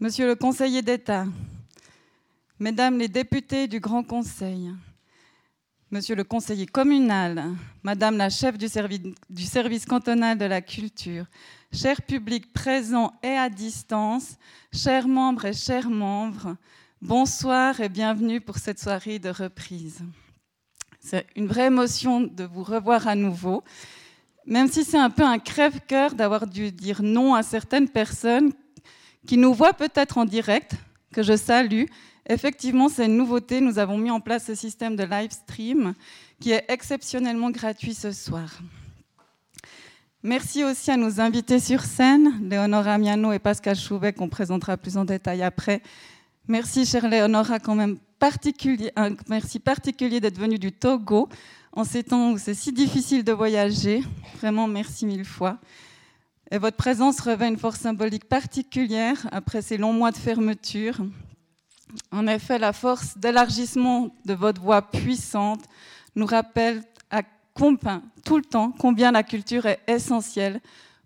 Monsieur le conseiller d'État, Mesdames les députés du Grand Conseil, Monsieur le conseiller communal, Madame la chef du service, du service cantonal de la culture, chers publics présents et à distance, chers membres et chers membres, bonsoir et bienvenue pour cette soirée de reprise. C'est une vraie émotion de vous revoir à nouveau, même si c'est un peu un crève-cœur d'avoir dû dire non à certaines personnes qui nous voient peut-être en direct, que je salue. Effectivement, c'est une nouveauté. Nous avons mis en place ce système de live stream qui est exceptionnellement gratuit ce soir. Merci aussi à nos invités sur scène, Léonora Miano et Pascal Chouvet, qu'on présentera plus en détail après. Merci, chère Léonora, quand même un merci particulier d'être venu du Togo en ces temps où c'est si difficile de voyager. Vraiment, merci mille fois. Et votre présence revêt une force symbolique particulière après ces longs mois de fermeture. En effet, la force d'élargissement de votre voix puissante nous rappelle à combien, tout le temps combien la culture est essentielle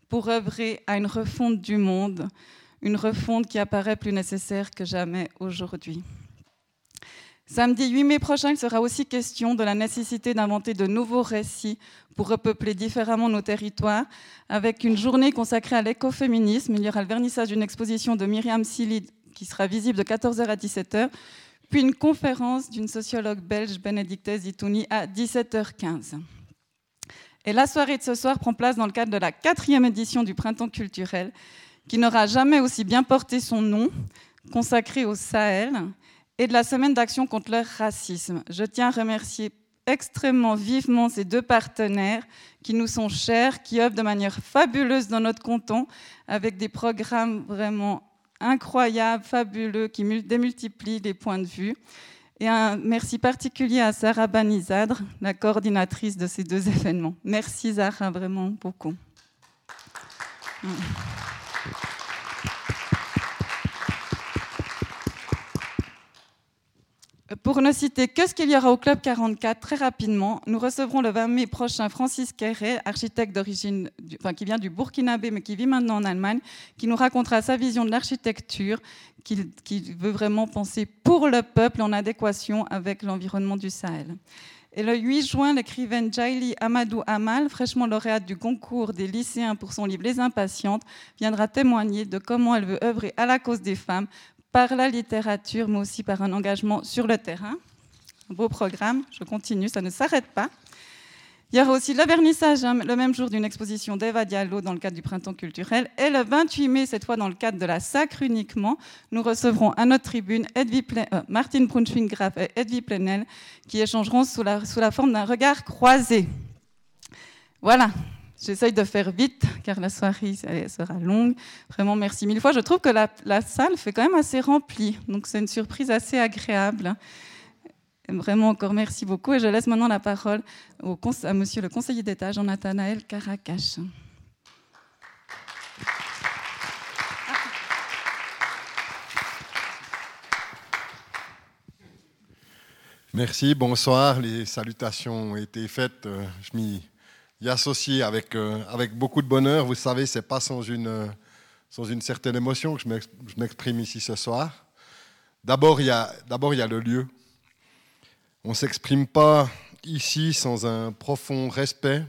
pour œuvrer à une refonte du monde, une refonte qui apparaît plus nécessaire que jamais aujourd'hui. Samedi 8 mai prochain, il sera aussi question de la nécessité d'inventer de nouveaux récits pour repeupler différemment nos territoires, avec une journée consacrée à l'écoféminisme. Il y aura le vernissage d'une exposition de Myriam Silid qui sera visible de 14h à 17h, puis une conférence d'une sociologue belge, Bénédicte Zitouni, à 17h15. Et la soirée de ce soir prend place dans le cadre de la quatrième édition du Printemps culturel, qui n'aura jamais aussi bien porté son nom, consacré au Sahel, et de la semaine d'action contre le racisme. Je tiens à remercier extrêmement vivement ces deux partenaires qui nous sont chers, qui œuvrent de manière fabuleuse dans notre canton, avec des programmes vraiment incroyables, fabuleux, qui démultiplient les points de vue. Et un merci particulier à Sarah Banizadre, la coordinatrice de ces deux événements. Merci Zara, vraiment beaucoup. Pour ne citer que ce qu'il y aura au Club 44, très rapidement, nous recevrons le 20 mai prochain Francis Kéré, architecte d'origine, enfin, qui vient du Burkinabé mais qui vit maintenant en Allemagne, qui nous racontera sa vision de l'architecture, qu'il veut vraiment penser pour le peuple en adéquation avec l'environnement du Sahel. Et le 8 juin, l'écrivaine Jaili Amadou Amal, fraîchement lauréate du concours des lycéens pour son livre Les Impatientes, viendra témoigner de comment elle veut œuvrer à la cause des femmes par la littérature, mais aussi par un engagement sur le terrain. Un beau programme, je continue, ça ne s'arrête pas. Il y aura aussi le vernissage hein, le même jour d'une exposition d'Eva Diallo dans le cadre du Printemps culturel. Et le 28 mai, cette fois dans le cadre de la Sacre uniquement, nous recevrons à notre tribune euh, Martine Brunschwing-Graff et Edwy Plenel qui échangeront sous la forme d'un regard croisé. Voilà, J'essaye de faire vite car la soirée sera longue. Vraiment, merci mille fois. Je trouve que la, salle fait quand même assez remplie, donc c'est une surprise assez agréable. Vraiment, encore merci beaucoup. Et je laisse maintenant la parole au, à monsieur le conseiller d'État, Jean-Nathanaël Caracas. Merci, bonsoir. Les salutations ont été faites. Je m'y y associé avec, euh, avec beaucoup de bonheur. Vous savez, ce n'est pas sans une, euh, sans une certaine émotion que je m'exprime ici ce soir. D'abord, il y, a, y a le lieu. On ne s'exprime pas ici sans un profond respect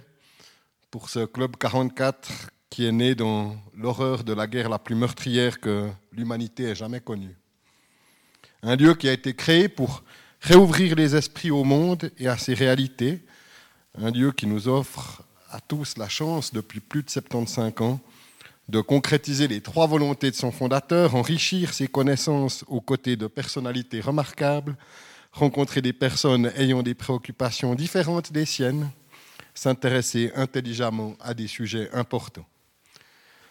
pour ce Club 44 qui est né dans l'horreur de la guerre la plus meurtrière que l'humanité ait jamais connue. Un lieu qui a été créé pour réouvrir les esprits au monde et à ses réalités, un lieu qui nous offre à tous la chance, depuis plus de 75 ans, de concrétiser les trois volontés de son fondateur, enrichir ses connaissances aux côtés de personnalités remarquables, rencontrer des personnes ayant des préoccupations différentes des siennes, s'intéresser intelligemment à des sujets importants.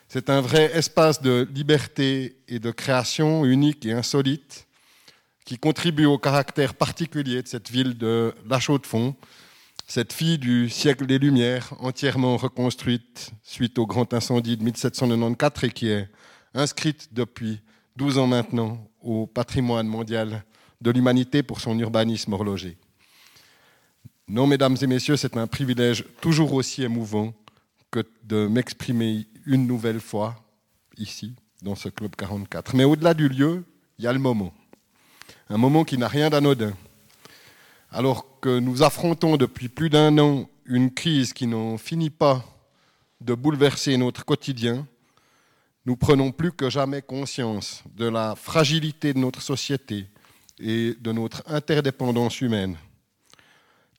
C'est un vrai espace de liberté et de création unique et insolite qui contribue au caractère particulier de cette ville de La Chaux-de-Fonds, cette fille du siècle des Lumières, entièrement reconstruite suite au grand incendie de 1794 et qui est inscrite depuis 12 ans maintenant au patrimoine mondial de l'humanité pour son urbanisme horloger. Non, mesdames et messieurs, c'est un privilège toujours aussi émouvant que de m'exprimer une nouvelle fois ici, dans ce Club 44. Mais au-delà du lieu, il y a le moment. Un moment qui n'a rien d'anodin. Alors que nous affrontons depuis plus d'un an une crise qui n'en finit pas de bouleverser notre quotidien, nous prenons plus que jamais conscience de la fragilité de notre société et de notre interdépendance humaine.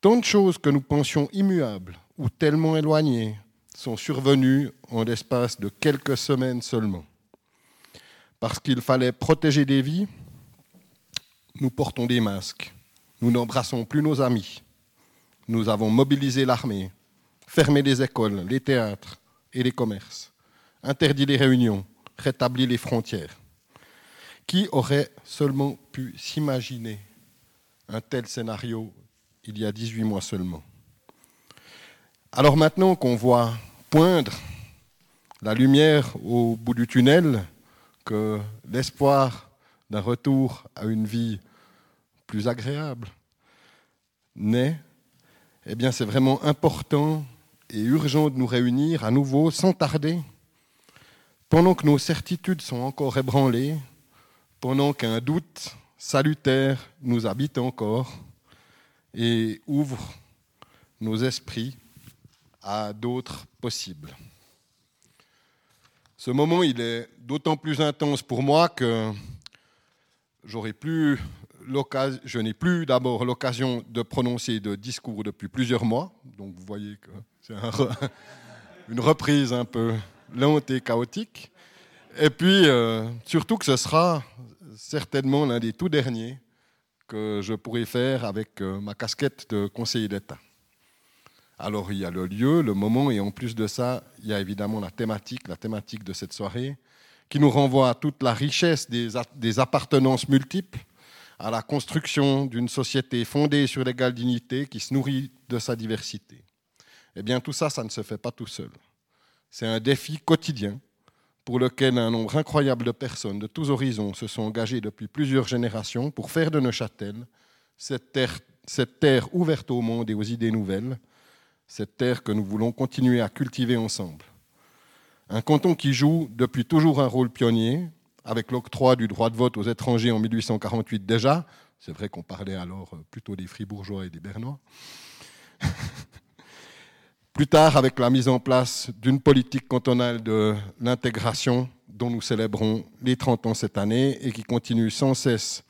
Tant de choses que nous pensions immuables ou tellement éloignées sont survenues en l'espace de quelques semaines seulement. Parce qu'il fallait protéger des vies, nous portons des masques, nous n'embrassons plus nos amis, nous avons mobilisé l'armée, fermé les écoles, les théâtres et les commerces, interdit les réunions, rétabli les frontières. Qui aurait seulement pu s'imaginer un tel scénario il y a 18 mois seulement? Alors maintenant qu'on voit poindre la lumière au bout du tunnel, que l'espoir d'un retour à une vie plus agréable naît, eh bien c'est vraiment important et urgent de nous réunir à nouveau sans tarder, pendant que nos certitudes sont encore ébranlées, pendant qu'un doute salutaire nous habite encore et ouvre nos esprits à d'autres possibles. Ce moment, il est d'autant plus intense pour moi que j'aurais plus je n'ai plus d'abord l'occasion de prononcer de discours depuis plusieurs mois, donc vous voyez que c'est une reprise un peu lente et chaotique. Et puis, euh, surtout que ce sera certainement l'un des tout derniers que je pourrai faire avec euh, ma casquette de conseiller d'État. Alors il y a le lieu, le moment, et en plus de ça, il y a évidemment la thématique, la thématique de cette soirée, qui nous renvoie à toute la richesse des, des appartenances multiples, à la construction d'une société fondée sur l'égale dignité qui se nourrit de sa diversité. Eh bien tout ça, ça ne se fait pas tout seul. C'est un défi quotidien pour lequel un nombre incroyable de personnes de tous horizons se sont engagées depuis plusieurs générations pour faire de Neuchâtel cette cette terre ouverte au monde et aux idées nouvelles, cette terre que nous voulons continuer à cultiver ensemble. Un canton qui joue depuis toujours un rôle pionnier, avec l'octroi du droit de vote aux étrangers en 1848 déjà. C'est vrai qu'on parlait alors plutôt des fribourgeois et des bernois. Plus tard, avec la mise en place d'une politique cantonale de l'intégration dont nous célébrons les 30 ans cette année et qui continue sans cesse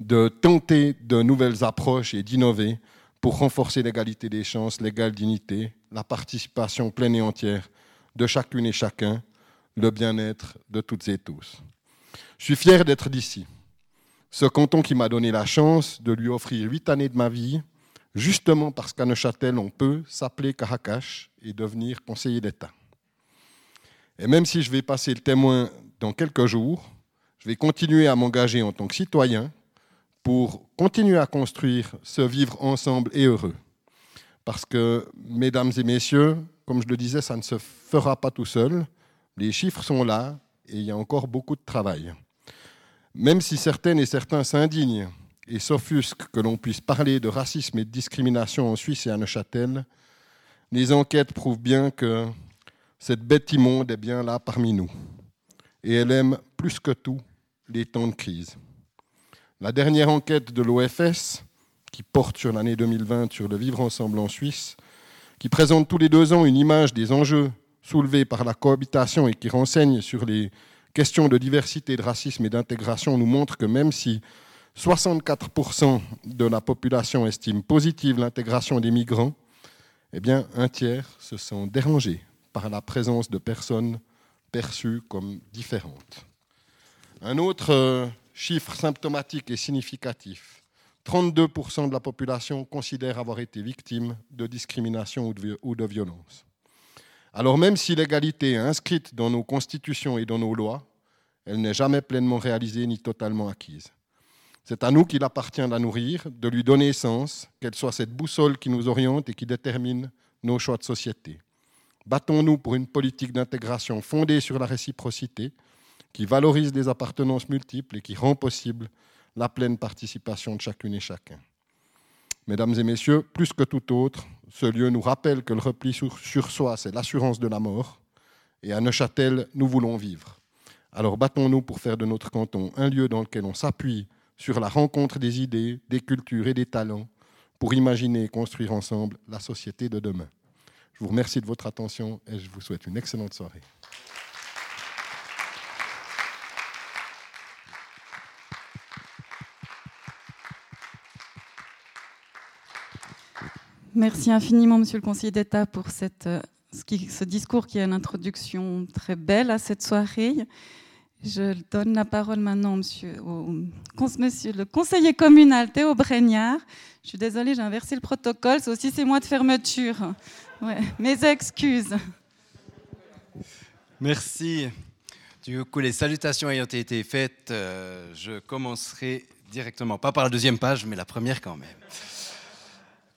de tenter de nouvelles approches et d'innover pour renforcer l'égalité des chances, l'égale dignité, la participation pleine et entière de chacune et chacun, le bien-être de toutes et tous. Je suis fier d'être d'ici, ce canton qui m'a donné la chance de lui offrir huit années de ma vie justement parce qu'à Neuchâtel, on peut s'appeler Caracas et devenir conseiller d'État. Et même si je vais passer le témoin dans quelques jours, je vais continuer à m'engager en tant que citoyen pour continuer à construire ce vivre ensemble et heureux. Parce que, mesdames et messieurs, comme je le disais, ça ne se fera pas tout seul. Les chiffres sont là et il y a encore beaucoup de travail. Même si certaines et certains s'indignent et s'offusque que l'on puisse parler de racisme et de discrimination en Suisse et à Neuchâtel, les enquêtes prouvent bien que cette bête immonde est bien là parmi nous. Et elle aime plus que tout les temps de crise. La dernière enquête de l'OFS, qui porte sur l'année 2020 sur le vivre ensemble en Suisse, qui présente tous les deux ans une image des enjeux soulevés par la cohabitation et qui renseigne sur les questions de diversité, de racisme et d'intégration, nous montre que même si 64% de la population estime positive l'intégration des migrants, eh un tiers se sont dérangés par la présence de personnes perçues comme différentes. Un autre euh, chiffre symptomatique et significatif, 32% de la population considère avoir été victime de discrimination ou de violence. Alors même si l'égalité est inscrite dans nos constitutions et dans nos lois, elle n'est jamais pleinement réalisée ni totalement acquise. C'est à nous qu'il appartient de la nourrir, de lui donner sens, qu'elle soit cette boussole qui nous oriente et qui détermine nos choix de société. Battons-nous pour une politique d'intégration fondée sur la réciprocité, qui valorise les appartenances multiples et qui rend possible la pleine participation de chacune et chacun. Mesdames et messieurs, plus que tout autre, ce lieu nous rappelle que le repli sur, soi, c'est l'assurance de la mort, et à Neuchâtel, nous voulons vivre. Alors battons-nous pour faire de notre canton un lieu dans lequel on s'appuie sur la rencontre des idées, des cultures et des talents pour imaginer et construire ensemble la société de demain. Je vous remercie de votre attention et je vous souhaite une excellente soirée. Merci infiniment, Monsieur le conseiller d'État, pour euh, ce, discours qui est une introduction très belle à cette soirée. Je donne la parole maintenant monsieur, au monsieur, le conseiller communal Théo Bregnard. Je suis désolée, j'ai inversé le protocole. C'est aussi ces mois de fermeture. Mes excuses. Merci. Du coup, les salutations ayant été faites, euh, je commencerai directement, pas par la deuxième page, mais la première quand même.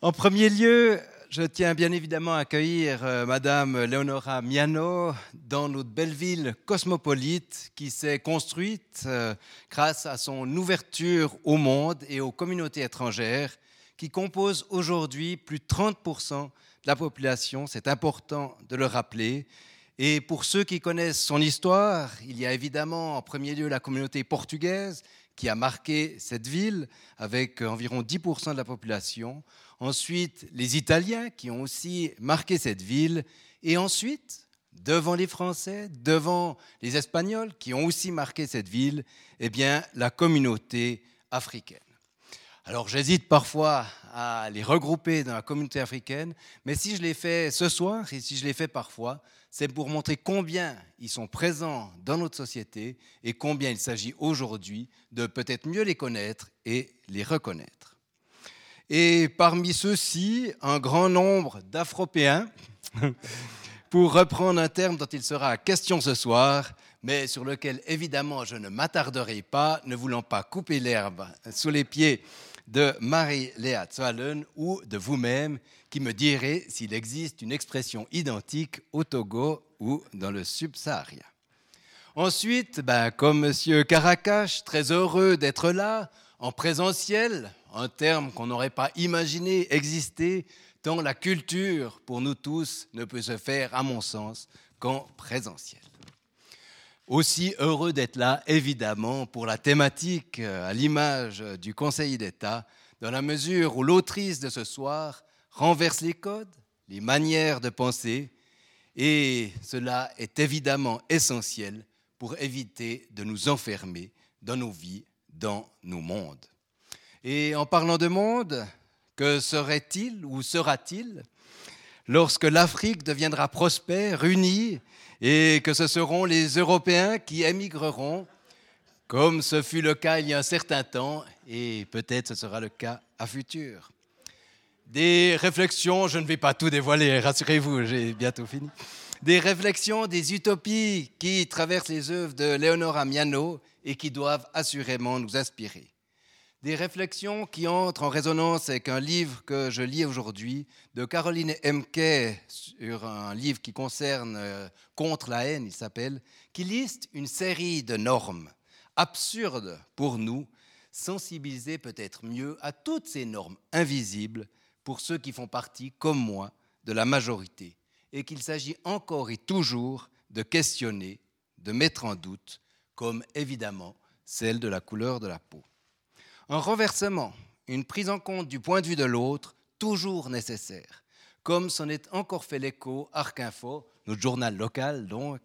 En premier lieu, je tiens bien évidemment à accueillir euh, Madame Leonora Miano dans notre belle ville cosmopolite qui s'est construite euh, grâce à son ouverture au monde et aux communautés étrangères qui composent aujourd'hui plus de 30% de la population. C'est important de le rappeler. Et pour ceux qui connaissent son histoire, il y a évidemment en premier lieu la communauté portugaise qui a marqué cette ville avec environ 10% de la population. Ensuite, les Italiens qui ont aussi marqué cette ville. Et ensuite, devant les Français, devant les Espagnols qui ont aussi marqué cette ville, eh bien, la communauté africaine. Alors j'hésite parfois à les regrouper dans la communauté africaine, mais si je l'ai fait ce soir et si je l'ai fait parfois, c'est pour montrer combien ils sont présents dans notre société et combien il s'agit aujourd'hui de peut-être mieux les connaître et les reconnaître. Et parmi ceux-ci, un grand nombre d'Afropéens, pour reprendre un terme dont il sera question ce soir, mais sur lequel évidemment je ne m'attarderai pas, ne voulant pas couper l'herbe sous les pieds de Marie-Léa Zwallen ou de vous-même, qui me direz s'il existe une expression identique au Togo ou dans le Sub-Saharien. Ensuite, ben, comme M. Caracas, très heureux d'être là, en présentiel, un terme qu'on n'aurait pas imaginé exister, tant la culture, pour nous tous, ne peut se faire, à mon sens, qu'en présentiel. Aussi heureux d'être là, évidemment, pour la thématique, euh, à l'image du Conseil d'État, dans la mesure où l'autrice de ce soir renverse les codes, les manières de penser, et cela est évidemment essentiel pour éviter de nous enfermer dans nos vies, dans nos mondes. Et en parlant de monde, que serait-il ou sera-t-il lorsque l'Afrique deviendra prospère, unie, et que ce seront les Européens qui émigreront, comme ce fut le cas il y a un certain temps, et peut-être ce sera le cas à futur. Des réflexions, je ne vais pas tout dévoiler, rassurez-vous, j'ai bientôt fini. Des réflexions, des utopies qui traversent les œuvres de Leonora Miano et qui doivent assurément nous inspirer des réflexions qui entrent en résonance avec un livre que je lis aujourd'hui de Caroline Emke sur un livre qui concerne euh, Contre la haine, il s'appelle, qui liste une série de normes absurdes pour nous, sensibiliser peut-être mieux à toutes ces normes invisibles pour ceux qui font partie, comme moi, de la majorité, et qu'il s'agit encore et toujours de questionner, de mettre en doute, comme évidemment celle de la couleur de la peau un renversement, une prise en compte du point de vue de l'autre, toujours nécessaire. Comme c'en est encore fait l'écho, Arc Info, notre journal local donc,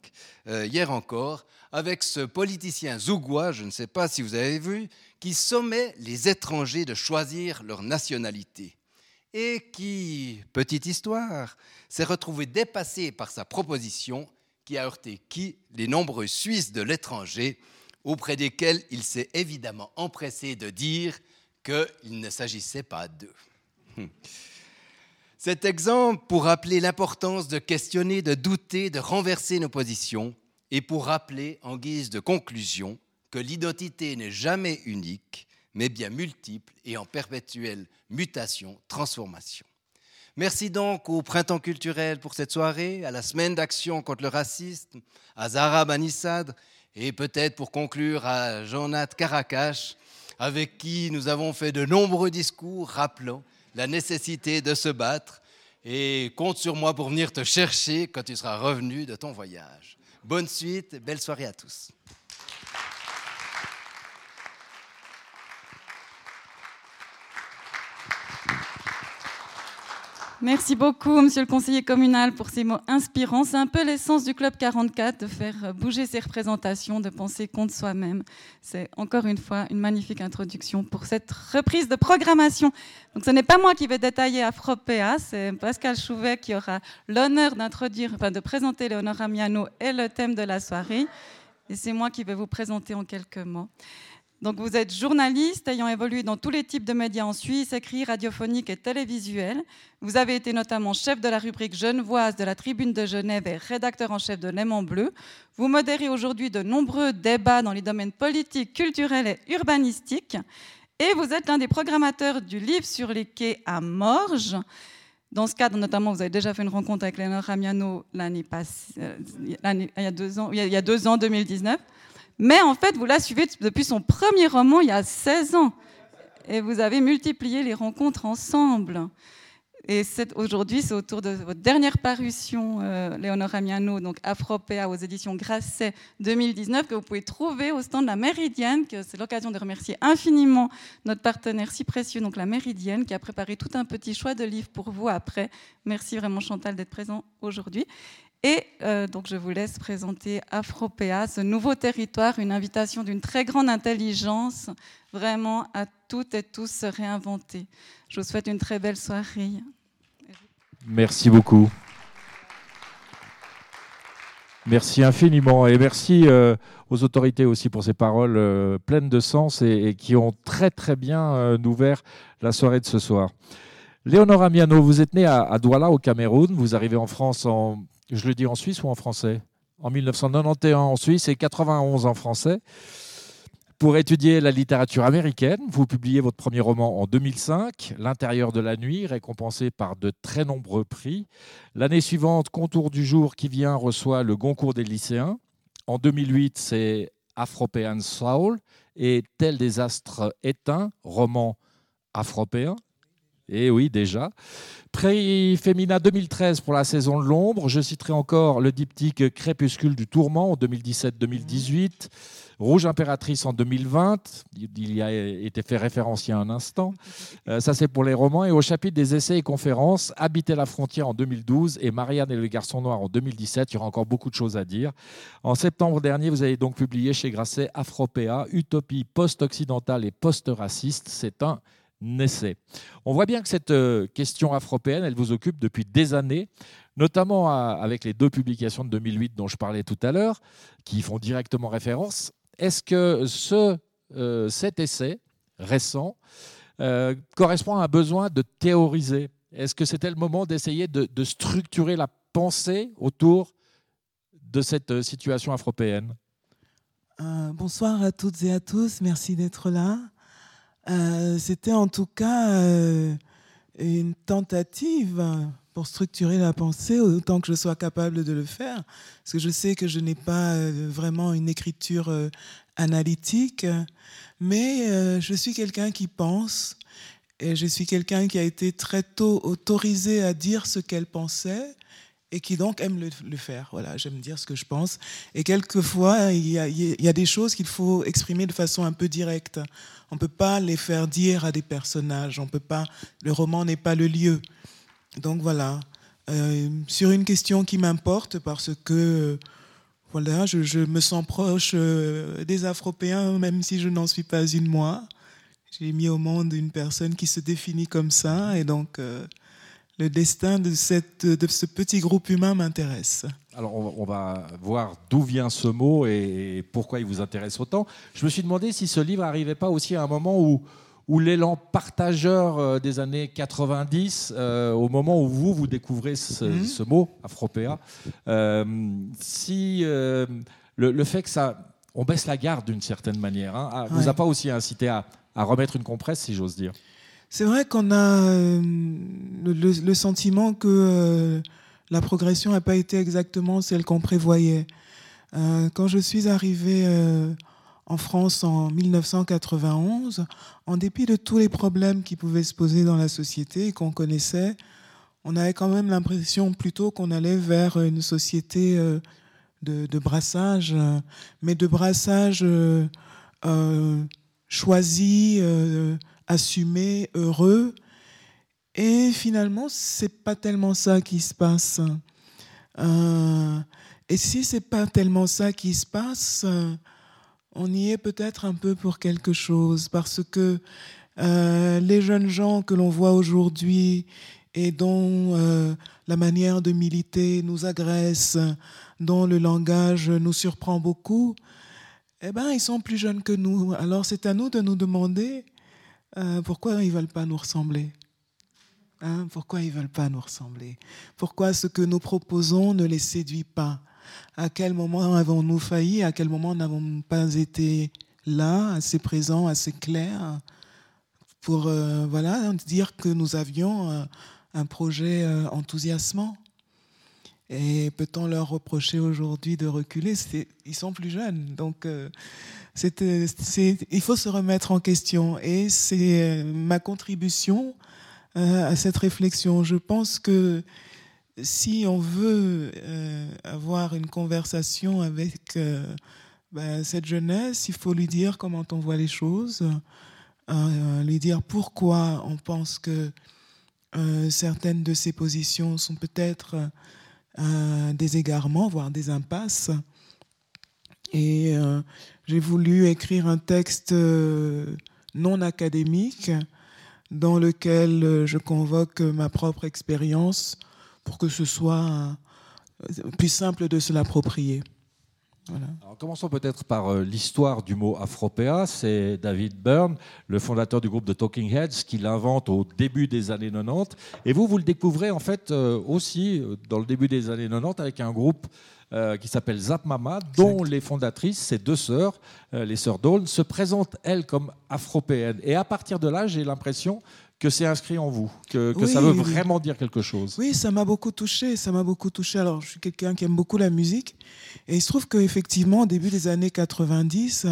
euh, hier encore, avec ce politicien zougois, je ne sais pas si vous avez vu, qui sommait les étrangers de choisir leur nationalité et qui, petite histoire, s'est retrouvé dépassé par sa proposition qui a heurté qui? Les nombreux Suisses de l'étranger auprès desquels il s'est évidemment empressé de dire qu'il ne s'agissait pas d'eux. Cet exemple pour rappeler l'importance de questionner, de douter, de renverser nos positions et pour rappeler en guise de conclusion que l'identité n'est jamais unique, mais bien multiple et en perpétuelle mutation, transformation. Merci donc au Printemps culturel pour cette soirée, à la Semaine d'action contre le racisme, à Zara Banissad et peut-être pour conclure à Jean-Nat Caracas, avec qui nous avons fait de nombreux discours rappelant la nécessité de se battre. Et compte sur moi pour venir te chercher quand tu seras revenu de ton voyage. Bonne suite, belle soirée à tous. Merci beaucoup, monsieur le conseiller communal, pour ces mots inspirants. C'est un peu l'essence du Club 44, de faire bouger ses représentations, de penser contre soi-même. C'est encore une fois une magnifique introduction pour cette reprise de programmation. Donc ce n'est pas moi qui vais détailler Afropéa, c'est Pascal Chouvet qui aura l'honneur d'introduire, enfin de présenter Léonora Miano et le thème de la soirée. Et c'est moi qui vais vous présenter en quelques mots. Donc vous êtes journaliste ayant évolué dans tous les types de médias en Suisse, écrit, radiophonique et télévisuel. Vous avez été notamment chef de la rubrique Genevoise de la Tribune de Genève et rédacteur en chef de L'aimant bleu. Vous modérez aujourd'hui de nombreux débats dans les domaines politiques, culturels et urbanistiques. Et vous êtes l'un des programmateurs du livre sur les quais à Morges. Dans ce cadre, notamment, vous avez déjà fait une rencontre avec Léonore Ramiano l'année passée, euh, il y a deux ans, il y a deux ans, 2019. Mais en fait, vous la suivez depuis son premier roman il y a 16 ans. Et vous avez multiplié les rencontres ensemble. Et aujourd'hui, c'est autour de votre dernière parution, euh, Léonora Miano, donc Afropéa aux éditions Grasset 2019, que vous pouvez trouver au stand de la Méridienne, que c'est l'occasion de remercier infiniment notre partenaire si précieux, donc la Méridienne, qui a préparé tout un petit choix de livres pour vous après. Merci vraiment Chantal d'être présent aujourd'hui. Et euh, donc je vous laisse présenter Afropéa, ce nouveau territoire, une invitation d'une très grande intelligence, vraiment à toutes et tous se réinventer. Je vous souhaite une très belle soirée. Merci beaucoup. Merci infiniment et merci euh, aux autorités aussi pour ces paroles euh, pleines de sens et, qui ont très très bien ouvert la soirée de ce soir. Léonora Miano, vous êtes née à, à Douala au Cameroun, vous arrivez en France en je le dis en Suisse ou en français? En 1991 en Suisse et 91 en français. Pour étudier la littérature américaine, vous publiez votre premier roman en 2005, L'intérieur de la nuit, récompensé par de très nombreux prix. L'année suivante, Contour du jour qui vient reçoit le Goncourt des lycéens. En 2008, c'est Afropéan Soul et Tel des astres éteints, roman afropéen. Et eh oui, déjà. Prix Femina 2013 pour la saison de l'ombre. Je citerai encore le diptyque Crépuscule du tourment en 2017-2018. Rouge impératrice en 2020. Il y a été fait référence il y a un instant. Euh, ça, c'est pour les romans. Et au chapitre des essais et conférences, Habiter la frontière en 2012 et Marianne et le garçon noir en 2017. Il y aura encore beaucoup de choses à dire. En septembre dernier, vous avez donc publié chez Grasset Afropéa, Utopie post-occidentale et post-raciste. C'est un on voit bien que cette euh, question afropéenne, elle vous occupe depuis des années, notamment avec les deux publications de 2008 dont je parlais tout à l'heure, qui font directement référence. Est-ce que ce, euh, cet essai récent euh, correspond à un besoin de théoriser? Est-ce que c'était le moment d'essayer de, de, structurer la pensée autour de cette situation afropéenne? Bonsoir à toutes et à tous, merci d'être là. Euh, c'était en tout cas euh, une tentative pour structurer la pensée autant que je sois capable de le faire, parce que je sais que je n'ai pas euh, vraiment une écriture analytique, mais je suis quelqu'un qui pense, et je suis quelqu'un qui a été très tôt autorisé à dire ce qu'elle pensait, et qui donc aime le, faire. Voilà, j'aime dire ce que je pense. Et quelquefois, il y a, il y a des choses qu'il faut exprimer de façon un peu directe. On ne peut pas les faire dire à des personnages. On peut pas. Le roman n'est pas le lieu. Donc voilà. Euh, sur une question qui m'importe parce que voilà, je, me sens proche euh, des Afropéens, même si je n'en suis pas une moi. J'ai mis au monde une personne qui se définit comme ça, et donc euh, le destin de, cette, de ce petit groupe humain m'intéresse. Alors on va voir d'où vient ce mot et pourquoi il vous intéresse autant. Je me suis demandé si ce livre n'arrivait pas aussi à un moment où, où l'élan partageur euh, des années 90, euh, au moment où vous, vous découvrez ce, mhm. mot, Afropéa, euh, si le, fait que ça... On baisse la garde d'une certaine manière, hein, vous a pas aussi incité à, à remettre une compresse, si j'ose dire? C'est vrai qu'on a le, sentiment que la progression n'a pas été exactement celle qu'on prévoyait. Euh, quand je suis arrivée en France en 1991, en dépit de tous les problèmes qui pouvaient se poser dans la société et qu'on connaissait, on avait quand même l'impression plutôt qu'on allait vers une société de, de, brassage, mais de brassage choisi assumé, heureux. Et finalement, c'est pas tellement ça qui se passe. Euh, et si c'est pas tellement ça qui se passe, euh, on y est peut-être un peu pour quelque chose, parce que euh, les jeunes gens que l'on voit aujourd'hui et dont la manière de militer nous agresse, dont le langage nous surprend beaucoup, eh ben, ils sont plus jeunes que nous. Alors c'est à nous de nous demander pourquoi ils ne veulent pas nous ressembler. Hein, pourquoi ils ne veulent pas nous ressembler? Pourquoi ce que nous proposons ne les séduit pas? À quel moment avons-nous failli? À quel moment n'avons-nous pas été là, assez présents, assez clairs pour euh, voilà, dire que nous avions euh, un projet euh, enthousiasmant? Et peut-on leur reprocher aujourd'hui de reculer? Ils sont plus jeunes, donc il faut se remettre en question. Et c'est ma contribution à cette réflexion. Je pense que si on veut euh, avoir une conversation avec euh, ben, cette jeunesse, il faut lui dire comment on voit les choses, lui dire pourquoi on pense que certaines de ses positions sont peut-être des égarements, voire des impasses. Et j'ai voulu écrire un texte non académique dans lequel euh, je convoque ma propre expérience pour que ce soit euh, plus simple de se l'approprier. commençons peut-être par euh, l'histoire du mot afropéa. C'est David Byrne, le fondateur du groupe de Talking Heads, qui l'invente au début des années 90. Et vous, vous le découvrez en fait aussi dans le début des années 90 avec un groupe euh, qui s'appelle Zap Mama, dont les fondatrices, ces deux sœurs, euh, les sœurs Dawn, se présentent, elles, comme afropéennes. Et à partir de là, j'ai l'impression que c'est inscrit en vous, que, ça veut vraiment dire quelque chose. Oui, ça m'a beaucoup touché, ça m'a beaucoup touché. Alors, je suis quelqu'un qui aime beaucoup la musique, et il se trouve qu'effectivement, au début des années 90,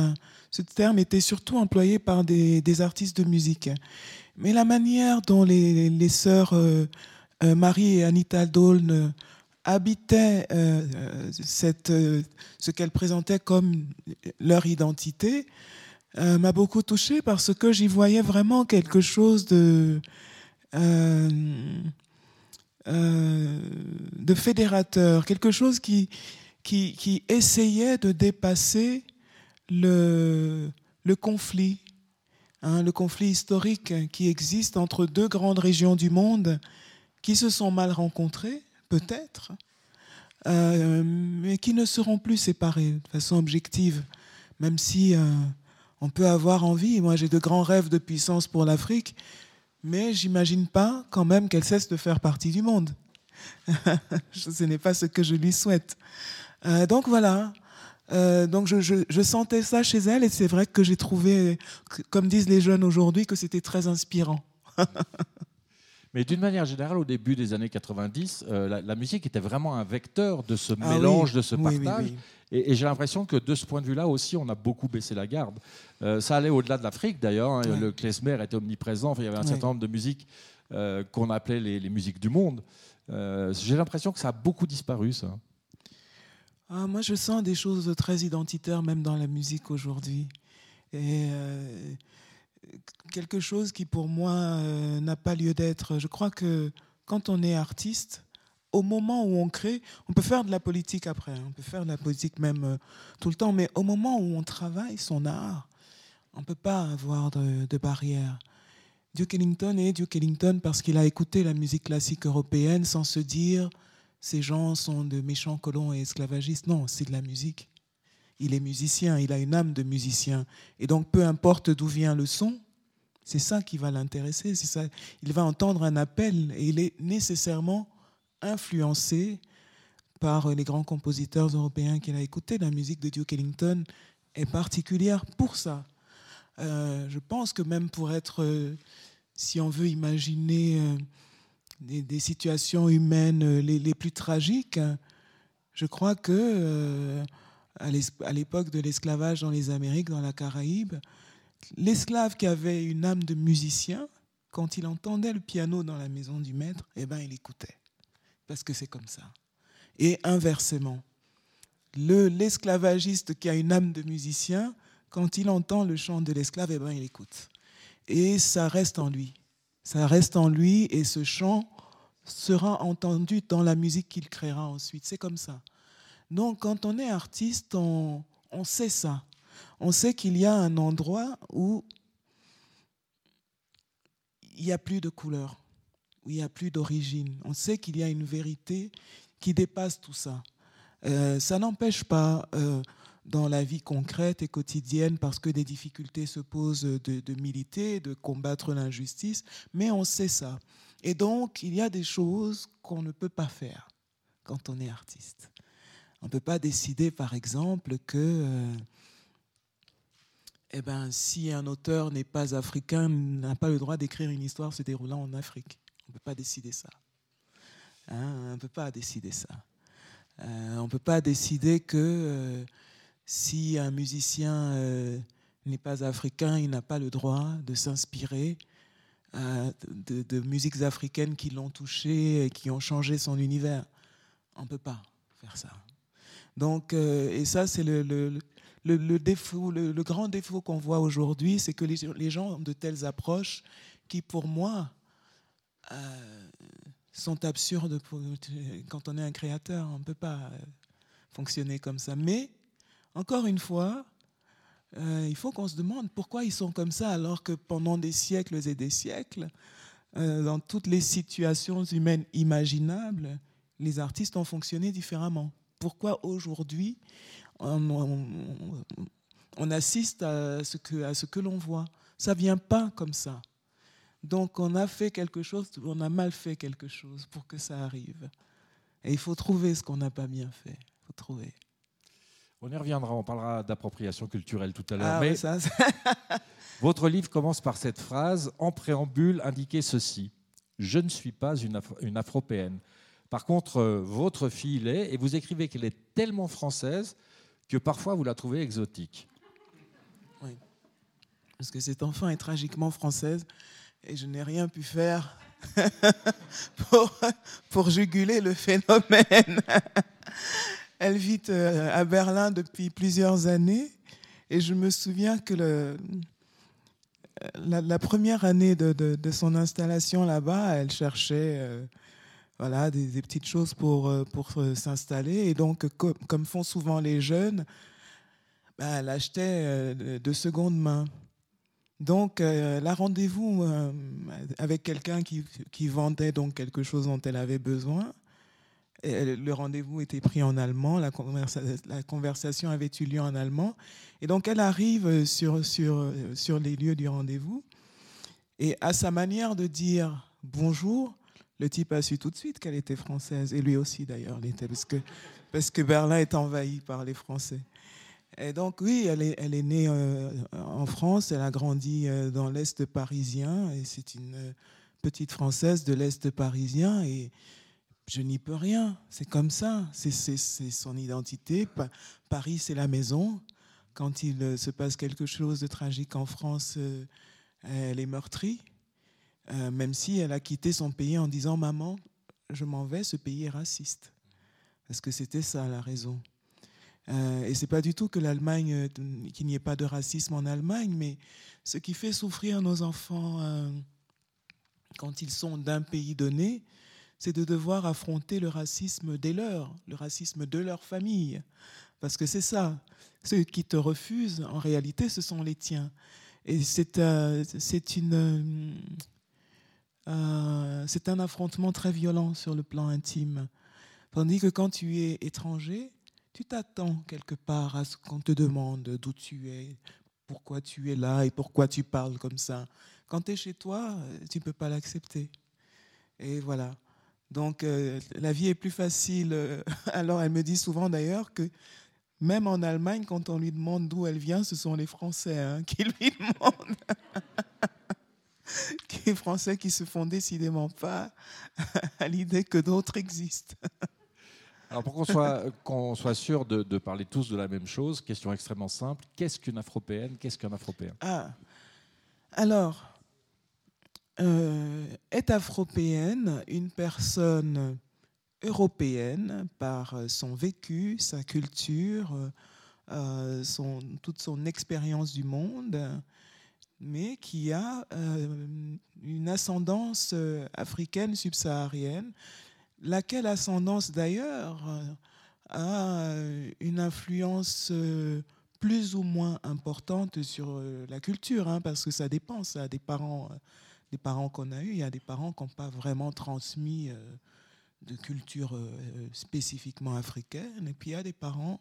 ce terme était surtout employé par des, artistes de musique. Mais la manière dont les, sœurs euh, Marie et Anita Dawn habitaient euh, euh, euh, ce qu'elles présentaient comme leur identité m'a beaucoup touchée parce que j'y voyais vraiment quelque chose de, de fédérateur, quelque chose qui, qui, qui, essayait de dépasser le, le conflit, hein, le conflit historique qui existe entre deux grandes régions du monde qui se sont mal rencontrées peut-être, euh, mais qui ne seront plus séparés de façon objective, même si euh, on peut avoir envie. Moi, j'ai de grands rêves de puissance pour l'Afrique, mais j'imagine pas quand même qu'elle cesse de faire partie du monde. ce n'est pas ce que je lui souhaite. Euh, donc voilà. donc je, je, sentais ça chez elle et c'est vrai que j'ai trouvé, comme disent les jeunes aujourd'hui, que c'était très inspirant. Mais d'une manière générale, au début des années 90, euh, la, musique était vraiment un vecteur de ce ah mélange, de ce partage. et, j'ai l'impression que de ce point de vue-là aussi, on a beaucoup baissé la garde. Euh, ça allait au-delà de l'Afrique d'ailleurs. Hein. Le klezmer était omniprésent. il y avait un certain nombre de musiques euh, qu'on appelait les, musiques du monde. j'ai l'impression que ça a beaucoup disparu, ça. Ah, moi, je sens des choses très identitaires, même dans la musique aujourd'hui. Et quelque chose qui pour moi euh, n'a pas lieu d'être. Je crois que quand on est artiste, au moment où on crée, on peut faire de la politique après, hein. on peut faire de la politique même euh, tout le temps, mais au moment où on travaille son art, on ne peut pas avoir de, de barrière. Duke Ellington est Duke Ellington parce qu'il a écouté la musique classique européenne sans se dire ces gens sont de méchants colons et esclavagistes. Non, c'est de la musique il est musicien, il a une âme de musicien. Et donc, peu importe d'où vient le son, c'est ça qui va l'intéresser. C'est ça. Il va entendre un appel et il est nécessairement influencé par les grands compositeurs européens qu'il a écoutés. La musique de Duke Ellington est particulière pour ça. Euh, je pense que même pour être, euh, si on veut imaginer euh, des, situations humaines les, les, plus tragiques, je crois que à l'époque de l'esclavage dans les Amériques, dans la Caraïbe, l'esclave qui avait une âme de musicien, quand il entendait le piano dans la maison du maître, eh ben, il écoutait. Parce que c'est comme ça. Et inversement, l'esclavagiste qui a une âme de musicien, quand il entend le chant de l'esclave, eh ben, il écoute. Et ça reste en lui. Ça reste en lui et ce chant sera entendu dans la musique qu'il créera ensuite. C'est comme ça. Donc quand on est artiste, on, sait ça. On sait qu'il y a un endroit où il n'y a plus de couleur, où il n'y a plus d'origine. On sait qu'il y a une vérité qui dépasse tout ça. Euh, ça n'empêche pas, euh, dans la vie concrète et quotidienne, parce que des difficultés se posent, de militer, de combattre l'injustice, mais on sait ça. Et donc, il y a des choses qu'on ne peut pas faire quand on est artiste. On ne peut pas décider, par exemple, que euh, eh ben, si un auteur n'est pas africain, n'a pas le droit d'écrire une histoire se déroulant en Afrique. On ne peut pas décider ça. Hein, on ne peut pas décider ça. Euh, on ne peut pas décider que euh, si un musicien n'est pas africain, il n'a pas le droit de s'inspirer de, de, musiques africaines qui l'ont touché et qui ont changé son univers. On ne peut pas faire ça. Donc, et ça, c'est le, le, le, défaut, le, grand défaut qu'on voit aujourd'hui, c'est que les, gens ont de telles approches qui, pour moi, euh, sont absurdes quand on est un créateur. On ne peut pas euh, fonctionner comme ça. Mais, encore une fois, euh, il faut qu'on se demande pourquoi ils sont comme ça alors que pendant des siècles et des siècles, dans toutes les situations humaines imaginables, les artistes ont fonctionné différemment. Pourquoi aujourd'hui on, assiste à ce que, à ce que l'on voit. Ça vient pas comme ça. Donc on a fait quelque chose, on a mal fait quelque chose pour que ça arrive. Et il faut trouver ce qu'on n'a pas bien fait. Il faut trouver. On y reviendra, on parlera d'appropriation culturelle tout à l'heure. Ah, mais ça, votre livre commence par cette phrase, en préambule, indiquez ceci. Je ne suis pas une, Afro une afropéenne. Par contre, euh, votre fille l'est, et vous écrivez qu'elle est tellement française que parfois vous la trouvez exotique. Oui, parce que cet enfant est tragiquement française et je n'ai rien pu faire pour, pour juguler le phénomène. Elle vit euh, à Berlin depuis plusieurs années et je me souviens que la, première année de, de, son installation là-bas, elle cherchait euh, voilà, des, petites choses pour, euh, pour euh, s'installer. Et donc, comme, font souvent les jeunes, bah, elle achetait euh, de seconde main. Donc, la rendez-vous avec quelqu'un qui, qui, vendait donc quelque chose dont elle avait besoin. Le rendez-vous était pris en allemand, la, la, conversation avait eu lieu en allemand. Et donc, elle arrive sur, sur, sur les lieux du rendez-vous. Et à sa manière de dire bonjour, le type a su tout de suite qu'elle était française, et lui aussi d'ailleurs l'était, parce que, parce que Berlin est envahi par les Français. Et donc oui, elle est, elle est née euh, en France, elle a grandi euh, dans l'Est parisien, et c'est une euh, petite Française de l'Est parisien, et je n'y peux rien, c'est comme ça, c'est son identité. Paris, c'est la maison. Quand il se passe quelque chose de tragique en France, elle est meurtrie. Euh, même si elle a quitté son pays en disant Maman, je m'en vais, ce pays est raciste. Parce que c'était ça la raison? Euh, et c'est pas du tout que l'Allemagne, euh, qu'il n'y ait pas de racisme en Allemagne, mais ce qui fait souffrir nos enfants euh, quand ils sont d'un pays donné, c'est de devoir affronter le racisme des leurs, le racisme de leur famille. Parce que c'est ça. Ceux qui te refusent, en réalité, ce sont les tiens. Et c'est une euh, c'est un affrontement très violent sur le plan intime. Tandis que quand tu es étranger, tu t'attends quelque part à ce qu'on te demande d'où tu es, pourquoi tu es là et pourquoi tu parles comme ça. Quand tu es chez toi, tu ne peux pas l'accepter. Et voilà. Donc euh, la vie est plus facile. Alors elle me dit souvent d'ailleurs que même en Allemagne, quand on lui demande d'où elle vient, ce sont les Français hein, qui lui demandent. Qui Français qui se font décidément pas à l'idée que d'autres existent. Alors pour qu'on soit, qu'on soit sûr de, de, parler tous de la même chose, question extrêmement simple, qu'est-ce qu'une afropéenne, qu'est-ce qu'un afropéen? Ah. Alors, euh, est afropéenne une personne européenne par son vécu, sa culture, euh, son, toute son expérience du monde, mais qui a une ascendance africaine subsaharienne, laquelle ascendance d'ailleurs a une influence plus ou moins importante sur la culture, hein, parce que ça dépend, ça, des parents, des parents qu'on a eus. Il y a des parents qui n'ont pas vraiment transmis de culture spécifiquement africaine, et puis il y a des parents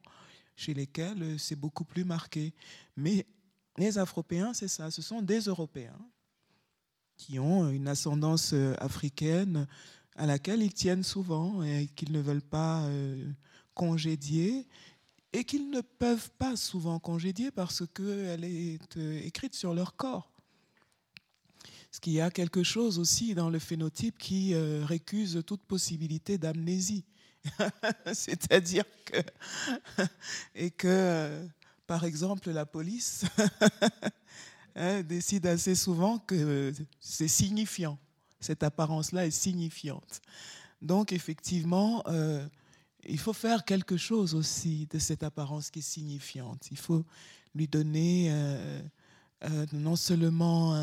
chez lesquels euh, c'est beaucoup plus marqué. Mais les Afropéens, c'est ça, ce sont des Européens qui ont une ascendance euh, africaine à laquelle ils tiennent souvent et qu'ils ne veulent pas euh, congédier et qu'ils ne peuvent pas souvent congédier parce qu'elle est écrite sur leur corps. Ce qu'il y a quelque chose aussi dans le phénotype qui récuse toute possibilité d'amnésie. C'est-à-dire que, et que, par exemple, la police hein, décide assez souvent que c'est signifiant. Cette apparence-là est signifiante. Donc, effectivement, euh, il faut faire quelque chose aussi de cette apparence qui est signifiante. Il faut lui donner euh, euh, non seulement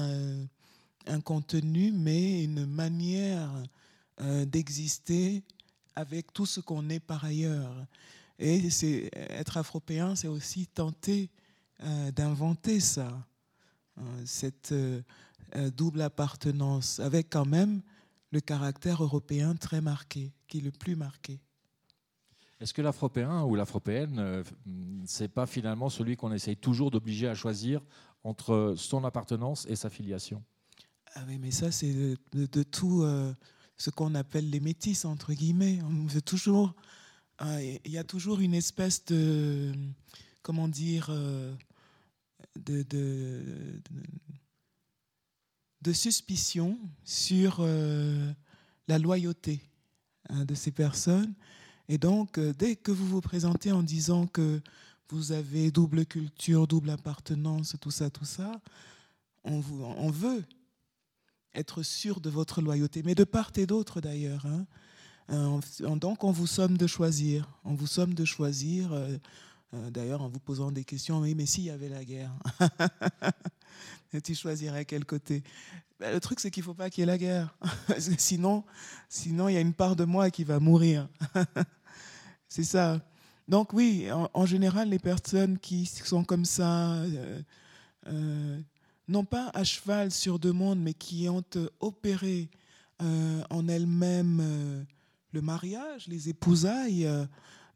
un contenu, mais une manière d'exister avec tout ce qu'on est par ailleurs. Et c'est, être afropéen, c'est aussi tenter euh, d'inventer ça, hein, cette euh, euh, double appartenance, avec quand même le caractère européen très marqué, qui est le plus marqué. Est-ce que l'afropéen ou l'afropéenne, c'est pas finalement celui qu'on essaye toujours d'obliger à choisir entre son appartenance et sa filiation? Ah oui, mais ça, c'est de, tout ce qu'on appelle les métis, entre guillemets. On veut toujours, euh, il y a toujours une espèce de, comment dire, euh, de, de, suspicion sur euh, la loyauté hein, de ces personnes. Et donc, dès que vous vous présentez en disant que vous avez double culture, double appartenance, tout ça, tout ça, on, vous, on veut être sûr de votre loyauté, mais de part et d'autre d'ailleurs. Hein. Euh, donc on vous somme de choisir, on vous somme de choisir, euh, euh, d'ailleurs en vous posant des questions, oui mais s'il y avait la guerre, tu choisirais quel côté? Ben, Le truc c'est qu'il ne faut pas qu'il y ait la guerre, sinon sinon il y a une part de moi qui va mourir. c'est ça. Donc oui, en, général les personnes qui sont comme ça, non pas à cheval sur deux mondes, mais qui ont euh, opéré euh, en elles-mêmes euh, le mariage, les épousailles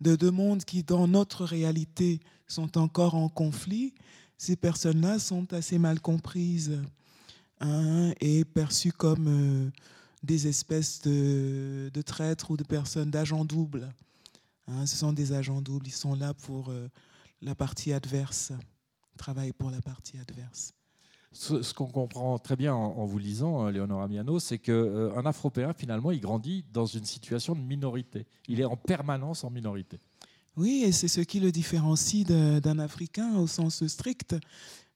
de deux mondes qui, dans notre réalité, sont encore en conflit, ces personnes-là sont assez mal comprises hein, et perçues comme des espèces de, traîtres ou de personnes d'agents doubles. Hein. ce sont des agents doubles, ils sont là pour la partie adverse, travaillent pour la partie adverse. Ce, qu'on comprend très bien en, vous lisant, euh, Léonora Miano, c'est qu'un euh, Afropéen, finalement, il grandit dans une situation de minorité. Il est en permanence en minorité. Oui, et c'est ce qui le différencie d'un Africain au sens strict.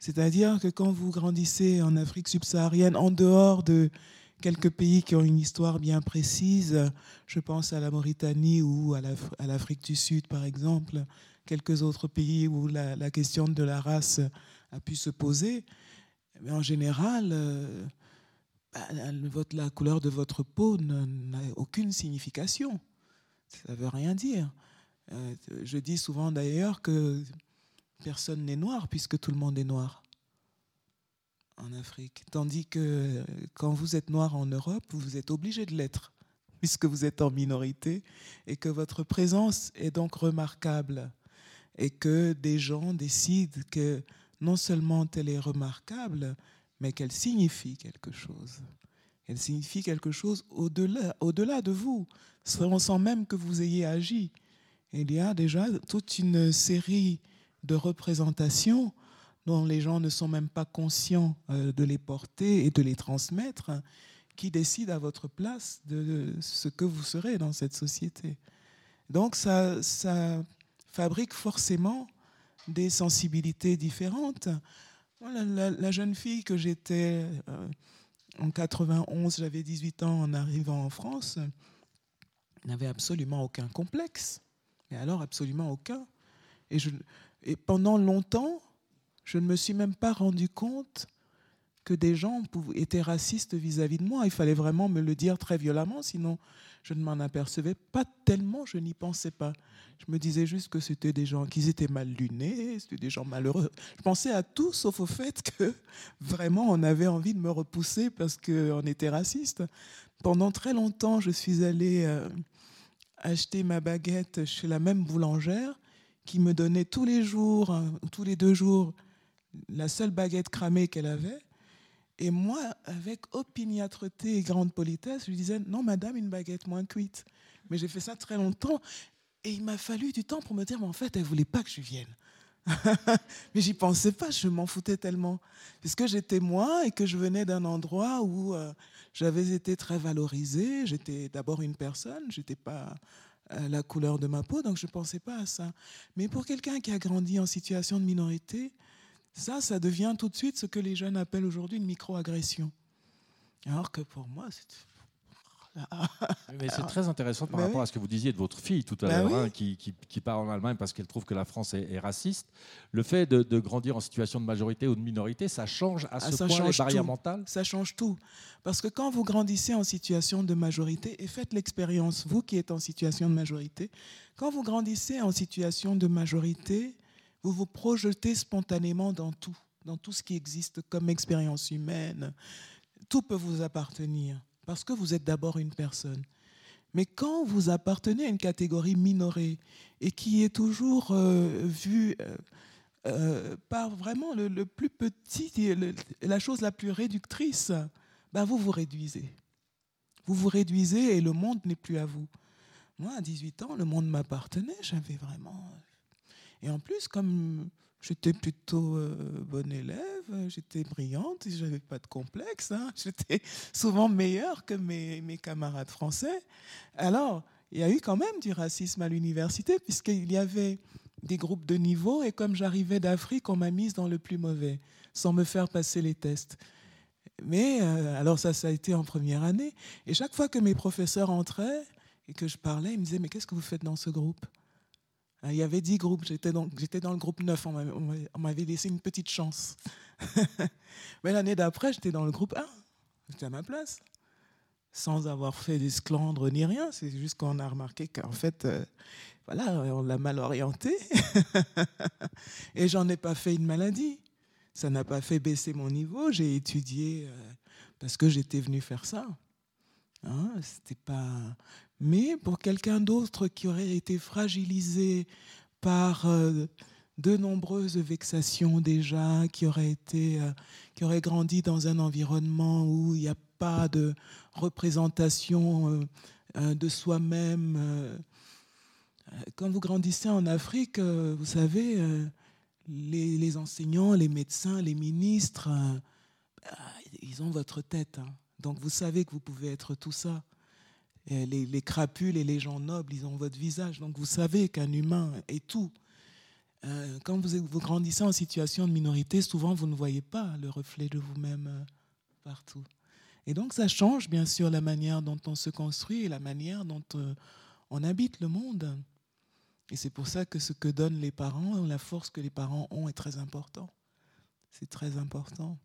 C'est-à-dire que quand vous grandissez en Afrique subsaharienne, en dehors de quelques pays qui ont une histoire bien précise, je pense à la Mauritanie ou à l'Afrique du Sud, par exemple, quelques autres pays où la question de la race a pu se poser, mais en général, euh, bah, la couleur de votre peau n'a aucune signification. Ça ne veut rien dire. Euh, je dis souvent d'ailleurs que personne n'est noir puisque tout le monde est noir en Afrique. Tandis que quand vous êtes noir en Europe, vous êtes obligé de l'être puisque vous êtes en minorité et que votre présence est donc remarquable et que des gens décident que non seulement elle est remarquable, mais qu'elle signifie quelque chose. Elle signifie quelque chose au-delà au -delà de vous, sans même que vous ayez agi. Il y a déjà toute une série de représentations dont les gens ne sont même pas conscients euh, de les porter et de les transmettre, qui décident à votre place de ce que vous serez dans cette société. Donc ça fabrique forcément des sensibilités différentes. la, jeune fille que j'étais euh, en 91, j'avais 18 ans en arrivant en France, n'avait absolument aucun complexe. Mais alors absolument aucun. Et, pendant longtemps, je ne me suis même pas rendu compte que des gens étaient racistes vis-à-vis de moi. Il fallait vraiment me le dire très violemment, sinon je ne m'en apercevais pas tellement, je n'y pensais pas. Je me disais juste que c'était des gens qui étaient mal lunés, c'était des gens malheureux. Je pensais à tout sauf au fait que vraiment on avait envie de me repousser parce qu'on était raciste. Pendant très longtemps, je suis allée euh, acheter ma baguette chez la même boulangère qui me donnait tous les jours, hein, tous les deux jours, la seule baguette cramée qu'elle avait. Et moi, avec opiniâtreté et grande politesse, je lui disais Non, madame, une baguette moins cuite. Mais j'ai fait ça très longtemps. Et il m'a fallu du temps pour me dire Mais en fait, elle ne voulait pas que je vienne. mais j'y pensais pas, je m'en foutais tellement. Puisque j'étais moi et que je venais d'un endroit où euh, j'avais été très valorisée. J'étais d'abord une personne, je n'étais pas euh, la couleur de ma peau, donc je ne pensais pas à ça. Mais pour quelqu'un qui a grandi en situation de minorité, ça, ça devient tout de suite ce que les jeunes appellent aujourd'hui une microagression. Alors que pour moi, c'est mais c'est très intéressant par bah rapport à ce que vous disiez de votre fille tout à bah l'heure, hein, qui, part en Allemagne parce qu'elle trouve que la France est, raciste. Le fait de, grandir en situation de majorité ou de minorité, ça change à ah, ce point les barrières mentales? Ça change tout. Parce que quand vous grandissez en situation de majorité, et faites l'expérience, vous qui êtes en situation de majorité, quand vous grandissez en situation de majorité, vous vous projetez spontanément dans tout, dans tout ce qui existe comme expérience humaine. Tout peut vous appartenir, parce que vous êtes d'abord une personne. Mais quand vous appartenez à une catégorie minorée et qui est toujours euh, vue euh, euh, par vraiment le, plus petit, la chose la plus réductrice, ben vous vous réduisez. Vous vous réduisez et le monde n'est plus à vous. Moi, à 18 ans, le monde m'appartenait. J'avais vraiment et en plus, comme j'étais plutôt euh, bonne élève, j'étais brillante, je n'avais pas de complexe, hein. j'étais souvent meilleure que mes, camarades français. Alors, il y a eu quand même du racisme à l'université, puisqu'il y avait des groupes de niveau, et comme j'arrivais d'Afrique, on m'a mise dans le plus mauvais, sans me faire passer les tests. Mais euh, alors ça, ça a été en première année. Et chaque fois que mes professeurs entraient et que je parlais, ils me disaient, mais qu'est-ce que vous faites dans ce groupe? Il y avait dix groupes, j'étais dans, dans, le groupe 9, on m'avait laissé une petite chance. Mais l'année d'après, j'étais dans le groupe 1, j'étais à ma place, sans avoir fait d'esclandre ni rien, c'est juste qu'on a remarqué qu'en fait, euh, voilà, on l'a mal orienté. Et j'en ai pas fait une maladie. Ça n'a pas fait baisser mon niveau, j'ai étudié euh, parce que j'étais venu faire ça. Hein, c'était pas mais pour quelqu'un d'autre qui aurait été fragilisé par euh, de nombreuses vexations déjà, qui aurait, été, euh, qui aurait grandi dans un environnement où il n'y a pas de représentation euh, de soi-même. Quand vous grandissez en Afrique, vous savez, les, enseignants, les médecins, les ministres, ils ont votre tête. Hein. Donc vous savez que vous pouvez être tout ça les, crapules et les gens nobles, ils ont votre visage. Donc vous savez qu'un humain est tout. Euh, quand vous, vous, grandissez en situation de minorité, souvent vous ne voyez pas le reflet de vous-même euh, partout. Et donc ça change bien sûr la manière dont on se construit et la manière dont euh, on habite le monde. Et c'est pour ça que ce que donnent les parents, la force que les parents ont est très important. C'est très important.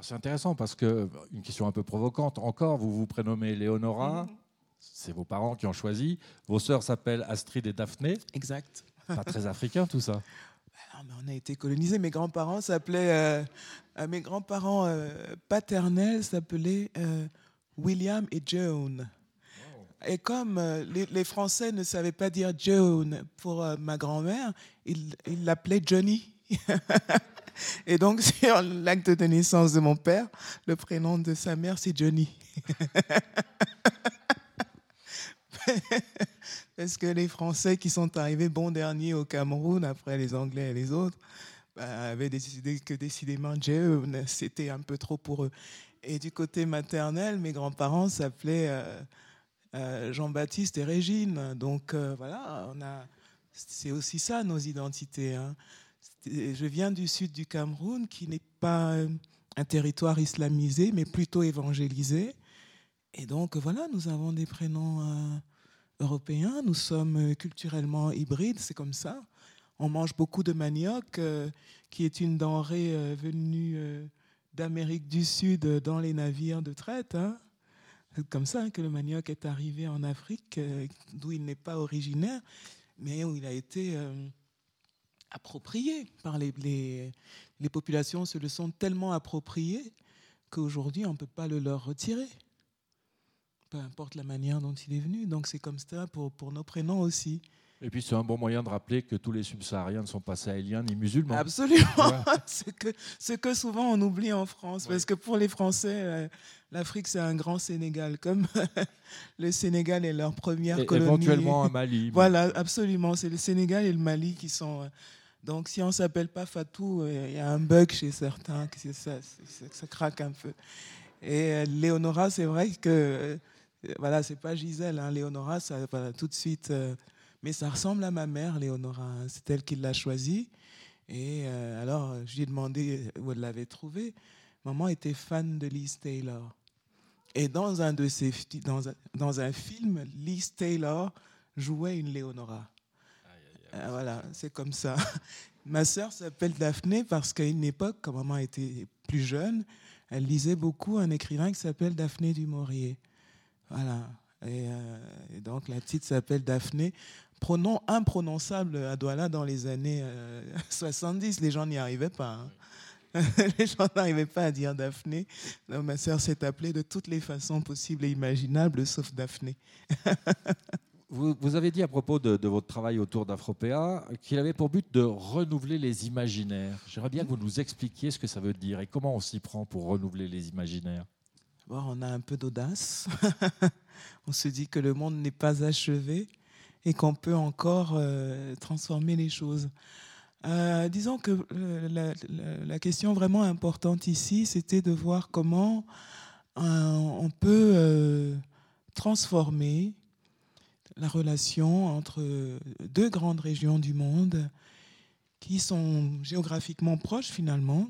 C'est intéressant parce que, une question un peu provocante, encore, vous vous prénommez Léonora, mhm. c'est vos parents qui ont choisi. Vos sœurs s'appellent Astrid et Daphné. Exact. Pas très africain tout ça. Ben on a été colonisés. Mes grands-parents s'appelaient, euh, euh, mes grands-parents euh, paternels s'appelaient William et Joan. Et comme les, Français ne savaient pas dire Joan pour ma grand-mère, ils l'appelaient Johnny. Et donc, sur l'acte de naissance de mon père, le prénom de sa mère, c'est Johnny. Parce que les Français qui sont arrivés bon dernier au Cameroun, après les Anglais et les autres, bah, avaient décidé que décidément John, c'était un peu trop pour eux. Et du côté maternel, mes grands-parents s'appelaient euh, euh, Jean-Baptiste et Régine. Donc euh, voilà, c'est aussi ça nos identités. Hein je viens du sud du Cameroun, qui n'est pas un territoire islamisé, mais plutôt évangélisé. Et donc, voilà, nous avons des prénoms euh, européens, nous sommes culturellement hybrides, c'est comme ça. On mange beaucoup de manioc, euh, qui est une denrée euh, venue d'Amérique du Sud dans les navires de traite. Hein. C'est comme ça que le manioc est arrivé en Afrique, d'où il n'est pas originaire, mais où il a été approprié par les, les, les, populations, se le sont tellement appropriés qu'aujourd'hui, on ne peut pas le leur retirer peu importe la manière dont il est venu. Donc c'est comme ça pour, pour nos prénoms aussi. Et puis c'est un bon moyen de rappeler que tous les subsahariens ne sont pas sahéliens ni musulmans. Absolument. c'est que, ce que souvent on oublie en France. Parce que pour les Français, euh, l'Afrique c'est un grand Sénégal. Comme le Sénégal est leur première et colonie. Éventuellement un Mali. Voilà, absolument. C'est le Sénégal et le Mali qui sont. Euh, donc si on ne s'appelle pas Fatou, euh, il y a un bug chez certains, ça, ça craque un peu. Et Léonora, c'est vrai que euh, voilà, c'est pas Gisèle, hein, Léonora, ça, tout de suite. Euh, mais ça ressemble à ma mère, Léonora. Hein, c'est elle qui l'a choisie. Et euh, alors, je lui ai demandé où elle l'avait trouvée. Maman était fan de Liz Taylor. Et dans un, de ses, dans, film, Liz Taylor jouait une Léonora. Voilà, c'est comme ça. Ma sœur s'appelle Daphné parce qu'à une époque, quand maman était plus jeune, elle lisait beaucoup un écrivain qui s'appelle Daphné du Maurier. Voilà. Euh, et, donc la petite s'appelle Daphné. Pronom imprononçable à Douala dans les années 70. Euh, les gens n'y arrivaient pas. Hein. les gens n'arrivaient pas à dire Daphné. ma sœur s'est appelée de toutes les façons possibles et imaginables, sauf Daphné. Vous, avez dit à propos de, votre travail autour d'Afropéa qu'il avait pour but de renouveler les imaginaires. J'aimerais bien que vous nous expliquiez ce que ça veut dire et comment on s'y prend pour renouveler les imaginaires on a un peu d'audace. on se dit que le monde n'est pas achevé et qu'on peut encore euh, transformer les choses. Euh, disons que euh, la, question vraiment importante ici, c'était de voir comment on peut transformer la relation entre deux grandes régions du monde qui sont géographiquement proches finalement,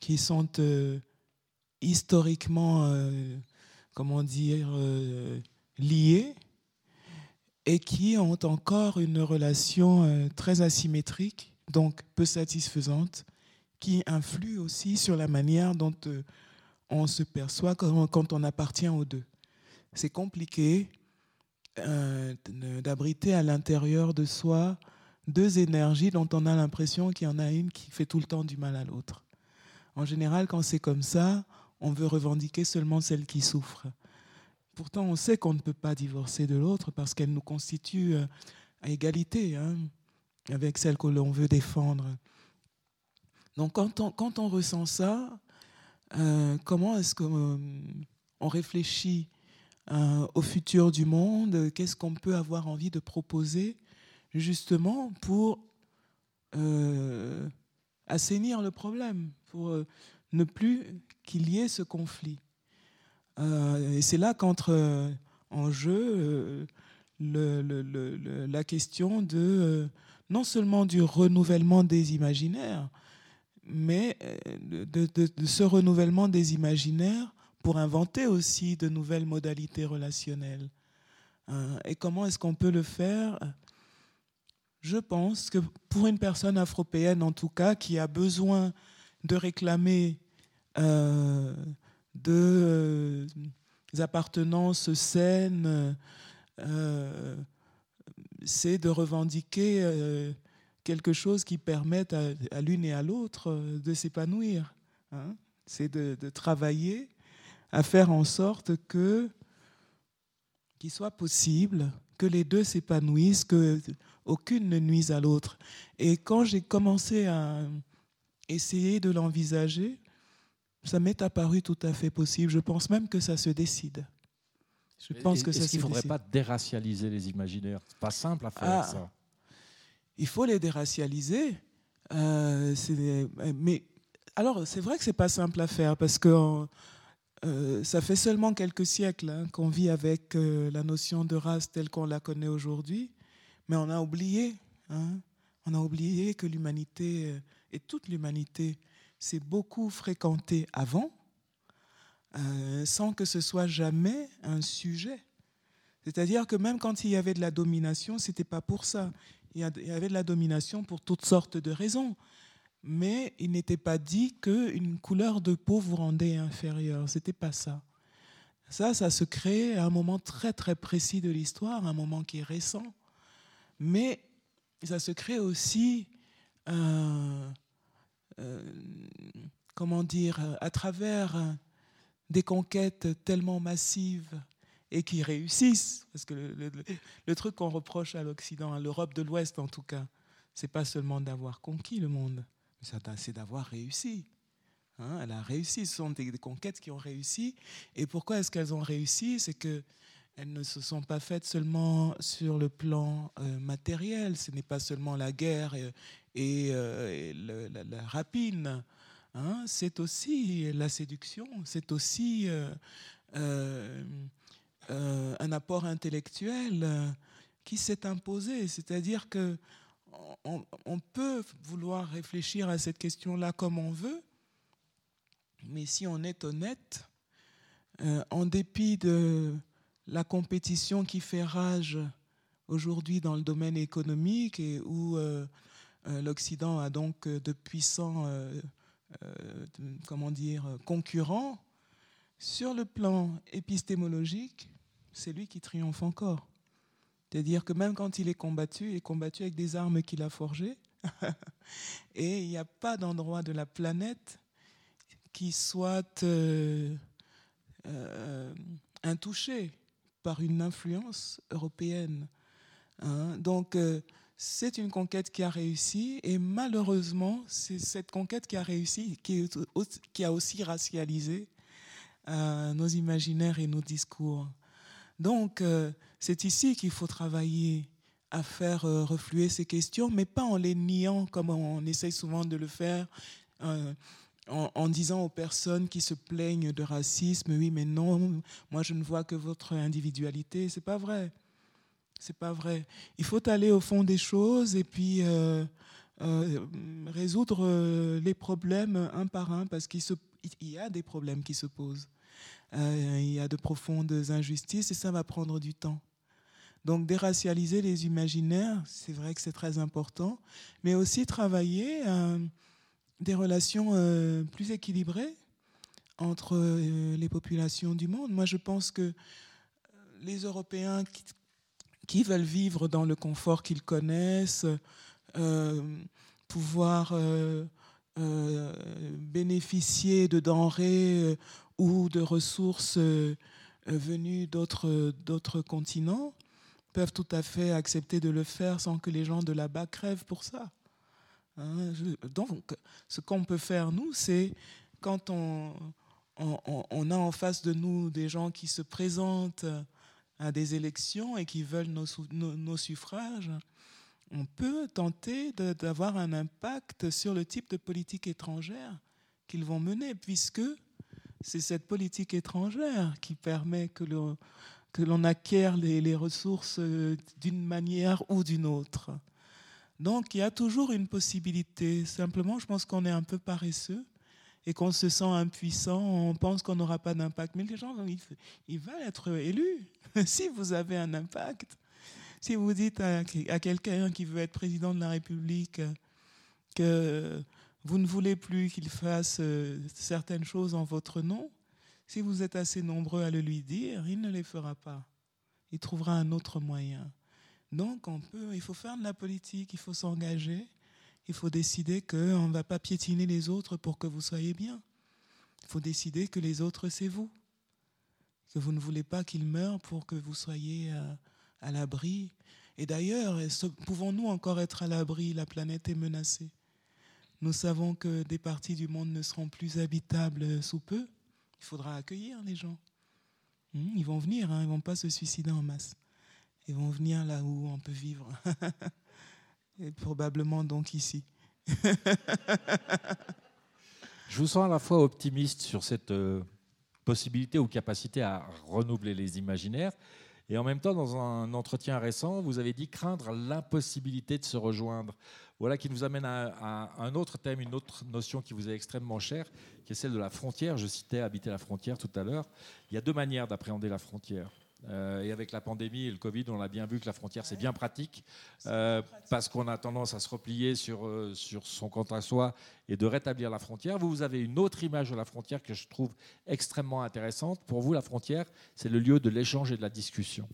qui sont historiquement, euh, comment dire, euh, liés et qui ont encore une relation euh, très asymétrique, donc peu satisfaisante, qui influe aussi sur la manière dont on se perçoit quand on appartient aux deux. C'est compliqué d'abriter à l'intérieur de soi deux énergies dont on a l'impression qu'il y en a une qui fait tout le temps du mal à l'autre. En général, quand c'est comme ça, on veut revendiquer seulement celle qui souffre. Pourtant, on sait qu'on ne peut pas divorcer de l'autre parce qu'elle nous constitue euh, à égalité hein, avec celle que l'on veut défendre. Donc, quand on, quand on ressent ça, euh, comment est-ce qu'on euh, réfléchit au futur du monde Qu'est-ce qu'on peut avoir envie de proposer justement pour assainir le problème, pour ne plus qu'il y ait ce conflit. Euh, et c'est là qu'entre euh, en jeu euh, la question de non seulement du renouvellement des imaginaires, mais de, ce renouvellement des imaginaires pour inventer aussi de nouvelles modalités relationnelles. et comment est-ce qu'on peut le faire? Je pense que pour une personne afropéenne, en tout cas, qui a besoin de réclamer euh, de euh, appartenances saines, euh, c'est de revendiquer quelque chose qui permette à, l'une et à l'autre de s'épanouir. Hein. C'est de, travailler à faire en sorte que qu'il soit possible que les deux s'épanouissent, que aucune ne nuise à l'autre. Et quand j'ai commencé à essayer de l'envisager, ça m'est apparu tout à fait possible. Je pense même que ça se décide. Je pense que ça qu'il ne faudrait pas déracialiser les imaginaires? C'est pas simple à faire ah. ça. Il faut les déracialiser. Euh, mais alors, c'est vrai que c'est pas simple à faire parce que euh, ça fait seulement quelques siècles hein, qu'on vit avec euh, la notion de race telle qu'on la connaît aujourd'hui, mais on a oublié, hein, on a oublié que l'humanité et toute l'humanité c'est beaucoup fréquenté avant, euh, sans que ce soit jamais un sujet. C'est-à-dire que même quand il y avait de la domination, ce n'était pas pour ça. Il y avait de la domination pour toutes sortes de raisons. Mais il n'était pas dit qu'une couleur de peau vous rendait inférieur. C'était pas ça. Ça, ça se crée à un moment très très précis de l'histoire, un moment qui est récent, mais ça se crée aussi, euh, comment dire, à travers des conquêtes tellement massives et qui réussissent. Parce que le, truc qu'on reproche à l'Occident, à l'Europe de l'Ouest en tout cas, c'est pas seulement d'avoir conquis le monde, c'est d'avoir réussi. Hein, elle a réussi, ce sont des, conquêtes qui ont réussi. Et pourquoi est-ce qu'elles ont réussi? C'est que elles ne se sont pas faites seulement sur le plan euh, matériel. Ce n'est pas seulement la guerre et, euh, la, rapine. Hein. c'est aussi la séduction. C'est aussi euh, un apport intellectuel qui s'est imposé. C'est-à-dire que on, peut vouloir réfléchir à cette question-là comme on veut, mais si on est honnête, euh, en dépit de la compétition qui fait rage aujourd'hui dans le domaine économique et où euh, euh, l'Occident a donc de puissants comment dire, concurrents, sur le plan épistémologique, c'est lui qui triomphe encore. C'est-à-dire que même quand il est combattu, il est combattu avec des armes qu'il a forgées. et il n'y a pas d'endroit de la planète qui soit euh, euh, intouché par une influence européenne. Hein. Donc, euh, c'est une conquête qui a réussi et malheureusement, c'est cette conquête qui a réussi qui, qui a aussi racialisé nos imaginaires et nos discours. Donc, c'est ici qu'il faut travailler à faire refluer ces questions, mais pas en les niant comme on essaye souvent de le faire en, disant aux personnes qui se plaignent de racisme, oui, mais non, moi je ne vois que votre individualité. C'est pas vrai. C'est pas vrai. Il faut aller au fond des choses et puis euh, euh, résoudre euh, les problèmes un par un parce qu'il y a des problèmes qui se posent. il y a de profondes injustices et ça va prendre du temps. Donc déracialiser les imaginaires, c'est vrai que c'est très important, mais aussi travailler des relations euh, plus équilibrées entre euh, les populations du monde. Moi, je pense que euh, les Européens qui, veulent vivre dans le confort qu'ils connaissent, pouvoir bénéficier de denrées ou de ressources venues d'autres continents, peuvent tout à fait accepter de le faire sans que les gens de là-bas crèvent pour ça. Hein, donc, ce qu'on peut faire, nous, c'est quand on, on, a en face de nous des gens qui se présentent à des élections et qui veulent nos, nos, suffrages, on peut tenter d'avoir un impact sur le type de politique étrangère qu'ils vont mener, puisque c'est cette politique étrangère qui permet que l'on que acquiert les, ressources d'une manière ou d'une autre. Donc il y a toujours une possibilité. Simplement, je pense qu'on est un peu paresseux et qu'on se sent impuissant, on pense qu'on n'aura pas d'impact. Mais les gens, ils, veulent être élus. si vous avez un impact, si vous dites à, quelqu'un qui veut être président de la République que vous ne voulez plus qu'il fasse euh, certaines choses en votre nom, si vous êtes assez nombreux à le lui dire, il ne les fera pas. Il trouvera un autre moyen. Donc, on peut, il faut faire de la politique, il faut s'engager, il faut décider qu'on ne va pas piétiner les autres pour que vous soyez bien. Il faut décider que les autres, c'est vous. Que vous ne voulez pas qu'ils meurent pour que vous soyez euh, à l'abri. Et d'ailleurs, pouvons-nous encore être à l'abri? La planète est menacée. Nous savons que des parties du monde ne seront plus habitables sous peu. Il faudra accueillir les gens. Hmm, ils vont venir, hein, ils ne vont pas se suicider en masse. Ils vont venir là où on peut vivre. Et probablement donc ici. Je vous sens à la fois optimiste sur cette euh, possibilité ou capacité à renouveler les imaginaires. Et en même temps, dans un entretien récent, vous avez dit craindre l'impossibilité de se rejoindre. Voilà qui nous amène à, un autre thème, une autre notion qui vous est extrêmement chère, qui est celle de la frontière. Je citais habiter la frontière tout à l'heure. Il y a deux manières d'appréhender la frontière. Euh, et avec la pandémie et le Covid, on a bien vu que la frontière, c'est bien pratique, euh, parce qu'on a tendance à se replier sur, euh, sur son compte à soi et de rétablir la frontière. Vous, vous avez une autre image de la frontière que je trouve extrêmement intéressante. Pour vous, la frontière, c'est le lieu de l'échange et de la discussion.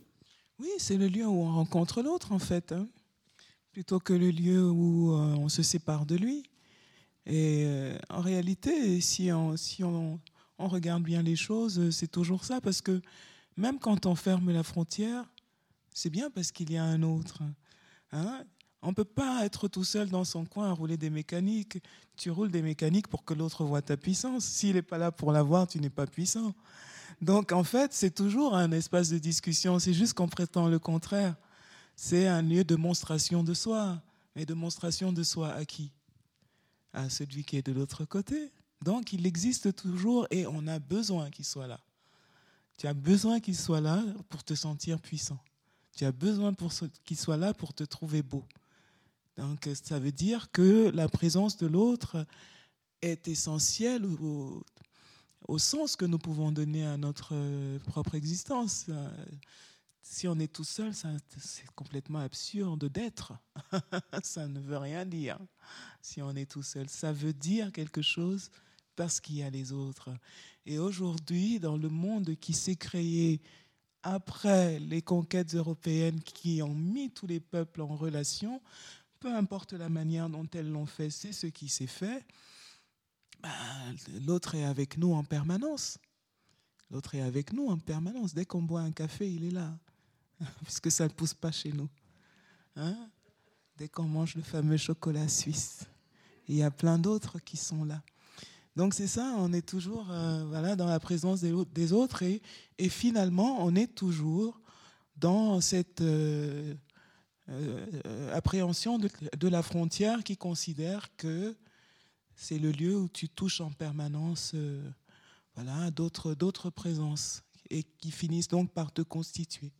Oui, c'est le lieu où on rencontre l'autre, en fait, hein. Plutôt que le lieu où on se sépare de lui. Et en réalité, si on, si on, regarde bien les choses, c'est toujours ça, parce que même quand on ferme la frontière, c'est bien parce qu'il y a un autre. Hein. on ne peut pas être tout seul dans son coin à rouler des mécaniques. Tu roules des mécaniques pour que l'autre voit ta puissance. S'il n'est pas là pour la voir, tu n'es pas puissant. Donc en fait, c'est toujours un espace de discussion. C'est juste qu'on prétend le contraire. C'est un lieu de monstration de soi. Mais de monstration de soi à qui? À celui qui est de l'autre côté. Donc il existe toujours et on a besoin qu'il soit là. Tu as besoin qu'il soit là pour te sentir puissant. Tu as besoin qu'il soit là pour te trouver beau. Donc ça veut dire que la présence de l'autre est essentielle au, au, sens que nous pouvons donner à notre propre existence. Si on est tout seul, c'est complètement absurde d'être. ça ne veut rien dire. Si on est tout seul, ça veut dire quelque chose parce qu'il y a les autres. Et aujourd'hui, dans le monde qui s'est créé après les conquêtes européennes qui ont mis tous les peuples en relation, peu importe la manière dont elles l'ont fait, c'est ce qui s'est fait, ben, l'autre est avec nous en permanence. L'autre est avec nous en permanence. Dès qu'on boit un café, il est là, puisque ça ne pousse pas chez nous. Hein? Dès qu'on mange le fameux chocolat suisse, il y a plein d'autres qui sont là. Donc c'est ça, on est toujours euh, voilà, dans la présence des, autres et, finalement on est toujours dans cette euh, euh, appréhension de, de, la frontière qui considère que c'est le lieu où tu touches en permanence voilà, d'autres présences et qui finissent donc par te constituer.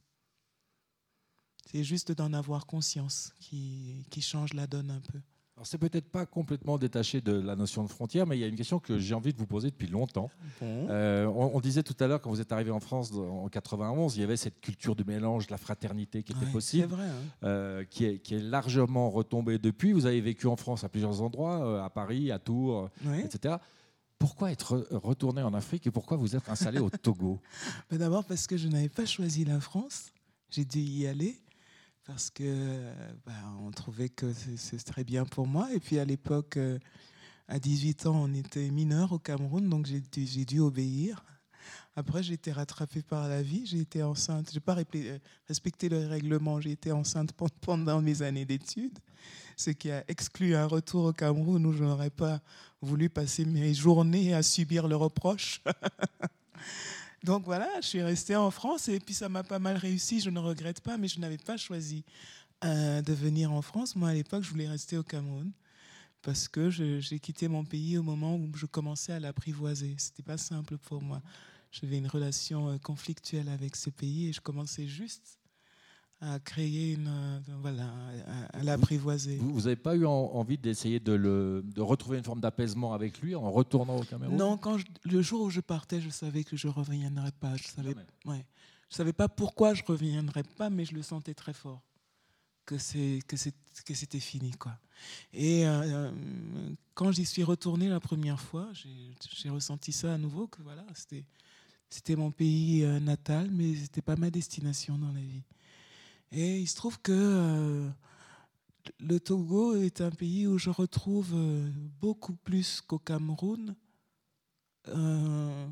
C'est juste d'en avoir conscience qui, qui change la donne un peu. Alors c'est peut-être pas complètement détaché de la notion de frontière, mais il y a une question que j'ai envie de vous poser depuis longtemps. Euh, on, disait tout à l'heure, quand vous êtes arrivé en France en 91, il y avait cette culture de mélange, de la fraternité qui était possible, vrai, hein. euh, qui, est, qui, est, largement retombée depuis. Vous avez vécu en France à plusieurs endroits, euh, à Paris, à Tours, etc. Pourquoi être retourné en Afrique et pourquoi vous êtes installé au Togo? D'abord parce que je n'avais pas choisi la France, j'ai dû y aller parce que bah, on trouvait que c'est très bien pour moi. Et puis à l'époque, euh, à 18 ans, on était mineur au Cameroun, donc j'ai dû obéir. Après, j'ai été rattrapée par la vie. J'ai été enceinte. Je n'ai pas euh, respecté le règlement. J'ai été enceinte pendant mes années d'études, ce qui a exclu un retour au Cameroun où je n'aurais pas voulu passer mes journées à subir le reproche. Donc voilà, je suis restée en France et puis ça m'a pas mal réussi, je ne regrette pas, mais je n'avais pas choisi euh, de venir en France. Moi, à l'époque, je voulais rester au Cameroun parce que j'ai quitté mon pays au moment où je commençais à l'apprivoiser. C'était pas simple pour moi. J'avais une relation euh, conflictuelle avec ce pays et je commençais juste à créer une, euh, voilà, à, l'apprivoiser. Vous n'avez pas eu envie d'essayer de, le, de retrouver une forme d'apaisement avec lui en retournant au Cameroun? Non, quand le jour où je partais, je savais que je ne reviendrais pas. Je savais, ouais, je savais pas pourquoi je ne reviendrais pas, mais je le sentais très fort que c'est que c'était fini quoi. Et euh, euh, quand j'y suis retourné la première fois, j'ai ressenti ça à nouveau que voilà, c'était c'était mon pays natal, mais c'était pas ma destination dans la vie. Et il se trouve que euh, le Togo est un pays où je retrouve euh, beaucoup plus qu'au Cameroun. Euh,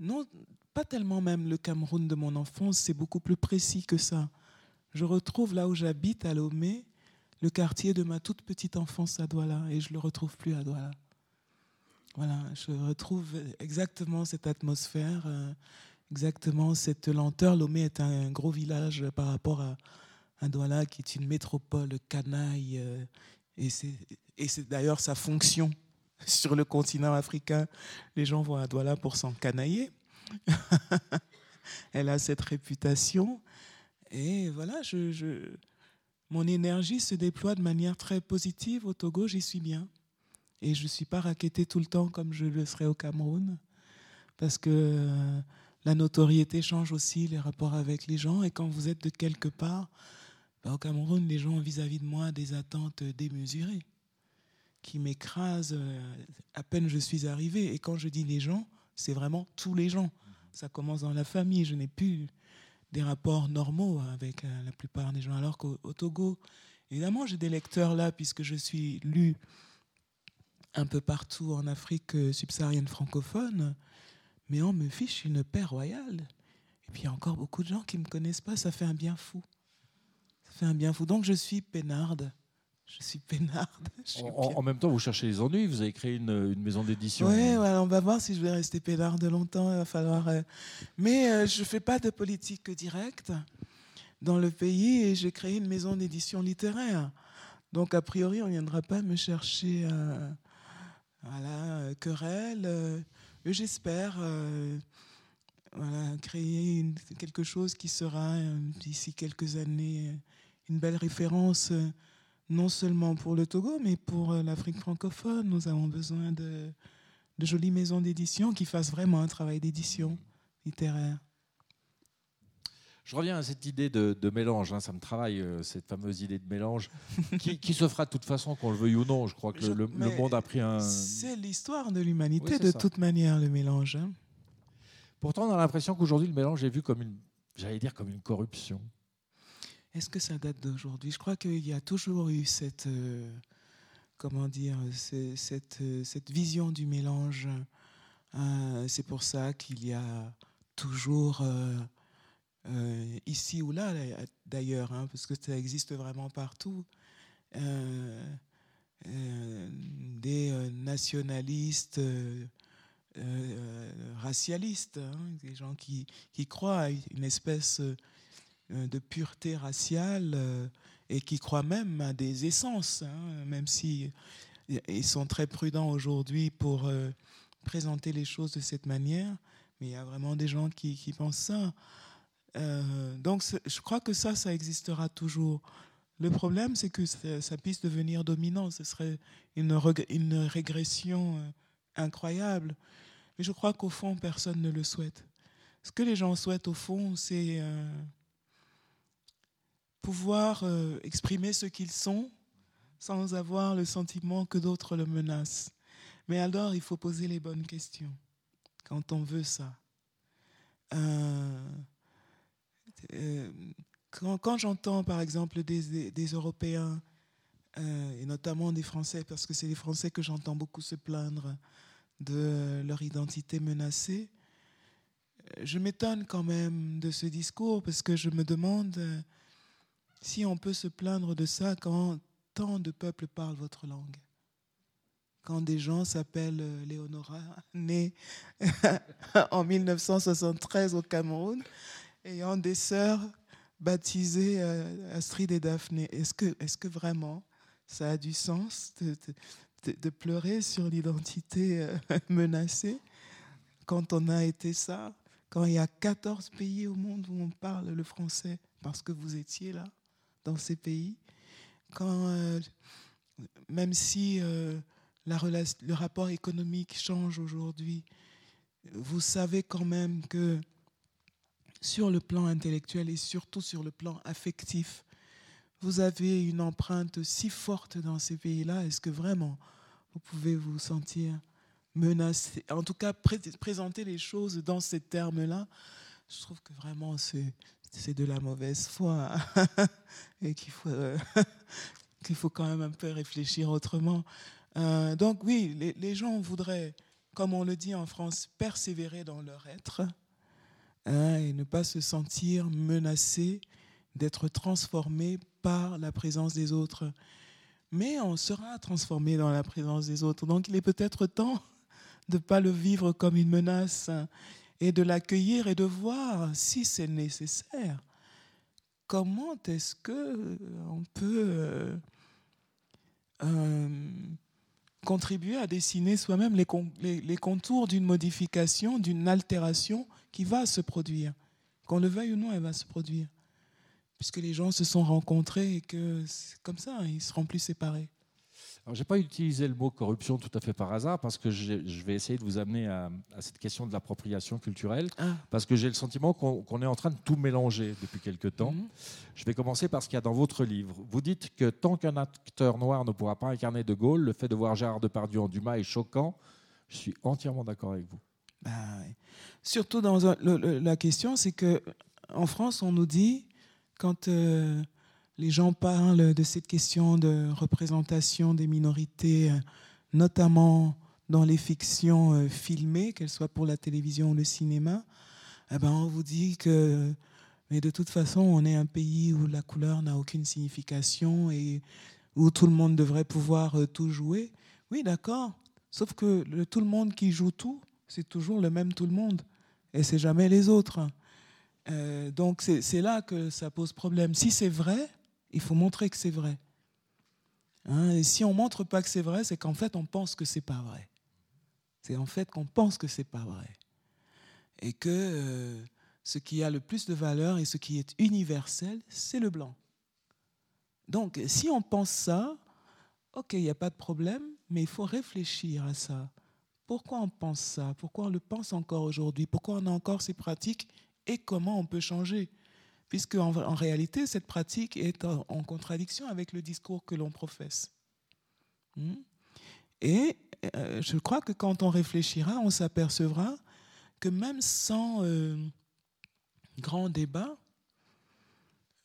non, pas tellement même le Cameroun de mon enfance, c'est beaucoup plus précis que ça. Je retrouve là où j'habite, à Lomé, le quartier de ma toute petite enfance à Douala, et je le retrouve plus à Douala. Voilà, je retrouve exactement cette atmosphère exactement cette lenteur. Lomé est un gros village par rapport à, à Douala, qui est une métropole canaille. Euh, et c'est d'ailleurs sa fonction sur le continent africain. Les gens vont à Douala pour s'en canailler. Elle a cette réputation. Et voilà, je, mon énergie se déploie de manière très positive. Au Togo, j'y suis bien. Et je ne suis pas raquettée tout le temps comme je le serais au Cameroun. Parce que la notoriété change aussi les rapports avec les gens. Et quand vous êtes de quelque part, bah, au Cameroun, les gens ont vis-à-vis de moi des attentes démesurées qui m'écrasent euh, à peine je suis arrivé. Et quand je dis les gens, c'est vraiment tous les gens. Ça commence dans la famille. Je n'ai plus des rapports normaux avec euh, la plupart des gens. Alors qu'au Togo, évidemment, j'ai des lecteurs là, puisque je suis lu un peu partout en Afrique subsaharienne francophone, mais on me fiche une paix royale. Et puis il y a encore beaucoup de gens qui ne me connaissent pas, ça fait un bien fou. Ça fait un bien fou. Donc je suis peinarde. Je suis peinarde. en, même temps, vous cherchez les ennuis, vous avez créé une, maison d'édition. Oui, on va voir si je vais rester peinarde longtemps. Il va falloir. Euh, mais euh, je ne fais pas de politique directe dans le pays et j'ai créé une maison d'édition littéraire. Donc, a priori, on ne viendra pas me chercher. Euh, voilà, querelle. Euh, j'espère euh, créer quelque chose qui sera d'ici quelques années une belle référence, non seulement pour le Togo, mais pour l'Afrique francophone. Nous avons besoin de jolies maisons d'édition qui fassent vraiment un travail d'édition littéraire. Je reviens à cette idée de, mélange, hein, ça me travaille, euh, cette fameuse idée de mélange, qui, se fera de toute façon, qu'on le veuille ou non. Je crois que le, monde a pris un. C'est l'histoire de l'humanité, de toute manière, le mélange. Hein. Pourtant, on a l'impression qu'aujourd'hui, le mélange est vu comme une, j'allais dire, comme une corruption. Est-ce que ça date d'aujourd'hui? Je crois qu'il y a toujours eu cette. Euh, comment dire cette, euh, cette vision du mélange. c'est pour ça qu'il y a toujours. Euh, ici ou là d'ailleurs, hein, parce que ça existe vraiment partout, euh, euh, des nationalistes racialistes, hein, des gens qui, croient à une espèce de pureté raciale et qui croient même à des essences, hein, même si ils sont très prudents aujourd'hui pour présenter les choses de cette manière, mais il y a vraiment des gens qui pensent ça. Euh, donc je crois que ça, ça existera toujours. Le problème, c'est que ça, puisse devenir dominant. Ce serait une, une régression euh, incroyable. Mais je crois qu'au fond, personne ne le souhaite. Ce que les gens souhaitent, au fond, c'est euh, pouvoir exprimer ce qu'ils sont sans avoir le sentiment que d'autres le menacent. Mais alors, il faut poser les bonnes questions quand on veut ça. Quand, j'entends par exemple des, Européens, euh, et notamment des Français, parce que c'est les Français que j'entends beaucoup se plaindre de leur identité menacée, euh, je m'étonne quand même de ce discours, parce que je me demande si on peut se plaindre de ça quand tant de peuples parlent votre langue. Quand des gens s'appellent Léonora, née en 1973 au Cameroun, ayant des sœurs baptisées euh, Astrid et Daphné. Est-ce que, vraiment ça a du sens de, pleurer sur l'identité euh, menacée quand on a été ça Quand il y a 14 pays au monde où on parle le français parce que vous étiez là, dans ces pays? Quand, euh, même si le rapport économique change aujourd'hui, vous savez quand même que sur le plan intellectuel et surtout sur le plan affectif, vous avez une empreinte si forte dans ces pays-là, est-ce que vraiment vous pouvez vous sentir menacé? En tout cas, présenter les choses dans ces termes-là, je trouve que vraiment c'est, de la mauvaise foi et qu'il faut, qu'il faut quand même un peu réfléchir autrement. Euh, donc oui, les gens voudraient, comme on le dit en France, persévérer dans leur être Hein, et ne pas se sentir menacé d'être transformé par la présence des autres. Mais on sera transformé dans la présence des autres. Donc il est peut-être temps de ne pas le vivre comme une menace et de l'accueillir et de voir si c'est nécessaire. Comment est-ce que on peut euh, euh, contribuer à dessiner soi-même les, contours d'une modification, d'une altération qui va se produire. Qu'on le veuille ou non, elle va se produire. Puisque les gens se sont rencontrés et que c'est comme ça, ils ne seront plus séparés. Alors, j'ai pas utilisé le mot corruption tout à fait par hasard parce que je vais essayer de vous amener à, cette question de l'appropriation culturelle ah. parce que j'ai le sentiment qu'on est en train de tout mélanger depuis quelque temps. Mhm. Je vais commencer par ce qu'il y a dans votre livre. Vous dites que tant qu'un acteur noir ne pourra pas incarner De Gaulle, le fait de voir Gérard Depardieu en Dumas est choquant. Je suis entièrement d'accord avec vous. Bah, Surtout dans la question, c'est que en France, on nous dit quand euh, les gens parlent de cette question de représentation des minorités, euh, notamment dans les fictions euh, filmées, qu'elles soient pour la télévision ou le cinéma, eh ben on vous dit que mais de toute façon, on est un pays où la couleur n'a aucune signification et où tout le monde devrait pouvoir tout jouer. Oui, d'accord. Sauf que tout le monde qui joue tout, c'est toujours le même tout le monde. Et c'est jamais les autres. donc c'est là que ça pose problème. Si c'est vrai, il faut montrer que c'est vrai. Hein, et si on montre pas que c'est vrai, c'est qu'en fait, on pense que c'est pas vrai. C'est en fait qu'on pense que c'est pas vrai. Et que euh, ce qui a le plus de valeur et ce qui est universel, c'est le blanc. Donc, si on pense ça, ok, il n'y a pas de problème, mais il faut réfléchir à ça. Pourquoi on pense ça? Pourquoi on le pense encore aujourd'hui? Pourquoi on a encore ces pratiques? Et comment on peut changer? Puisque en, réalité, cette pratique est en, contradiction avec le discours que l'on professe. Hmm? Et euh, je crois que quand on réfléchira, on s'apercevra que même sans euh, grand débat,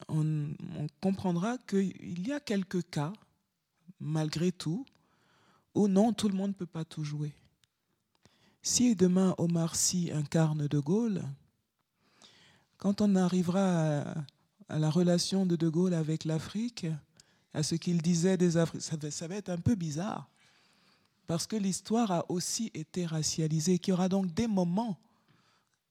on, on comprendra qu'il y a quelques cas, malgré tout, où non, tout le monde ne peut pas tout jouer. Si demain Omar Sy incarne De Gaulle, quand on arrivera à, la relation de De Gaulle avec l'Afrique, à ce qu'il disait des Africains, ça, va être un peu bizarre. Parce que l'histoire a aussi été racialisée, qu'il y aura donc des moments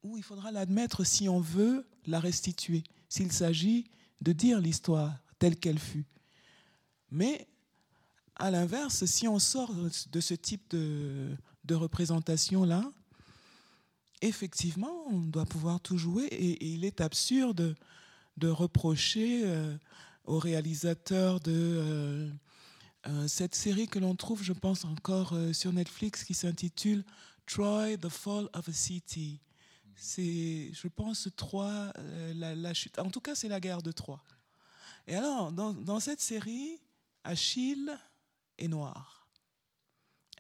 où il faudra l'admettre si on veut la restituer, s'il s'agit de dire l'histoire telle qu'elle fut. Mais à l'inverse, si on sort de ce type de, de représentation-là, effectivement, on doit pouvoir tout jouer et, il est absurde de reprocher euh, aux réalisateurs de euh, euh, cette série que l'on trouve, je pense encore sur Netflix, qui s'intitule Troy, The Fall of a City. C'est, je pense, Troy, la, chute. En tout cas, c'est la guerre de Troie. Et alors, dans, dans cette série, Achille est noir.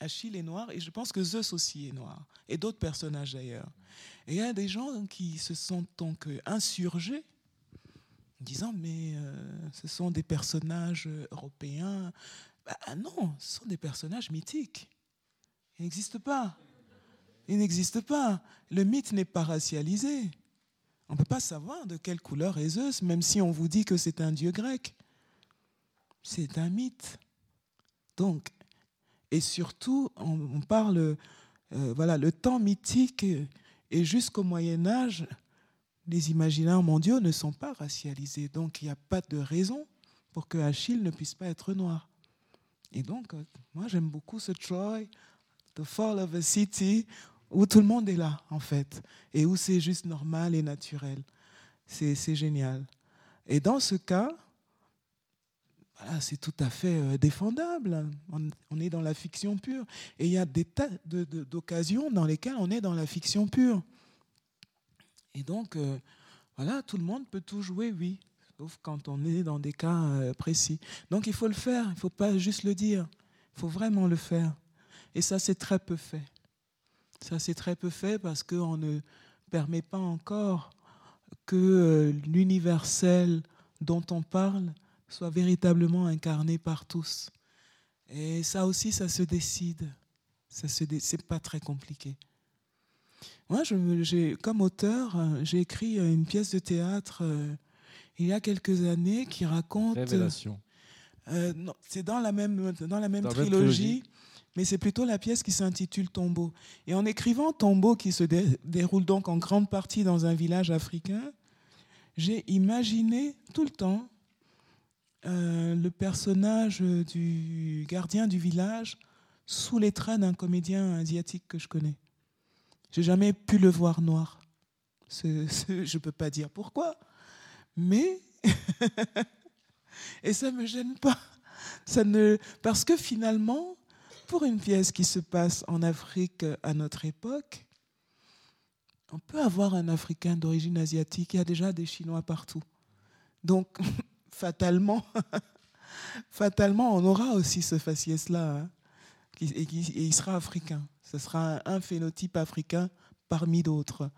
Achille est noir et je pense que Zeus aussi est noir et d'autres personnages d'ailleurs. Et il y a des gens qui se sentent donc insurgés disant mais euh, ce sont des personnages européens. Bah, non, ce sont des personnages mythiques. Ils n'existent pas. Ils n'existent pas. Le mythe n'est pas racialisé. On ne peut pas savoir de quelle couleur est Zeus, même si on vous dit que c'est un dieu grec. C'est un mythe. Donc, et surtout, on, parle, euh, voilà, le temps mythique et jusqu'au Moyen Âge, les imaginaires mondiaux ne sont pas racialisés. Donc il n'y a pas de raison pour que Achille ne puisse pas être noir. Et donc, euh, moi j'aime beaucoup ce Troy, The Fall of a City, où tout le monde est là, en fait, et où c'est juste normal et naturel. C'est génial. Et dans ce cas, c'est tout à fait euh, défendable. On, est dans la fiction pure. Et il y a des tas d'occasions dans lesquelles on est dans la fiction pure. Et donc, euh, voilà, tout le monde peut tout jouer, oui, sauf quand on est dans des cas euh, précis. Donc, il faut le faire, il ne faut pas juste le dire, il faut vraiment le faire. Et ça, c'est très peu fait. Ça, c'est très peu fait parce qu'on ne permet pas encore que l'universel dont on parle soit véritablement incarné par tous. Et ça aussi, ça se décide. Ça se C'est pas très compliqué. Moi, je, comme auteur, j'ai écrit une pièce de théâtre euh, il y a quelques années qui raconte. Révélation. Euh, c'est dans la même, dans la même trilogie, mais c'est plutôt la pièce qui s'intitule Tombeau. Et en écrivant Tombeau, qui se déroule donc en grande partie dans un village africain, j'ai imaginé tout le temps euh, le personnage du gardien du village sous les traits d'un comédien asiatique que je connais. J'ai jamais pu le voir noir. je ne peux pas dire pourquoi, mais et ça me gêne pas Ça ne... Parce que finalement, pour une pièce qui se passe en Afrique à notre époque, on peut avoir un Africain d'origine asiatique. Il y a déjà des Chinois partout. Donc, fatalement, fatalement, on aura aussi ce faciès-là. Hein, et, il sera africain. Ce sera un phénotype africain parmi d'autres,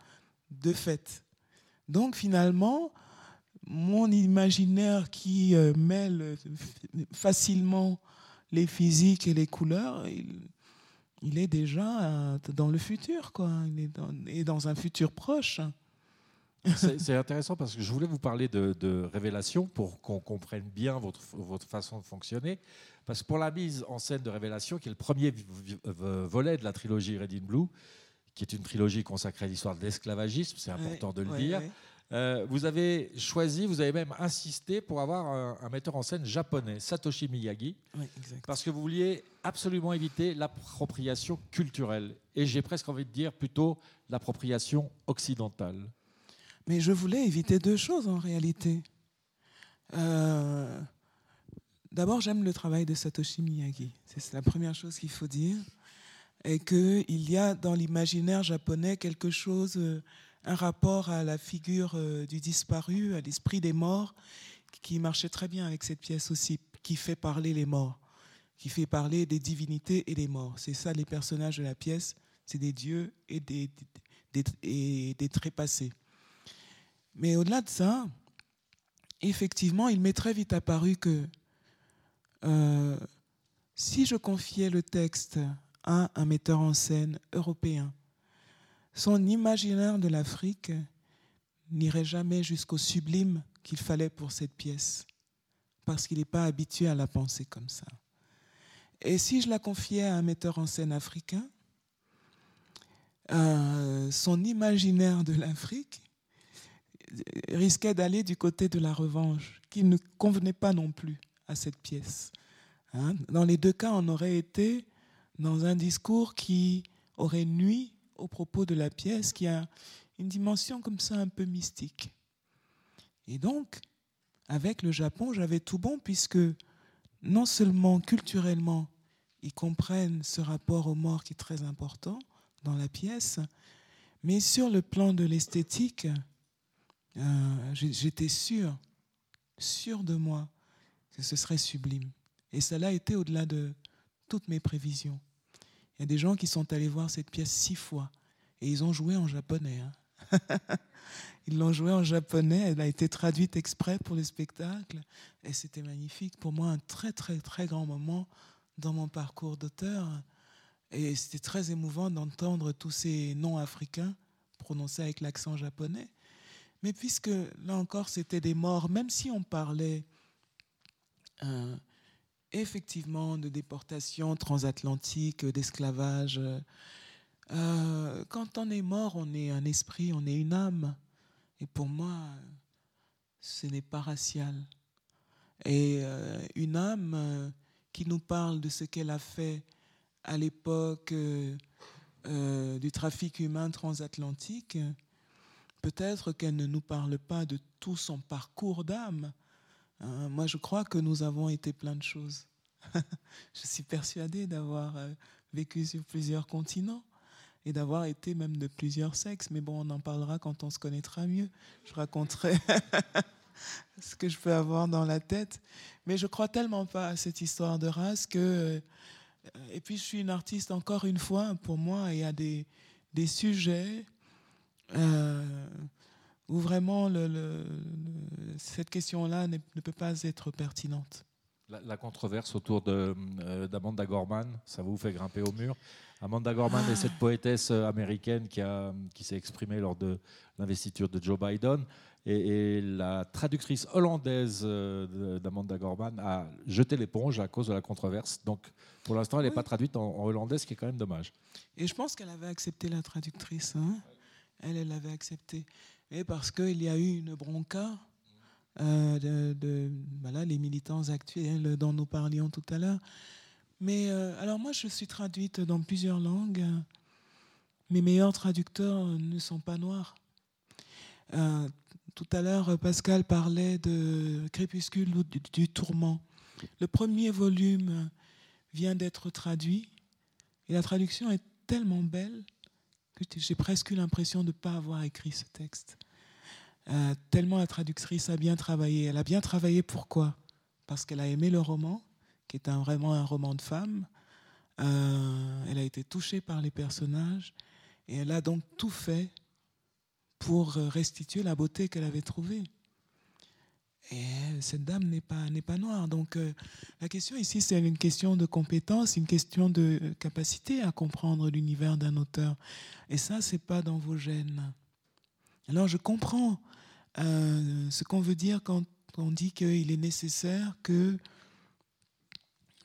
de fait. Donc, finalement, mon imaginaire qui euh, mêle facilement les physiques et les couleurs, il, est déjà euh, dans le futur, quoi. Il est dans, et dans un futur proche. C'est intéressant parce que je voulais vous parler de, révélation pour qu'on comprenne bien votre, votre, façon de fonctionner. Parce que pour la mise en scène de révélation, qui est le premier volet de la trilogie Red in Blue, qui est une trilogie consacrée à l'histoire de l'esclavagisme, c'est important de le dire. Euh, vous avez choisi, vous avez même insisté pour avoir un, metteur en scène japonais, Satoshi Miyagi, parce que vous vouliez absolument éviter l'appropriation culturelle. Et j'ai presque envie de dire plutôt l'appropriation occidentale. Mais je voulais éviter deux choses en réalité. Euh, d'abord, j'aime le travail de Satoshi Miyagi. C'est la première chose qu'il faut dire. Et qu'il y a dans l'imaginaire japonais quelque chose euh, un rapport à la figure euh, du disparu, à l'esprit des morts, qui marchait très bien avec cette pièce aussi, qui fait parler les morts, qui fait parler des divinités et des morts. C'est ça les personnages de la pièce, c'est des dieux et des, et des trépassés. Mais au-delà de ça, effectivement, il m'est très vite apparu que euh, si je confiais le texte à un metteur en scène européen, son imaginaire de l'Afrique n'irait jamais jusqu'au sublime qu'il fallait pour cette pièce, parce qu'il n'est pas habitué à la penser comme ça. Et si je la confiais à un metteur en scène africain, euh, son imaginaire de l'Afrique risquait d'aller du côté de la revanche, qui ne convenait pas non plus à cette pièce. Hein. Dans les deux cas, on aurait été dans un discours qui aurait nui au propos de la pièce qui a une dimension comme ça un peu mystique. Et donc, avec le Japon, j'avais tout bon puisque non seulement culturellement, ils comprennent ce rapport aux morts qui est très important dans la pièce, mais sur le plan de l'esthétique, euh, j'étais sûr, sûr de moi, que ce serait sublime. Et cela été au-delà de toutes mes prévisions. Il y a des gens qui sont allés voir cette pièce six fois et ils ont joué en japonais. Hein. ils l'ont joué en japonais, elle a été traduite exprès pour le spectacle et c'était magnifique. Pour moi, un très très très grand moment dans mon parcours d'auteur. Et c'était très émouvant d'entendre tous ces noms africains prononcés avec l'accent japonais. Mais puisque là encore c'était des morts, même si on parlait euh, effectivement de déportation transatlantique, d'esclavage. Euh, quand on est mort, on est un esprit, on est une âme. Et pour moi, ce n'est pas racial. Et euh, une âme qui nous parle de ce qu'elle a fait à l'époque du trafic humain transatlantique, peut-être qu'elle ne nous parle pas de tout son parcours d'âme, Hein, moi, je crois que nous avons été plein de choses. je suis persuadée d'avoir euh, vécu sur plusieurs continents et d'avoir été même de plusieurs sexes. Mais bon, on en parlera quand on se connaîtra mieux. Je raconterai ce que je peux avoir dans la tête. Mais je crois tellement pas à cette histoire de race que... Euh, et puis, je suis une artiste, encore une fois, pour moi, il y a des, des sujets... Euh, où vraiment le, cette question-là ne, peut pas être pertinente. La, controverse autour euh, d'Amanda Gorman, ça vous fait grimper au mur Amanda Gorman est cette poétesse euh, américaine qui, a, qui s'est exprimée lors de l'investiture de Joe Biden. Et, la traductrice hollandaise euh, d'Amanda Gorman a jeté l'éponge à cause de la controverse. Donc, pour l'instant, elle n'est pas traduite en, hollandais, ce qui est quand même dommage. Et je pense qu'elle avait accepté la traductrice. Hein elle, elle l'avait accepté et parce qu'il y a eu une bronca euh, de, voilà, les militants actuels dont nous parlions tout à l'heure. Mais euh, alors moi, je suis traduite dans plusieurs langues. Mes meilleurs traducteurs ne sont pas noirs. Euh, tout à l'heure, Pascal parlait de Crépuscule ou du, tourment. Le premier volume vient d'être traduit et la traduction est tellement belle j'ai presque eu l'impression de ne pas avoir écrit ce texte. Euh, tellement la traductrice a bien travaillé. Elle a bien travaillé pourquoi? Parce qu'elle a aimé le roman, qui est un, vraiment un roman de femme. Euh, elle a été touchée par les personnages et elle a donc tout fait pour restituer la beauté qu'elle avait trouvée. Et cette dame n'est pas, pas noire. Donc euh, la question ici, c'est une question de compétence, une question de capacité à comprendre l'univers d'un auteur. Et ça, c'est pas dans vos gènes. Alors je comprends euh, ce qu'on veut dire quand on dit qu'il est nécessaire que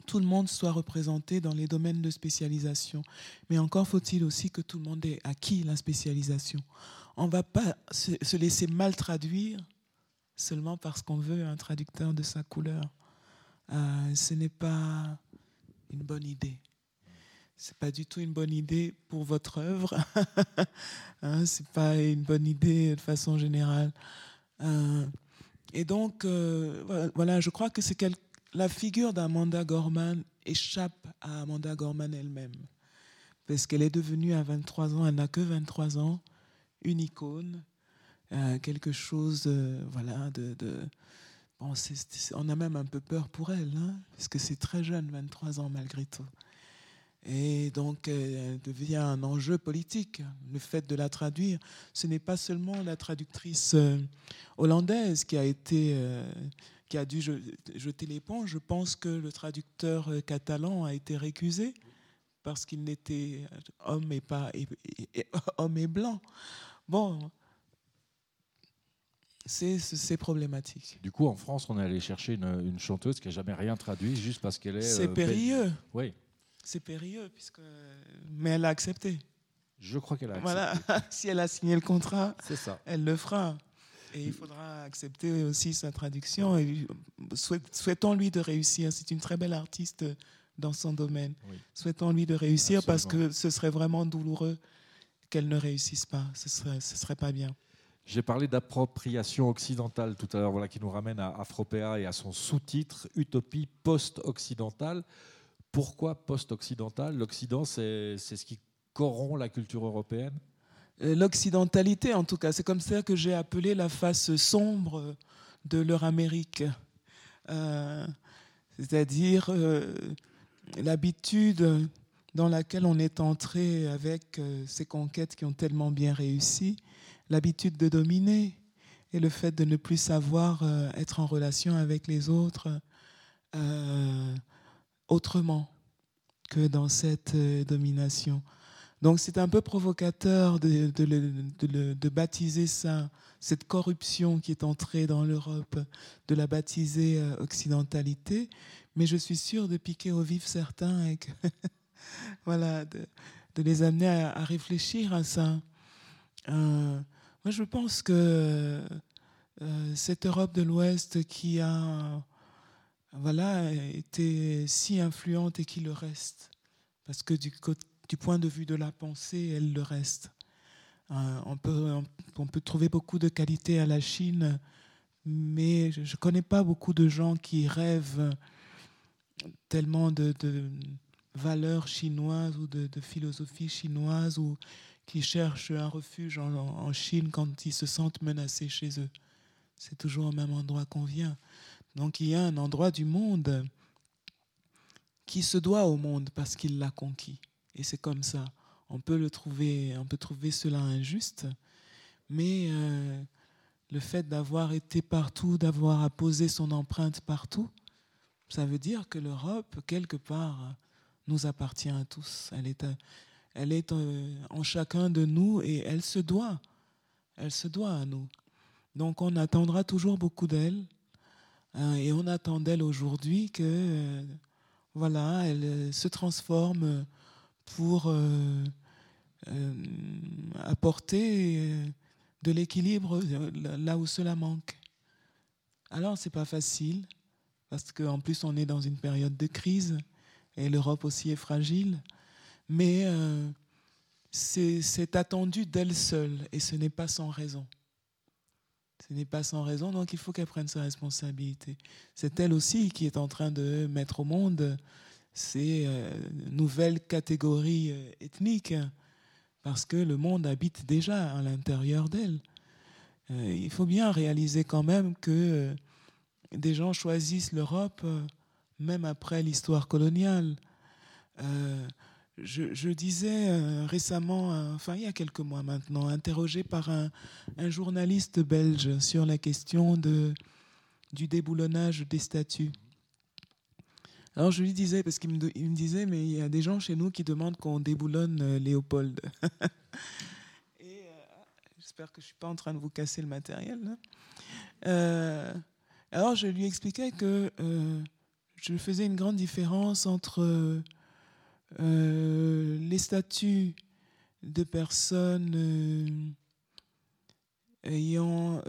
tout le monde soit représenté dans les domaines de spécialisation. Mais encore faut-il aussi que tout le monde ait acquis la spécialisation. On ne va pas se laisser mal traduire seulement parce qu'on veut un traducteur de sa couleur. Euh, ce n'est pas une bonne idée. C'est pas du tout une bonne idée pour votre œuvre. hein, c'est pas une bonne idée de façon générale. Euh, et donc, euh, voilà, je crois que la figure d'Amanda Gorman échappe à Amanda Gorman elle-même. Parce qu'elle est devenue à 23 ans, elle n'a que 23 ans, une icône, euh, quelque chose, euh, voilà, de, on a même un peu peur pour elle, hein, parce que c'est très jeune, 23 ans malgré tout. Et donc, elle devient un enjeu politique. Le fait de la traduire, ce n'est pas seulement la traductrice euh, hollandaise qui a été, qui a dû jeter l'éponge. Je pense que le traducteur catalan a été récusé parce qu'il n'était homme et pas homme et blanc. Bon, c'est problématique. Du coup, en France, on est allé chercher une, chanteuse qui n'a jamais rien traduit juste parce qu'elle est. C'est euh, périlleux. Oui. C'est périlleux, puisque... mais elle a accepté. Je crois qu'elle a accepté. Voilà, si elle a signé le contrat, ça. elle le fera. Et il faudra accepter aussi sa traduction. Et souhaitons-lui de réussir. C'est une très belle artiste dans son domaine. Souhaitons-lui de réussir parce que ce serait vraiment douloureux qu'elle ne réussisse pas. Ce serait, ce serait pas bien. J'ai parlé d'appropriation occidentale tout à l'heure, voilà, qui nous ramène à Afropéa et à son sous-titre Utopie post-occidentale. Pourquoi post-occidentale? L'Occident, c'est ce qui corrompt la culture européenne? Euh, L'occidentalité, en tout cas, c'est comme ça que j'ai appelé la face sombre de leur Amérique. Euh, c'est-à-dire euh, l'habitude dans laquelle on est entré avec ces conquêtes qui ont tellement bien réussi l'habitude de dominer et le fait de ne plus savoir euh, être en relation avec les autres euh, autrement que dans cette euh, domination. Donc c'est un peu provocateur de, de, baptiser ça, cette corruption qui est entrée dans l'Europe, de la baptiser occidentalité, mais je suis sûre de piquer au vif certains et voilà, de, les amener à, réfléchir à ça. Moi, je pense que euh, cette Europe de l'Ouest qui a voilà, été si influente et qui le reste, parce que du, point de vue de la pensée, elle le reste. Euh, on, peut, trouver beaucoup de qualités à la Chine, mais je ne connais pas beaucoup de gens qui rêvent tellement de, valeurs chinoises ou de, de philosophie chinoise ou qui cherchent un refuge en, Chine quand ils se sentent menacés chez eux. C'est toujours au même endroit qu'on vient. Donc il y a un endroit du monde qui se doit au monde parce qu'il l'a conquis. Et c'est comme ça. On peut le trouver, on peut trouver cela injuste, mais euh, le fait d'avoir été partout, d'avoir apposé son empreinte partout, ça veut dire que l'Europe, quelque part, nous appartient à tous. Elle est, elle est euh, en chacun de nous et elle se doit. Elle se doit à nous. Donc on attendra toujours beaucoup d'elle. Hein, et on attend d'elle aujourd'hui que euh, voilà, elle euh, se transforme pour apporter de l'équilibre là où cela manque. Alors c'est pas facile parce qu'en plus on est dans une période de crise et l'Europe aussi est fragile mais euh, c'est attendu d'elle seule et ce n'est pas sans raison. Ce n'est pas sans raison, donc il faut qu'elle prenne sa responsabilité. C'est elle aussi qui est en train de mettre au monde ces euh, nouvelles catégories euh, ethniques, parce que le monde habite déjà à l'intérieur d'elle. Il faut bien réaliser quand même que des gens choisissent l'Europe même après l'histoire coloniale. Je, disais récemment, enfin il y a quelques mois maintenant, interrogé par un, journaliste belge sur la question de, du déboulonnage des statuts. Alors je lui disais, parce qu'il me, disait, mais il y a des gens chez nous qui demandent qu'on déboulonne euh, Léopold. Euh, j'espère que je ne suis pas en train de vous casser le matériel. Euh, alors je lui expliquais que je faisais une grande différence entre les statuts de personnes ayant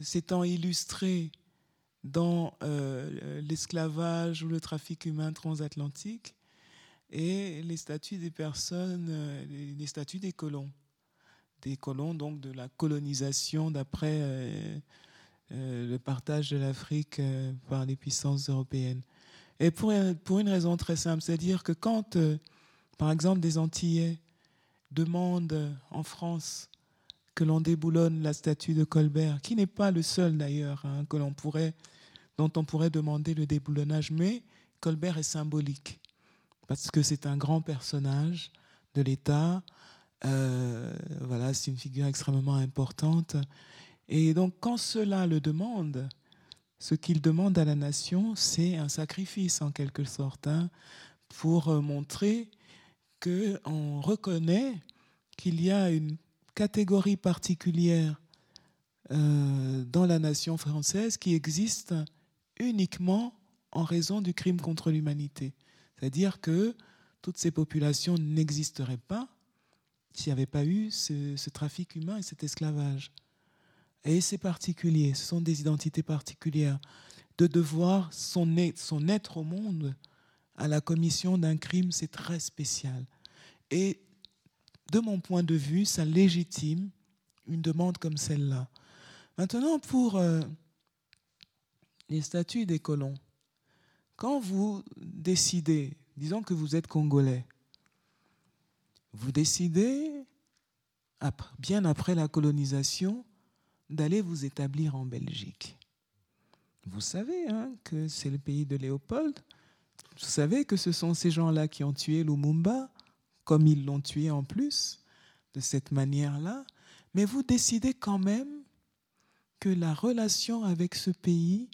s'étant illustrées dans euh, l'esclavage ou le trafic humain transatlantique et les statuts des personnes, euh, les statuts des colons. Des colons, donc de la colonisation d'après euh, le partage de l'Afrique par les puissances européennes. Et pour, pour une raison très simple, c'est-à-dire que quand, par exemple, des Antillais demandent en France que l'on déboulonne la statue de Colbert, qui n'est pas le seul d'ailleurs hein, que l'on pourrait dont on pourrait demander le déboulonnage. Mais Colbert est symbolique, parce que c'est un grand personnage de l'État. Euh, voilà, c'est une figure extrêmement importante. Et donc, quand cela le demande, ce qu'il demande à la nation, c'est un sacrifice en quelque sorte, hein, pour montrer qu'on reconnaît qu'il y a une catégorie particulière euh, dans la nation française qui existe uniquement en raison du crime contre l'humanité. C'est-à-dire que toutes ces populations n'existeraient pas s'il n'y avait pas eu ce, trafic humain et cet esclavage. Et c'est particulier, ce sont des identités particulières. De devoir son, son être au monde à la commission d'un crime, c'est très spécial. Et de mon point de vue, ça légitime une demande comme celle-là. Maintenant, pour euh, les statuts des colons. Quand vous décidez, disons que vous êtes congolais, vous décidez, bien après la colonisation, d'aller vous établir en Belgique. Vous savez hein, que c'est le pays de Léopold. Vous savez que ce sont ces gens-là qui ont tué Lumumba, comme ils l'ont tué en plus, de cette manière-là. Mais vous décidez quand même que la relation avec ce pays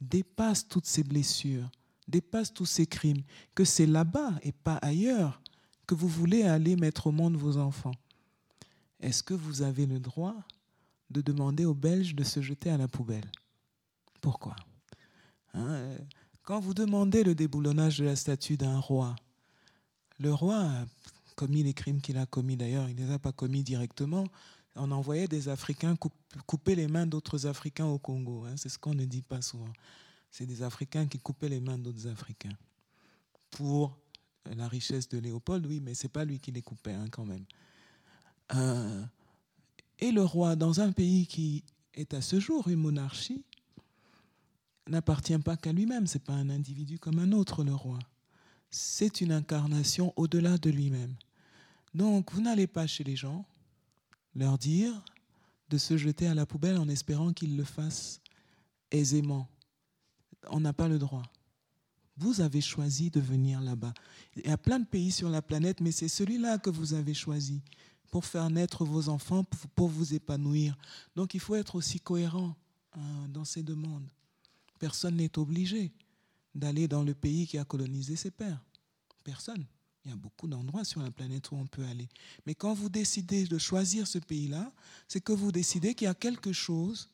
dépasse toutes ces blessures, dépasse tous ces crimes, que c'est là-bas et pas ailleurs que vous voulez aller mettre au monde vos enfants. Est-ce que vous avez le droit de demander aux Belges de se jeter à la poubelle Pourquoi? Hein, Quand vous demandez le déboulonnage de la statue d'un roi, le roi a commis les crimes qu'il a commis d'ailleurs, il ne les a pas commis directement, on envoyait des Africains couper les mains d'autres Africains au Congo. Hein. c'est ce qu'on ne dit pas souvent. C'est des Africains qui coupaient les mains d'autres Africains. Pour la richesse de Léopold, oui, mais ce n'est pas lui qui les coupait hein, quand même. Euh, et le roi, dans un pays qui est à ce jour une monarchie, n'appartient pas qu'à lui-même. Ce n'est pas un individu comme un autre, le roi. C'est une incarnation au-delà de lui-même. Donc, vous n'allez pas chez les gens leur dire de se jeter à la poubelle en espérant qu'ils le fassent aisément. On n'a pas le droit. Vous avez choisi de venir là-bas. Il y a plein de pays sur la planète, mais c'est celui-là que vous avez choisi pour faire naître vos enfants, pour vous épanouir. Donc il faut être aussi cohérent hein, dans ces demandes. Personne n'est obligé d'aller dans le pays qui a colonisé ses pères. Personne. Il y a beaucoup d'endroits sur la planète où on peut aller. Mais quand vous décidez de choisir ce pays-là, c'est que vous décidez qu'il y a quelque chose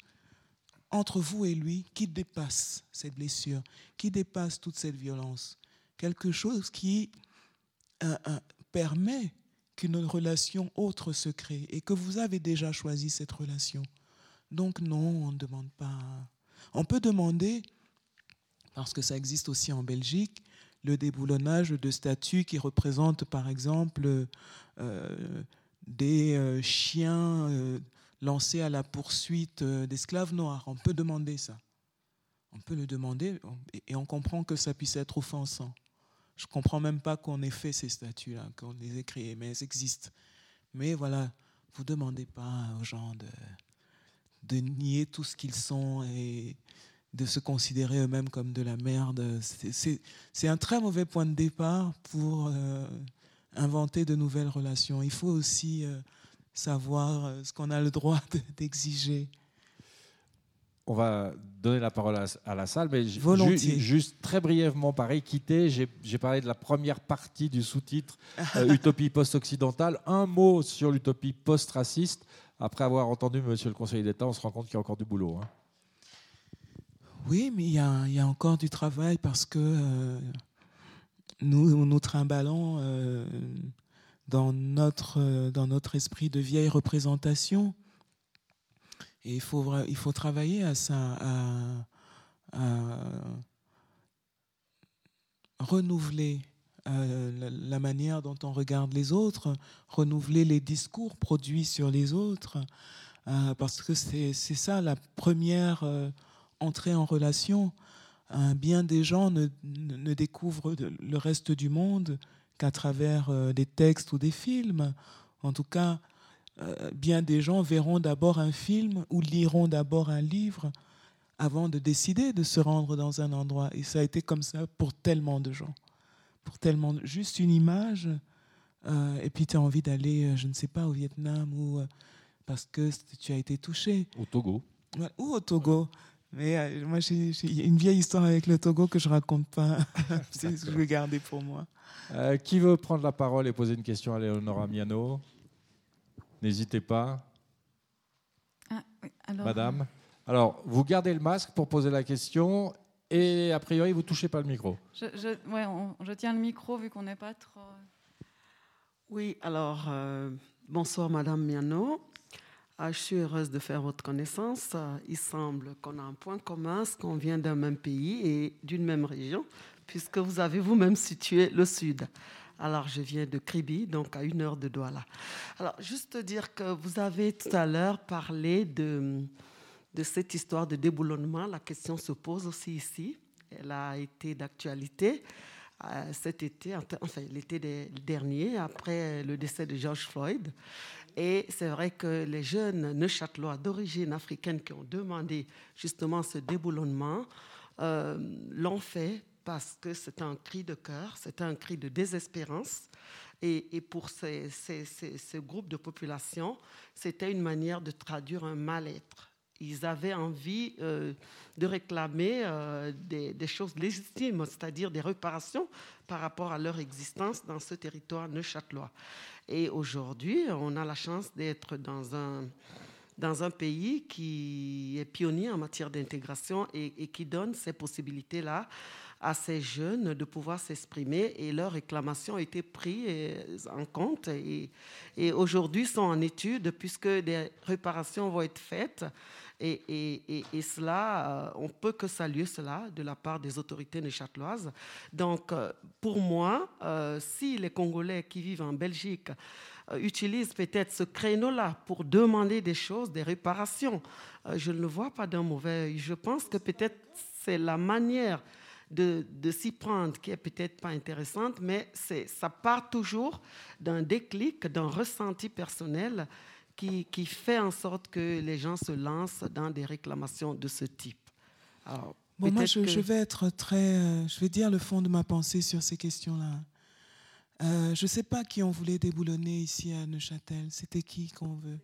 entre vous et lui qui dépasse cette blessure, qui dépasse toute cette violence. Quelque chose qui euh, euh, permet qu'une relation autre se crée et que vous avez déjà choisi cette relation. Donc non, on ne demande pas. On peut demander, parce que ça existe aussi en Belgique, le déboulonnage de statues qui représentent par exemple euh, des euh, chiens euh, lancé à la poursuite d'esclaves noirs. On peut demander ça. On peut le demander et on comprend que ça puisse être offensant. Je ne comprends même pas qu'on ait fait ces statuts-là, qu'on les ait créés, mais elles existent. Mais voilà, vous ne demandez pas aux gens de, de nier tout ce qu'ils sont et de se considérer eux-mêmes comme de la merde. C'est un très mauvais point de départ pour euh, inventer de nouvelles relations. Il faut aussi euh, savoir euh, ce qu'on a le droit d'exiger. On va donner la parole à, la salle, mais juste très brièvement, par équité, j'ai parlé de la première partie du sous-titre Utopie post-occidentale. Un mot sur l'utopie post-raciste. Après avoir entendu Monsieur le Conseiller d'État, on se rend compte qu'il y a encore du boulot. Hein. Oui, mais il y, a, encore du travail parce que euh, nous, nous trimballons euh, dans, notre, euh, dans notre esprit de vieille représentation. Et il faut, il faut travailler à ça, à, renouveler la, manière dont on regarde les autres, renouveler les discours produits sur les autres, parce que c'est ça la première entrer en relation. bien des gens ne, ne, découvrent le reste du monde qu'à travers euh, des textes ou des films. En tout cas, euh, bien des gens verront d'abord un film ou liront d'abord un livre avant de décider de se rendre dans un endroit. Et ça a été comme ça pour tellement de gens. Pour tellement juste une image, euh, et puis tu as envie d'aller, je ne sais pas, au Vietnam ou parce que tu as été touché. Au Togo. ou au Togo. Mais euh, moi, j'ai une vieille histoire avec le Togo que je raconte pas. c'est ce que je vais garder pour moi. Euh, qui veut prendre la parole et poser une question à Léonora Miano? N'hésitez pas. Ah, Madame. Alors, vous gardez le masque pour poser la question et a priori, vous touchez pas le micro. Je, je tiens le micro vu qu'on n'est pas trop. Oui, alors, euh, bonsoir Madame Miano. Ah, je suis heureuse de faire votre connaissance. Il semble qu'on a un point commun, qu'on vient d'un même pays et d'une même région, puisque vous avez vous-même situé le sud. Alors, je viens de Kribi, donc à une heure de Douala. Alors, juste dire que vous avez tout à l'heure parlé de, cette histoire de déboulonnement. La question se pose aussi ici. Elle a été d'actualité euh, cet été, enfin l'été dernier, après le décès de George Floyd. Et c'est vrai que les jeunes neuchâtelois d'origine africaine qui ont demandé justement ce déboulonnement euh, l'ont fait parce que c'est un cri de cœur, c'est un cri de désespérance. Et, pour ces, ce groupe de population, c'était une manière de traduire un mal-être. Ils avaient envie euh, de réclamer euh, des, choses légitimes, c'est-à-dire des réparations par rapport à leur existence dans ce territoire neuchâtelois. Et aujourd'hui, on a la chance d'être dans un pays qui est pionnier en matière d'intégration et, qui donne ces possibilités-là à ces jeunes de pouvoir s'exprimer et leurs réclamations ont été prises en compte et, et aujourd'hui sont en étude puisque des réparations vont être faites et, et, et, cela, euh, on peut que saluer cela de la part des autorités neuchâteloises. Donc, euh, pour moi, euh, si les Congolais qui vivent en Belgique utilisent peut-être ce créneau-là pour demander des choses, des réparations, je ne le vois pas d'un mauvais. Je pense que peut-être c'est la manière de, de s'y prendre qui est peut-être pas intéressante, mais ça part toujours d'un déclic, d'un ressenti personnel qui, fait en sorte que les gens se lancent dans des réclamations de ce type. bon, moi, je, vais être très. Euh, je vais dire le fond de ma pensée sur ces questions-là. Euh, je ne sais pas qui on voulait déboulonner ici à Neuchâtel. C'était qui qu'on veut?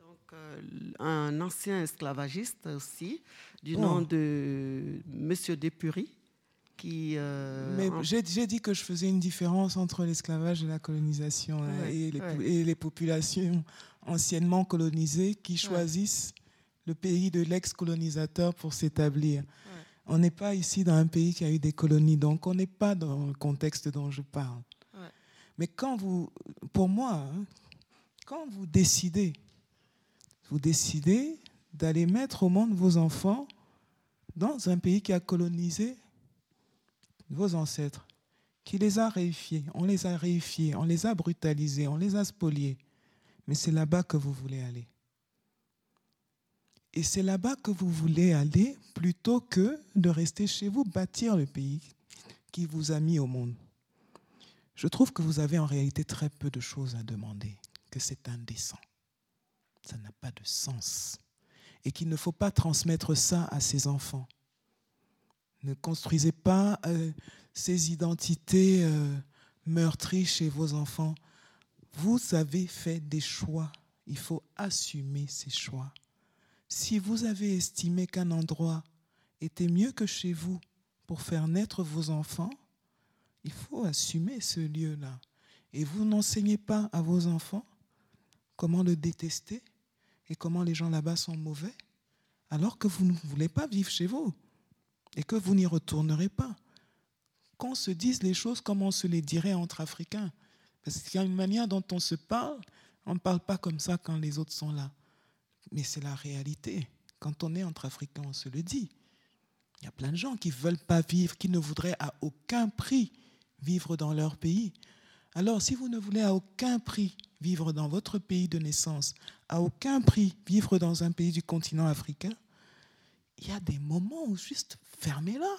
Donc, euh, un ancien esclavagiste aussi, du nom de Monsieur Depury. Qui, Mais j'ai dit que je faisais une différence entre l'esclavage et la colonisation hein, et, les, et, les, populations anciennement colonisés qui choisissent le pays de l'ex-colonisateur pour s'établir. On n'est pas ici dans un pays qui a eu des colonies, donc on n'est pas dans le contexte dont je parle. Mais quand vous, pour moi, hein, quand vous décidez, vous décidez d'aller mettre au monde vos enfants dans un pays qui a colonisé vos ancêtres, qui les a réifiés, on les a réifiés, on les a brutalisés, on les a spoliés mais c'est là-bas que vous voulez aller. Et c'est là-bas que vous voulez aller plutôt que de rester chez vous, bâtir le pays qui vous a mis au monde. Je trouve que vous avez en réalité très peu de choses à demander, que c'est indécent. Ça n'a pas de sens. Et qu'il ne faut pas transmettre ça à ses enfants. Ne construisez pas euh, ces identités euh, meurtries chez vos enfants. Vous avez fait des choix. Il faut assumer ces choix. Si vous avez estimé qu'un endroit était mieux que chez vous pour faire naître vos enfants, il faut assumer ce lieu-là. Et vous n'enseignez pas à vos enfants comment le détester et comment les gens là-bas sont mauvais, alors que vous ne voulez pas vivre chez vous et que vous n'y retournerez pas. Qu'on se dise les choses comme on se les dirait entre Africains. Parce qu'il y a une manière dont on se parle, on ne parle pas comme ça quand les autres sont là. Mais c'est la réalité. Quand on est entre Africains, on se le dit. Il y a plein de gens qui ne veulent pas vivre, qui ne voudraient à aucun prix vivre dans leur pays. Alors, si vous ne voulez à aucun prix vivre dans votre pays de naissance, à aucun prix vivre dans un pays du continent africain, il y a des moments où juste fermez-la.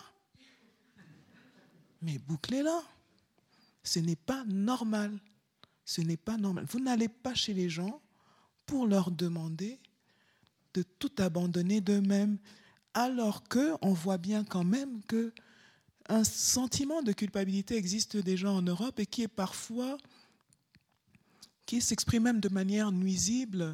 Mais bouclez-la. Ce n'est pas normal. Ce n'est pas normal. Vous n'allez pas chez les gens pour leur demander de tout abandonner d'eux-mêmes, alors qu'on voit bien quand même que un sentiment de culpabilité existe déjà en Europe et qui est parfois, qui s'exprime même de manière nuisible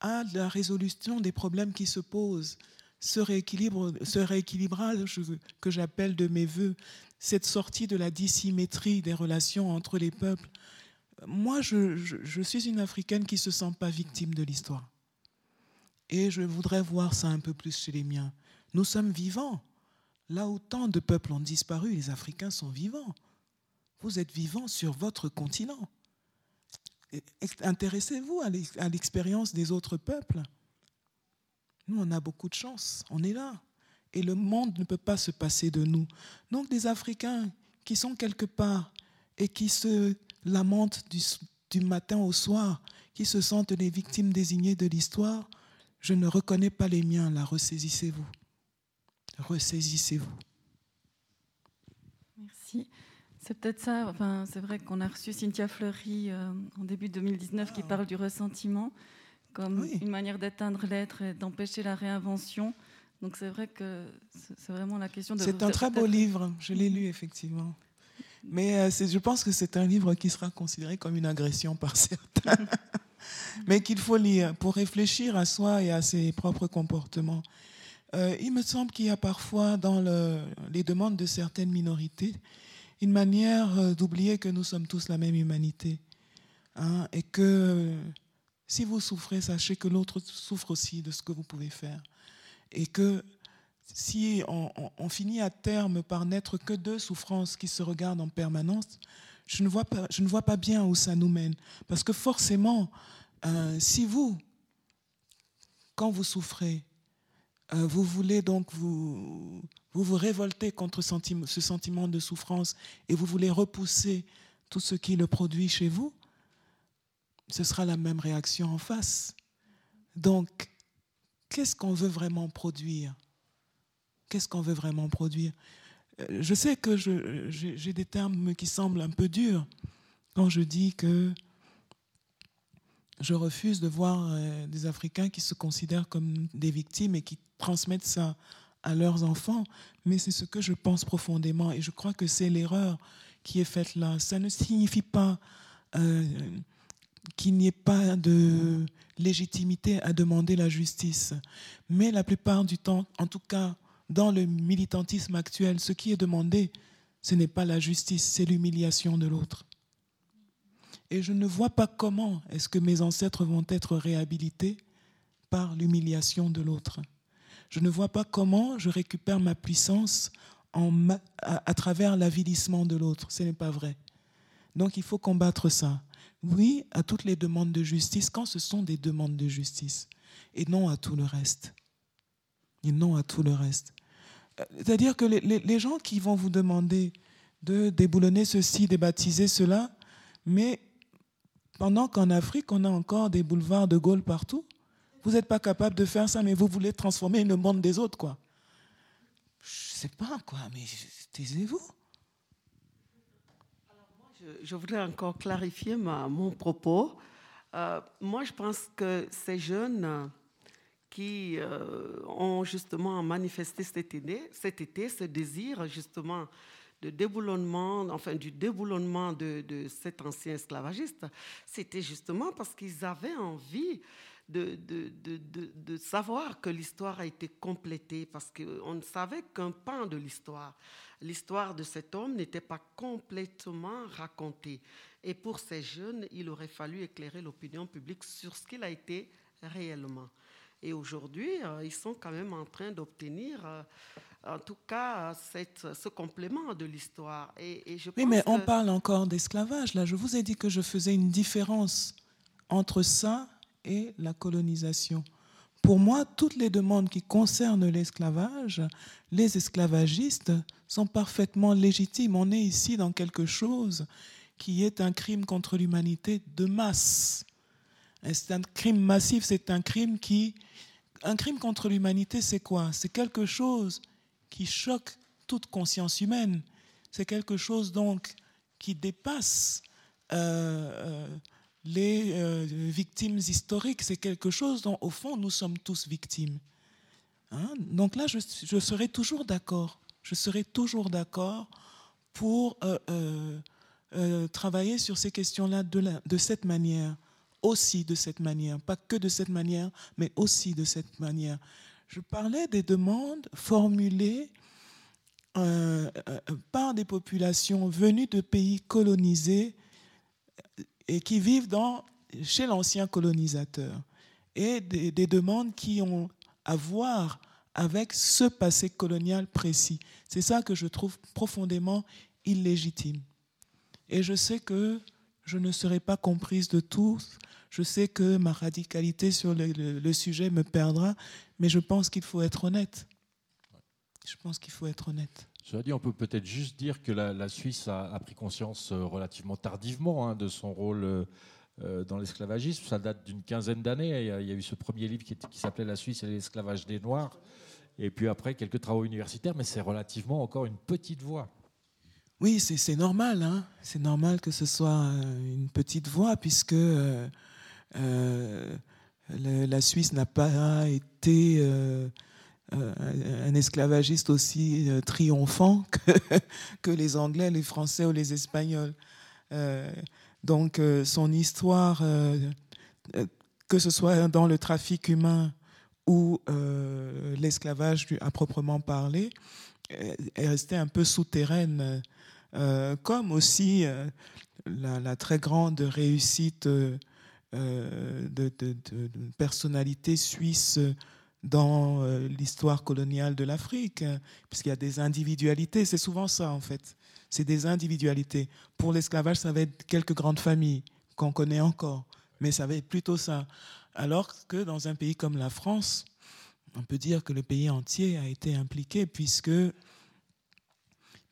à la résolution des problèmes qui se posent. Ce, rééquilibrage que j'appelle de mes voeux, cette sortie de la dissymétrie des relations entre les peuples. Moi, je, je suis une Africaine qui ne se sent pas victime de l'histoire. Et je voudrais voir ça un peu plus chez les miens. Nous sommes vivants. Là où tant de peuples ont disparu, les Africains sont vivants. Vous êtes vivants sur votre continent. Intéressez-vous à l'expérience des autres peuples. Nous, on a beaucoup de chance. On est là. Et le monde ne peut pas se passer de nous. Donc, des Africains qui sont quelque part et qui se lamentent du, du matin au soir, qui se sentent les victimes désignées de l'histoire, je ne reconnais pas les miens, là, ressaisissez-vous. Ressaisissez-vous. Merci. C'est peut-être ça, enfin, c'est vrai qu'on a reçu Cynthia Fleury euh, en début 2019 qui parle du ressentiment comme une manière d'éteindre l'être et d'empêcher la réinvention. Donc c'est vrai que c'est vraiment la question de... C'est un très beau livre, je l'ai lu effectivement. Mais euh, je pense que c'est un livre qui sera considéré comme une agression par certains, mais qu'il faut lire pour réfléchir à soi et à ses propres comportements. Euh, il me semble qu'il y a parfois dans les demandes de certaines minorités une manière euh, d'oublier que nous sommes tous la même humanité. Hein, et que si vous souffrez, sachez que l'autre souffre aussi de ce que vous pouvez faire. Et que si on, finit à terme par n'être que deux souffrances qui se regardent en permanence, je ne vois pas, je ne vois pas bien où ça nous mène. Parce que forcément, euh, si vous, quand vous souffrez, euh, vous voulez donc vous, vous, vous révolter contre ce sentiment de souffrance et vous voulez repousser tout ce qui le produit chez vous, ce sera la même réaction en face. Donc, qu'est-ce qu'on veut vraiment produire? Qu'est-ce qu'on veut vraiment produire? Euh, Je sais que j'ai des termes qui semblent un peu durs quand je dis que je refuse de voir euh, des Africains qui se considèrent comme des victimes et qui transmettent ça à leurs enfants, mais c'est ce que je pense profondément et je crois que c'est l'erreur qui est faite là. Ça ne signifie pas euh, qu'il n'y ait pas de légitimité à demander la justice, mais la plupart du temps, en tout cas dans le militantisme actuel, ce qui est demandé, ce n'est pas la justice, c'est l'humiliation de l'autre. Et je ne vois pas comment est-ce que mes ancêtres vont être réhabilités par l'humiliation de l'autre. Je ne vois pas comment je récupère ma puissance en, à, à, travers l'avilissement de l'autre. Ce n'est pas vrai. Donc il faut combattre ça. Oui à toutes les demandes de justice quand ce sont des demandes de justice et non à tout le reste. Et non à tout le reste. C'est-à-dire que les, les, les gens qui vont vous demander de déboulonner ceci, de baptiser cela, mais pendant qu'en Afrique, on a encore des boulevards de Gaulle partout. Vous n'êtes pas capable de faire ça, mais vous voulez transformer le monde des autres, quoi. Je sais pas, quoi, mais taisez-vous. Je, voudrais encore clarifier mon propos. Euh, moi, je pense que ces jeunes qui euh, ont justement manifesté cet été, cet été ce désir justement de déboulonnement, enfin du déboulonnement de cet ancien esclavagiste, c'était justement parce qu'ils avaient envie de, de, de, de, savoir que l'histoire a été complétée, parce qu'on ne savait qu'un pan de l'histoire. L'histoire de cet homme n'était pas complètement racontée. Et pour ces jeunes, il aurait fallu éclairer l'opinion publique sur ce qu'il a été réellement. Et aujourd'hui, euh, ils sont quand même en train d'obtenir, euh, en tout cas, cette, ce complément de l'histoire. Et, je oui, mais on parle encore d'esclavage. Là, je vous ai dit que je faisais une différence entre ça et la colonisation. Pour moi, toutes les demandes qui concernent l'esclavage, les esclavagistes sont parfaitement légitimes. On est ici dans quelque chose qui est un crime contre l'humanité de masse. C'est un crime massif, c'est un crime qui... Un crime contre l'humanité, c'est quoi? C'est quelque chose qui choque toute conscience humaine. C'est quelque chose donc qui dépasse euh, euh, les euh, victimes historiques. C'est quelque chose dont, au fond, nous sommes tous victimes. Hein? Donc là, je, serai toujours d'accord. Je serai toujours d'accord pour travailler sur ces questions-là de, cette manière aussi de cette manière, pas que de cette manière, mais aussi de cette manière. Je parlais des demandes formulées euh, euh, par des populations venues de pays colonisés et qui vivent dans, chez l'ancien colonisateur, et des, des demandes qui ont à voir avec ce passé colonial précis. C'est ça que je trouve profondément illégitime. Et je sais que je ne serai pas comprise de tous je sais que ma radicalité sur le, sujet me perdra, mais je pense qu'il faut être honnête. Je pense qu'il faut être honnête. Cela dit, on peut peut-être juste dire que la, Suisse a, pris conscience euh, relativement tardivement hein, de son rôle euh, euh, dans l'esclavagisme. Ça date d'une quinzaine d'années. Il, y a eu ce premier livre qui, s'appelait La Suisse et l'esclavage des Noirs. Et puis après, quelques travaux universitaires, mais c'est relativement encore une petite voix. Oui, c'est normal. Hein. c'est normal que ce soit une petite voix, puisque la Suisse n'a pas été un esclavagiste aussi euh, triomphant que, les Anglais, les Français ou les Espagnols. donc son histoire, que ce soit dans le trafic humain ou l'esclavage à proprement parler, est restée un peu souterraine, comme aussi la, très grande réussite euh, de, personnalités suisses dans euh, l'histoire coloniale de l'Afrique, hein, puisqu'il y a des individualités. C'est souvent ça, en fait. C'est des individualités. Pour l'esclavage, ça va être quelques grandes familles qu'on connaît encore, mais ça va être plutôt ça. Alors que dans un pays comme la France, on peut dire que le pays entier a été impliqué, puisque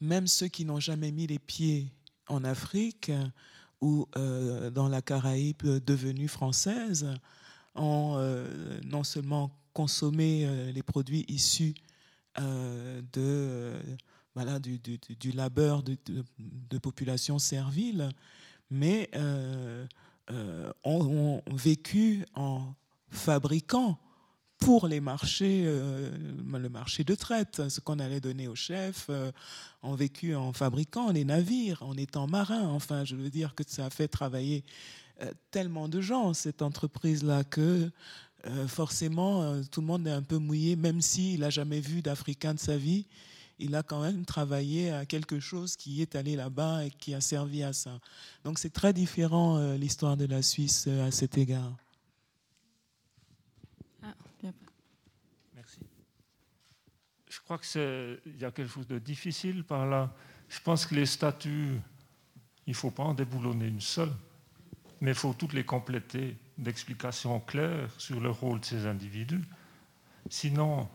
même ceux qui n'ont jamais mis les pieds en Afrique ou euh, dans la Caraïbe devenue française ont euh, non seulement consommé euh, les produits issus de, voilà, du, du, labeur de, de, populations serviles, mais ont, vécu en fabriquant pour les marchés, euh, le marché de traite, ce qu'on allait donner aux chefs, euh, ont vécu en fabriquant les navires, en étant marins. Enfin, je veux dire que ça a fait travailler euh, tellement de gens, cette entreprise-là, que forcément, tout le monde est un peu mouillé, même s'il n'a jamais vu d'Africain de sa vie. Il a quand même travaillé à quelque chose qui est allé là-bas et qui a servi à ça. Donc c'est très différent l'histoire de la Suisse à cet égard. Je crois qu'il y a quelque chose de difficile par là. Je pense que les statuts, il ne faut pas en déboulonner une seule, mais il faut toutes les compléter d'explications claires sur le rôle de ces individus. Sinon,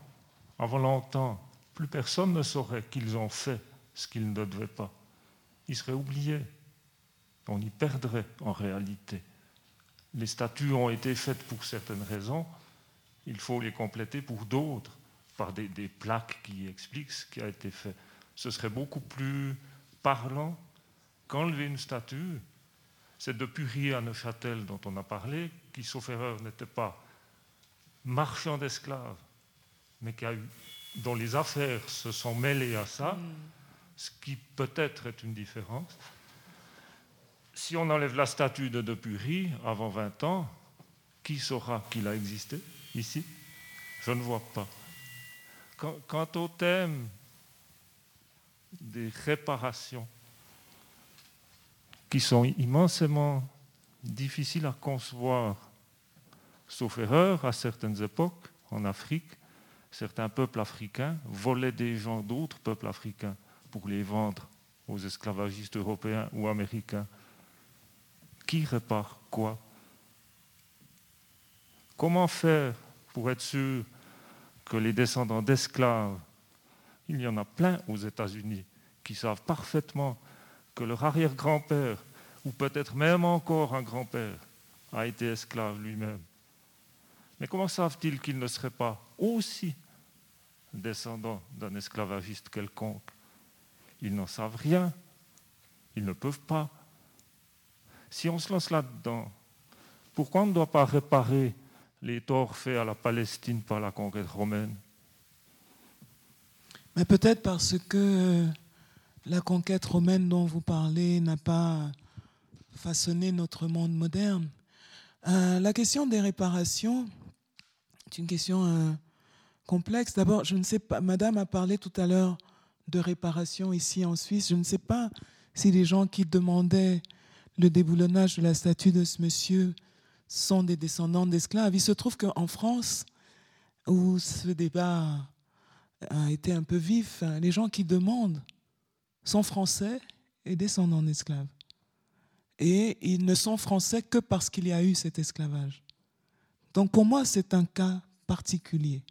avant longtemps, plus personne ne saurait qu'ils ont fait ce qu'ils ne devaient pas. Ils seraient oubliés. On y perdrait en réalité. Les statuts ont été faits pour certaines raisons, il faut les compléter pour d'autres, par des, plaques qui expliquent ce qui a été fait. Ce serait beaucoup plus parlant qu'enlever une statue. C'est de Purie à Neuchâtel dont on a parlé, qui, sauf erreur, n'était pas marchand d'esclaves, mais qui a eu, dont les affaires se sont mêlées à ça, mm. ce qui peut-être est une différence. Si on enlève la statue de Depury avant 20 ans, qui saura qu'il a existé ici? Je ne vois pas. Quant au thème des réparations, qui sont immensément difficiles à concevoir, sauf erreur, à certaines époques, en Afrique, certains peuples africains volaient des gens d'autres peuples africains pour les vendre aux esclavagistes européens ou américains. Qui répare quoi? Comment faire pour être sûr que les descendants d'esclaves, il y en a plein aux États-Unis, qui savent parfaitement que leur arrière-grand-père, ou peut-être même encore un grand-père, a été esclave lui-même. Mais comment savent-ils qu'ils ne seraient pas aussi descendants d'un esclavagiste quelconque? Ils n'en savent rien. Ils ne peuvent pas. Si on se lance là-dedans, pourquoi on ne doit pas réparer les torts faits à la Palestine par la conquête romaine? Mais peut-être parce que la conquête romaine dont vous parlez n'a pas façonné notre monde moderne. Euh, la question des réparations est une question euh, complexe. D'abord, je ne sais pas, Madame a parlé tout à l'heure de réparation ici en Suisse. Je ne sais pas si les gens qui demandaient le déboulonnage de la statue de ce monsieur sont des descendants d'esclaves. Il se trouve qu'en France, où ce débat a été un peu vif, les gens qui demandent sont français et descendants d'esclaves. Et ils ne sont français que parce qu'il y a eu cet esclavage. Donc pour moi, c'est un cas particulier.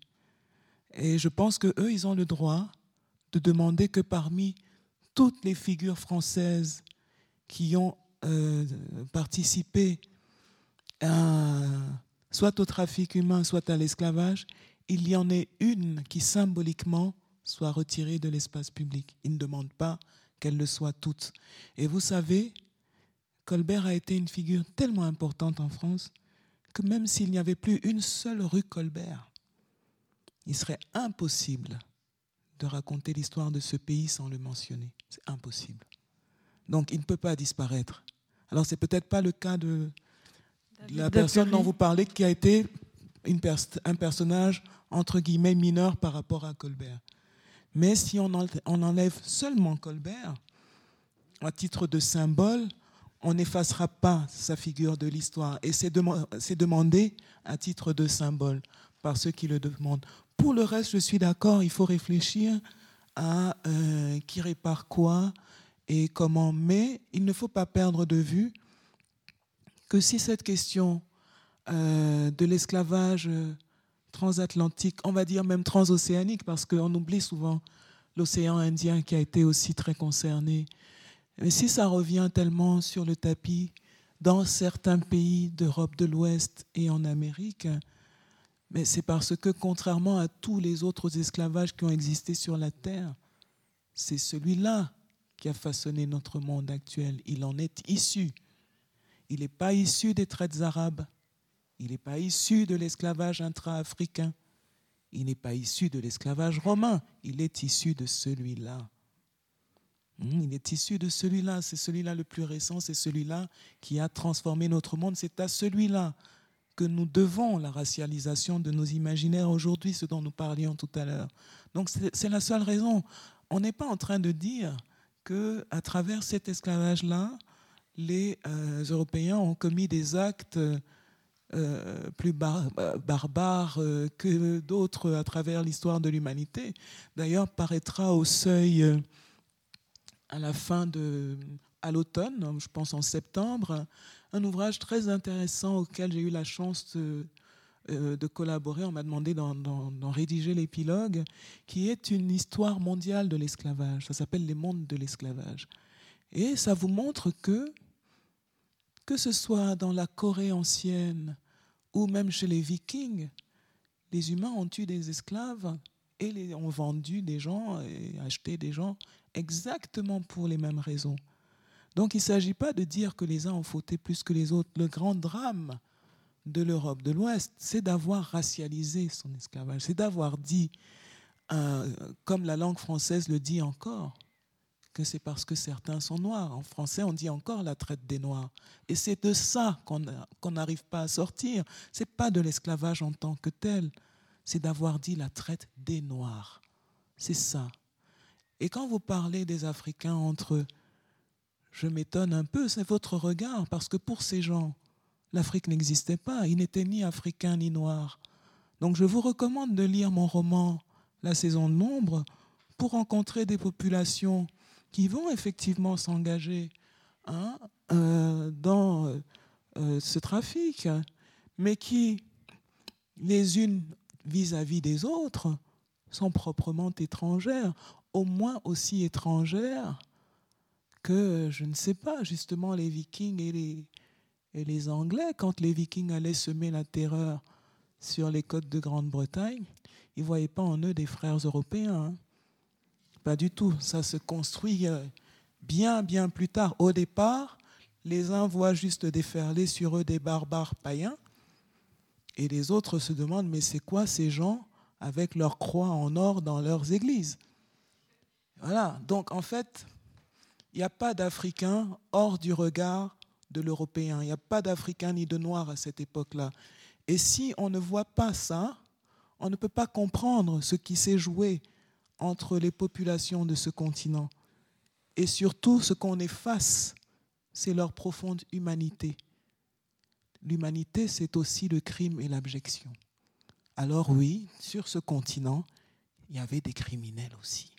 Et je pense qu'eux, ils ont le droit de demander que parmi toutes les figures françaises qui ont euh, participé soit au trafic humain, soit à l'esclavage, il y en ait une qui symboliquement soit retirée de l'espace public. Ils ne demandent pas qu'elles le soient toutes. Et vous savez, Colbert a été une figure tellement importante en France que même s'il n'y avait plus une seule rue Colbert, il serait impossible de raconter l'histoire de ce pays sans le mentionner. C'est impossible. Donc il ne peut pas disparaître. Alors c'est peut-être pas le cas de la personne dont vous parlez qui a été une un personnage entre guillemets mineur par rapport à Colbert. Mais si on enlève seulement Colbert, à titre de symbole, on n'effacera pas sa figure de l'histoire. Et c'est demandé à titre de symbole par ceux qui le demandent. Pour le reste, je suis d'accord, il faut réfléchir à euh, qui répare quoi et comment. Mais il ne faut pas perdre de vue que si cette question euh, de l'esclavage euh, transatlantique, on va dire même transocéanique, parce qu'on oublie souvent l'océan Indien qui a été aussi très concerné. Mais si ça revient tellement sur le tapis dans certains pays d'Europe de l'Ouest et en Amérique, mais c'est parce que contrairement à tous les autres esclavages qui ont existé sur la Terre, c'est celui-là qui a façonné notre monde actuel. Il en est issu. Il n'est pas issu des traites arabes. Il n'est pas issu de l'esclavage intra-africain. Il n'est pas issu de l'esclavage romain. Il est issu de celui-là. Hmm, il est issu de celui-là. C'est celui-là le plus récent. C'est celui-là qui a transformé notre monde. C'est à celui-là que nous devons la racialisation de nos imaginaires aujourd'hui, ce dont nous parlions tout à l'heure. Donc c'est la seule raison. On n'est pas en train de dire que à travers cet esclavage-là, les euh, Européens ont commis des actes euh, plus barbares euh, que d'autres à travers l'histoire de l'humanité. D'ailleurs, paraîtra au seuil à la fin de, à l'automne, je pense en septembre, un ouvrage très intéressant auquel j'ai eu la chance de collaborer. On m'a demandé d'en rédiger l'épilogue, qui est une histoire mondiale de l'esclavage. Ça s'appelle Les mondes de l'esclavage. Et ça vous montre que que ce soit dans la Corée ancienne ou même chez les Vikings, les humains ont eu des esclaves et les, ont vendu des gens et acheté des gens exactement pour les mêmes raisons. Donc il ne s'agit pas de dire que les uns ont fauté plus que les autres. Le grand drame de l'Europe de l'Ouest, c'est d'avoir racialisé son esclavage, c'est d'avoir dit, euh, comme la langue française le dit encore, que c'est parce que certains sont noirs. En français, on dit encore la traite des noirs. Et c'est de ça qu'on n'arrive pas à sortir. Ce n'est pas de l'esclavage en tant que tel, c'est d'avoir dit la traite des noirs. C'est ça. Et quand vous parlez des Africains entre eux, je m'étonne un peu, c'est votre regard, parce que pour ces gens, l'Afrique n'existait pas, ils n'étaient ni africains ni noirs. Donc je vous recommande de lire mon roman La saison de l'ombre pour rencontrer des populations qui vont effectivement s'engager hein, euh, dans euh, ce trafic, mais qui, les unes vis-à-vis des autres, sont proprement étrangères, au moins aussi étrangères que, je ne sais pas, justement les Vikings et les, et les Anglais, quand les Vikings allaient semer la terreur sur les côtes de Grande-Bretagne, ils ne voyaient pas en eux des frères européens. Hein. Pas du tout. Ça se construit euh, bien, bien plus tard. Au départ, les uns voient juste déferler sur eux des barbares païens, et les autres se demandent, mais c'est quoi ces gens avec leurs croix en or dans leurs églises? Voilà. Donc en fait, il n'y a pas d'Africain hors du regard de l'Européen. Il n'y a pas d'Africain ni de Noir à cette époque-là. Et si on ne voit pas ça, on ne peut pas comprendre ce qui s'est joué entre les populations de ce continent. Et surtout, ce qu'on efface, c'est leur profonde humanité. L'humanité, c'est aussi le crime et l'abjection. Alors oui, sur ce continent, il y avait des criminels aussi.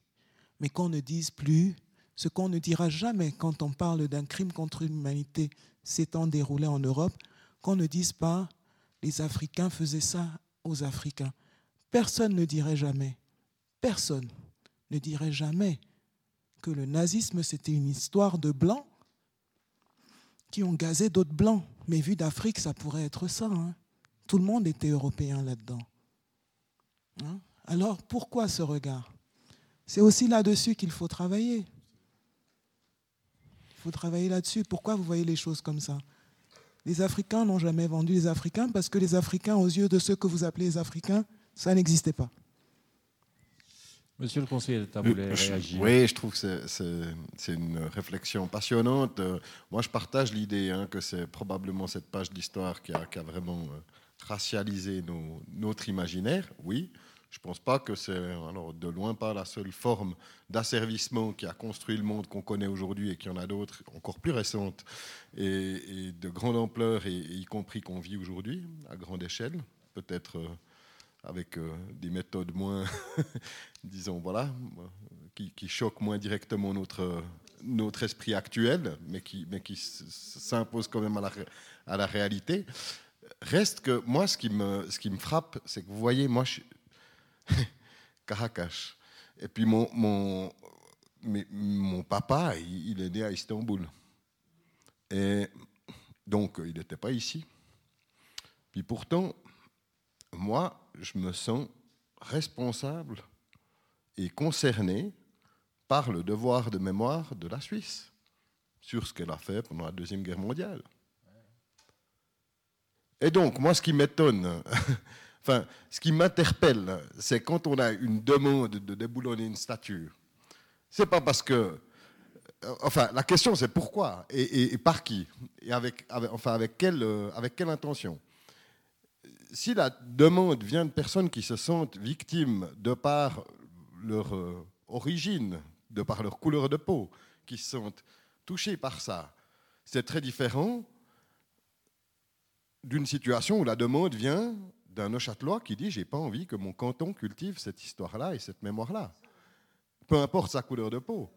Mais qu'on ne dise plus ce qu'on ne dira jamais quand on parle d'un crime contre l'humanité s'étant déroulé en Europe, qu'on ne dise pas les Africains faisaient ça aux Africains. Personne ne dirait jamais Personne ne dirait jamais que le nazisme, c'était une histoire de blancs qui ont gazé d'autres blancs. Mais vu d'Afrique, ça pourrait être ça. Hein. Tout le monde était européen là-dedans. Hein. Alors pourquoi ce regard? C'est aussi là-dessus qu'il faut travailler. Il faut travailler là-dessus. Pourquoi vous voyez les choses comme ça? Les Africains n'ont jamais vendu les Africains parce que les Africains, aux yeux de ceux que vous appelez les Africains, ça n'existait pas. Monsieur le conseiller d'État voulait réagir. Oui, je trouve que c'est une réflexion passionnante. Euh, moi, je partage l'idée hein, que c'est probablement cette page d'histoire qui, qui a, vraiment euh, racialisé notre imaginaire, oui. Je ne pense pas que c'est, alors de loin pas la seule forme d'asservissement qui a construit le monde qu'on connaît aujourd'hui et qu'il y en a d'autres encore plus récentes et, de grande ampleur, et, y compris qu'on vit aujourd'hui à grande échelle, peut-être euh, avec euh, des méthodes moins, disons, voilà, qui, choquent moins directement notre, notre esprit actuel, mais qui, mais qui s'imposent quand même à la, à la réalité. Reste que moi, ce qui me, ce qui me frappe, c'est que vous voyez, moi, je, Caracas. Et puis mon, mon, mon papa, il, est né à Istanbul. Et donc, il n'était pas ici. Puis pourtant, moi, je me sens responsable et concerné par le devoir de mémoire de la Suisse sur ce qu'elle a fait pendant la Deuxième Guerre mondiale. Et donc, moi, ce qui m'étonne, Enfin, ce qui m'interpelle, c'est quand on a une demande de déboulonner une statue. C'est pas parce que. Euh, enfin, la question, c'est pourquoi et, par qui Et avec, quelle, euh, avec quelle intention Si la demande vient de personnes qui se sentent victimes de par leur euh, origine, de par leur couleur de peau, qui se sentent touchées par ça, c'est très différent d'une situation où la demande vient d'un Neuchâtelois qui dit j'ai pas envie que mon canton cultive cette histoire-là et cette mémoire-là, peu importe sa couleur de peau.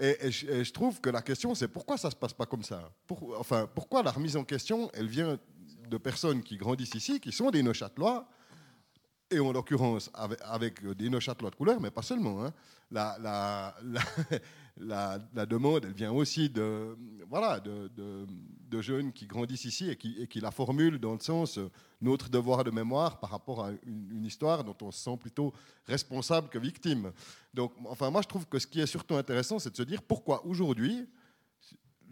Et, je, trouve que la question c'est pourquoi ça se passe pas comme ça? enfin, pourquoi la remise en question, elle vient de personnes qui grandissent ici, qui sont des Neuchâtelois, et en l'occurrence avec, des Neuchâtelois de couleur, mais pas seulement. Hein. La, la, demande, elle vient aussi de, voilà, de, de, jeunes qui grandissent ici et qui, qui, la formulent dans le sens euh, notre devoir de mémoire par rapport à une, histoire dont on se sent plutôt responsable que victime. Donc, enfin, moi, je trouve que ce qui est surtout intéressant, c'est de se dire pourquoi aujourd'hui,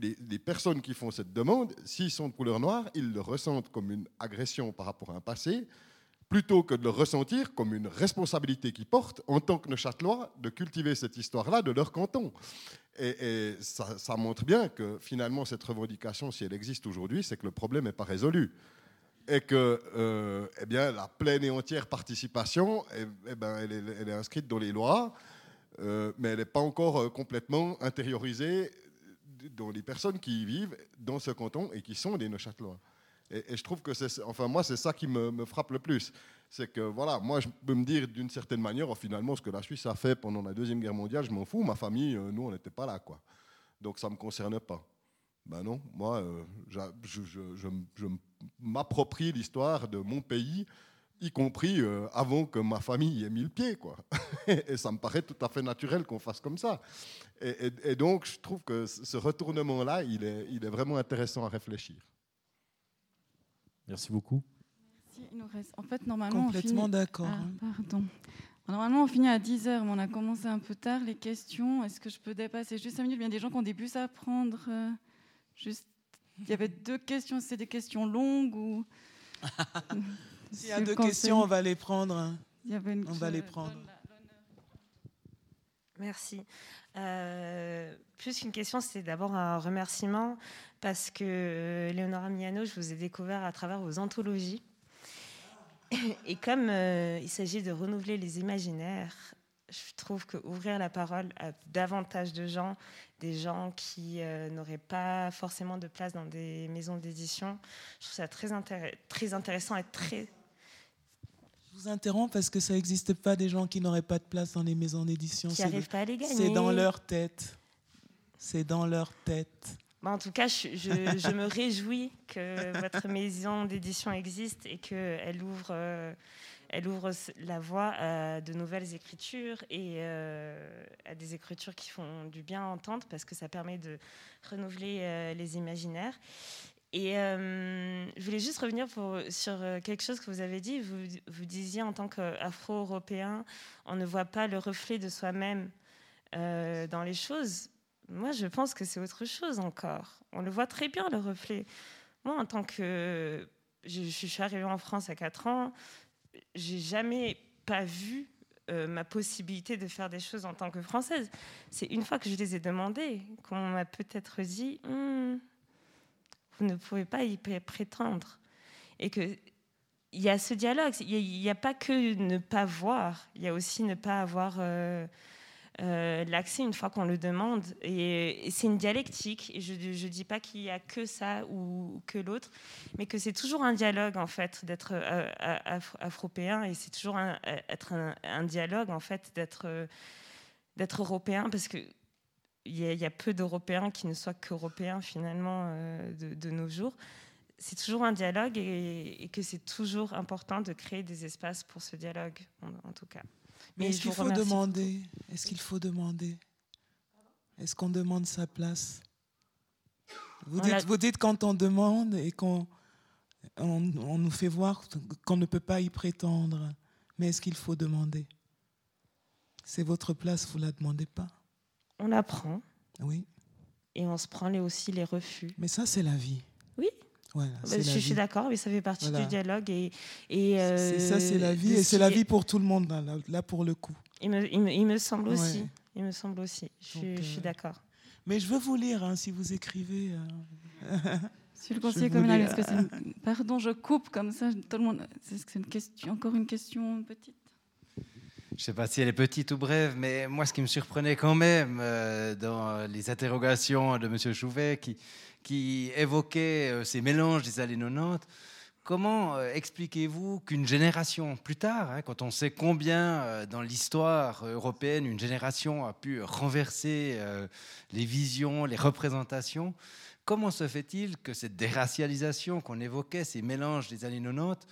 les, personnes qui font cette demande, s'ils sont de couleur noire, ils le ressentent comme une agression par rapport à un passé, plutôt que de le ressentir comme une responsabilité qu'ils portent en tant que Neuchâtelois de cultiver cette histoire-là de leur canton. Et, ça, montre bien que finalement cette revendication, si elle existe aujourd'hui, c'est que le problème n'est pas résolu. Et que euh, eh bien, la pleine et entière participation, eh, eh ben, elle, est, inscrite dans les lois, euh, mais elle n'est pas encore euh, complètement intériorisée dans les personnes qui y vivent dans ce canton et qui sont des Neuchâtelois. Et, je trouve que c'est, enfin moi, c'est ça qui me, frappe le plus. C'est que voilà, moi, je peux me dire d'une certaine manière, oh, finalement, ce que la Suisse a fait pendant la Deuxième Guerre mondiale, je m'en fous. Ma famille, euh, nous, on n'était pas là, quoi. Donc ça ne me concerne pas. Ben non, moi, euh, je, je, m'approprie l'histoire de mon pays, y compris euh, avant que ma famille ait mis le pied, quoi. et ça me paraît tout à fait naturel qu'on fasse comme ça. Et, et donc, je trouve que ce retournement-là, il est, il est vraiment intéressant à réfléchir. Merci beaucoup. Il nous reste... En fait, normalement, Complètement d'accord. Ah, pardon. Normalement, on finit à 10h, mais on a commencé un peu tard. Les questions, est-ce que je peux dépasser juste 5 minutes? Il y a des gens qui ont des bus à prendre. Euh, juste... Il y avait deux questions. C'est des questions longues ou... S'il y a deux questions, on va les prendre. Il y avait une... On va les prendre. Merci. Euh, plus qu'une question, c'est d'abord un remerciement parce que euh, Léonora Miano, je vous ai découvert à travers vos anthologies. Et comme euh, il s'agit de renouveler les imaginaires, je trouve que ouvrir la parole à davantage de gens, des gens qui n'auraient pas forcément de place dans des maisons d'édition, je trouve ça très, très intéressant et très vous interromps parce que ça n'existe pas des gens qui n'auraient pas de place dans les maisons d'édition. Qui n'arrivent pas à les gagner. C'est dans leur tête. C'est dans leur tête. Bah, en tout cas, je, je, me réjouis que votre maison d'édition existe et qu'elle ouvre, euh, elle ouvre la voie à de nouvelles écritures et euh, à des écritures qui font du bien à entendre parce que ça permet de renouveler euh, les imaginaires. Et euh, je voulais juste revenir sur euh, quelque chose que vous avez dit. Vous, vous disiez en tant qu'Afro-Européen, on ne voit pas le reflet de soi-même euh, dans les choses. Moi, je pense que c'est autre chose encore. On le voit très bien, le reflet. Moi, en tant que... Je, suis arrivée en France à 4 ans, j'ai jamais pas vu ma possibilité de faire des choses en tant que Française. C'est une fois que je les ai demandées qu'on m'a peut-être dit... Hmm, vous ne pouvez pas y prétendre. Et qu'il y a ce dialogue. Il n'y a, pas que ne pas voir, il y a aussi ne pas avoir euh, euh, l'accès une fois qu'on le demande. Et, c'est une dialectique. Et je ne dis pas qu'il n'y a que ça ou que l'autre, mais que c'est toujours un dialogue, en fait, d'être euh, afropéen. Et c'est toujours un, être un, dialogue, en fait, d'être d'être européen, parce que il y, a peu d'Européens qui ne soient qu'Européens finalement euh, de, nos jours. C'est toujours un dialogue et, que c'est toujours important de créer des espaces pour ce dialogue, en, tout cas. Mais est-ce qu'il faut demander Est-ce qu'il faut demander Est-ce qu'on demande sa place vous dites, vous dites, quand on demande et qu'on on, nous fait voir qu'on ne peut pas y prétendre. Mais est-ce qu'il faut demander? C'est votre place, vous ne la demandez pas on apprend. Oui. Et on se prend les, aussi les refus. Mais ça, c'est la vie. Oui. Voilà, bah, je, suis d'accord, mais ça fait partie du dialogue. Et, et euh, ça, c'est la vie. Et c'est la vie pour tout le monde, là, pour le coup. Il me, il me, semble aussi. Il me semble aussi. Je, suis, euh, d'accord. Mais je veux vous lire, hein, si vous écrivez. Euh... Monsieur le conseiller communal, pardon, je coupe comme ça. Tout le monde. C'est une question, encore une question petite. Je ne sais pas si elle est petite ou brève, mais moi, ce qui me surprenait quand même euh, dans les interrogations de M. Chouvet, qui, évoquait euh, ces mélanges des années 90, comment euh, expliquez-vous qu'une génération plus tard, hein, quand on sait combien dans l'histoire européenne une génération a pu renverser les visions, les représentations, comment se fait-il que cette déracialisation qu'on évoquait, ces mélanges des années 90,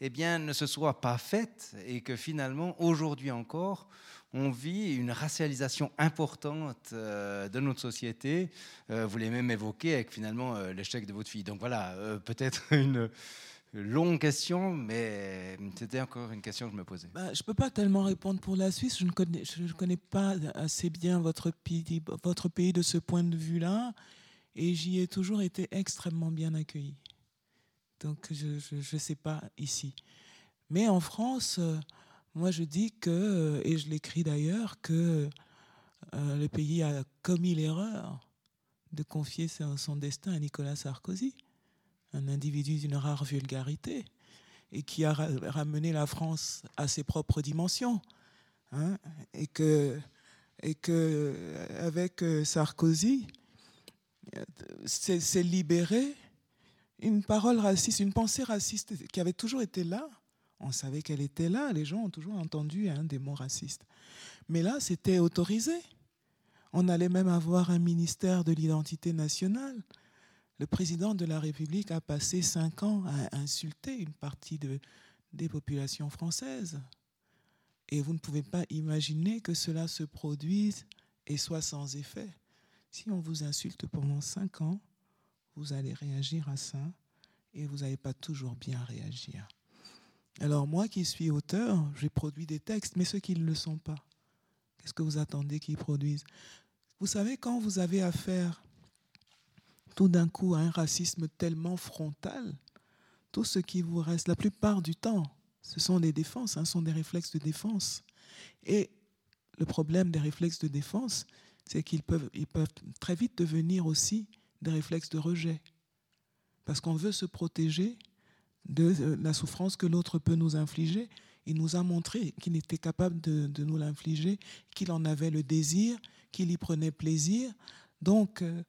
eh bien, ne se soit pas faite et que finalement, aujourd'hui encore, on vit une racialisation importante euh, de notre société. Euh, vous l'avez même évoqué avec finalement euh, l'échec de votre fille. Donc voilà, peut-être une longue question, mais c'était encore une question que je me posais. Bah, je ne peux pas tellement répondre pour la Suisse. Je ne connais, pas assez bien votre pays, votre pays de ce point de vue-là. Et j'y ai toujours été extrêmement bien accueilli. Donc je ne sais pas ici. Mais en France, moi, je dis que, et je l'écris d'ailleurs, que euh, le pays a commis l'erreur de confier son, destin à Nicolas Sarkozy, un individu d'une rare vulgarité, et qui a ramené la France à ses propres dimensions. Hein, et que, et que avec euh, Sarkozy, c'est libéré une parole raciste, une pensée raciste qui avait toujours été là, on savait qu'elle était là, les gens ont toujours entendu hein, des mots racistes. Mais là, c'était autorisé. On allait même avoir un ministère de l'identité nationale. Le président de la République a passé cinq ans à insulter une partie de, des populations françaises. Et vous ne pouvez pas imaginer que cela se produise et soit sans effet. Si on vous insulte pendant cinq ans, vous allez réagir à ça et vous n'allez pas toujours bien réagir. Alors moi qui suis auteur, j'ai produit des textes, mais ceux qui ne le sont pas, qu'est-ce que vous attendez qu'ils produisent? Vous savez, quand vous avez affaire tout d'un coup à un racisme tellement frontal, tout ce qui vous reste, la plupart du temps, ce sont des défenses, ce hein, sont des réflexes de défense. Et le problème des réflexes de défense, c'est qu'ils peuvent, ils peuvent très vite devenir aussi des réflexes de rejet. Parce qu'on veut se protéger de euh, la souffrance que l'autre peut nous infliger. Il nous a montré qu'il était capable de, nous l'infliger, qu'il en avait le désir, qu'il y prenait plaisir. Donc, euh,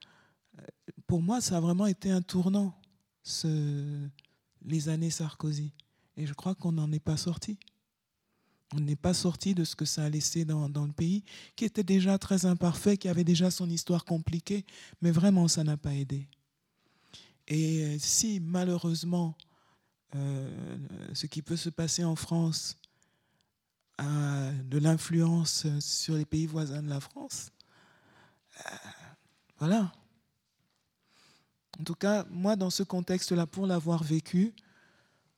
pour moi, ça a vraiment été un tournant, les années Sarkozy. Et je crois qu'on n'en est pas sorti. On n'est pas sorti de ce que ça a laissé dans, dans, le pays, qui était déjà très imparfait, qui avait déjà son histoire compliquée, mais vraiment, ça n'a pas aidé. Et si malheureusement euh, ce qui peut se passer en France a de l'influence sur les pays voisins de la France. Euh, voilà. En tout cas, moi, dans ce contexte-là, pour l'avoir vécu,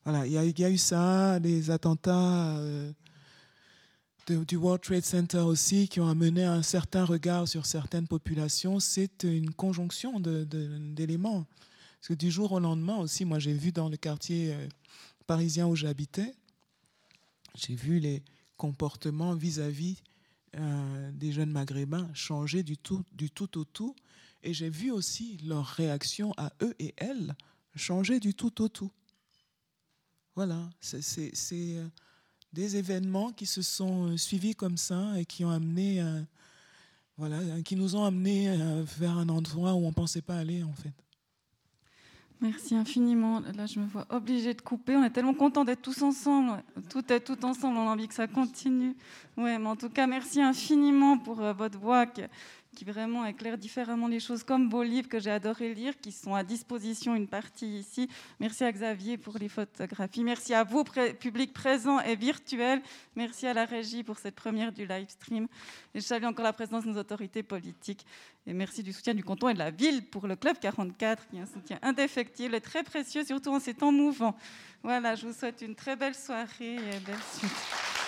voilà, il y, a eu ça, des attentats euh, du World Trade Center aussi, qui ont amené un certain regard sur certaines populations. C'est une conjonction d'éléments. Parce que du jour au lendemain aussi, moi j'ai vu dans le quartier euh, parisien où j'habitais, j'ai vu les comportements vis-à-vis euh, des jeunes maghrébins changer du tout, du tout au tout. Et j'ai vu aussi leur réaction à eux et elles changer du tout au tout. Voilà, c'est euh, des événements qui se sont suivis comme ça et qui ont amené, voilà, qui nous ont amenés vers un endroit où on ne pensait pas aller en fait. Merci infiniment. Là, je me vois obligée de couper. On est tellement contents d'être tous ensemble. Tout est tout ensemble. On a envie que ça continue. Ouais, mais en tout cas, merci infiniment pour euh, votre voix qui vraiment éclaire différemment les choses, comme vos livres que j'ai adoré lire, qui sont à disposition, une partie ici. Merci à Xavier pour les photographies. Merci à vous, public présent et virtuel. Merci à la régie pour cette première du live stream. Et je salue encore la présence de nos autorités politiques. Et merci du soutien du canton et de la ville pour le Club 44, qui est un soutien indéfectible et très précieux, surtout en ces temps mouvants. Voilà, je vous souhaite une très belle soirée et belle suite.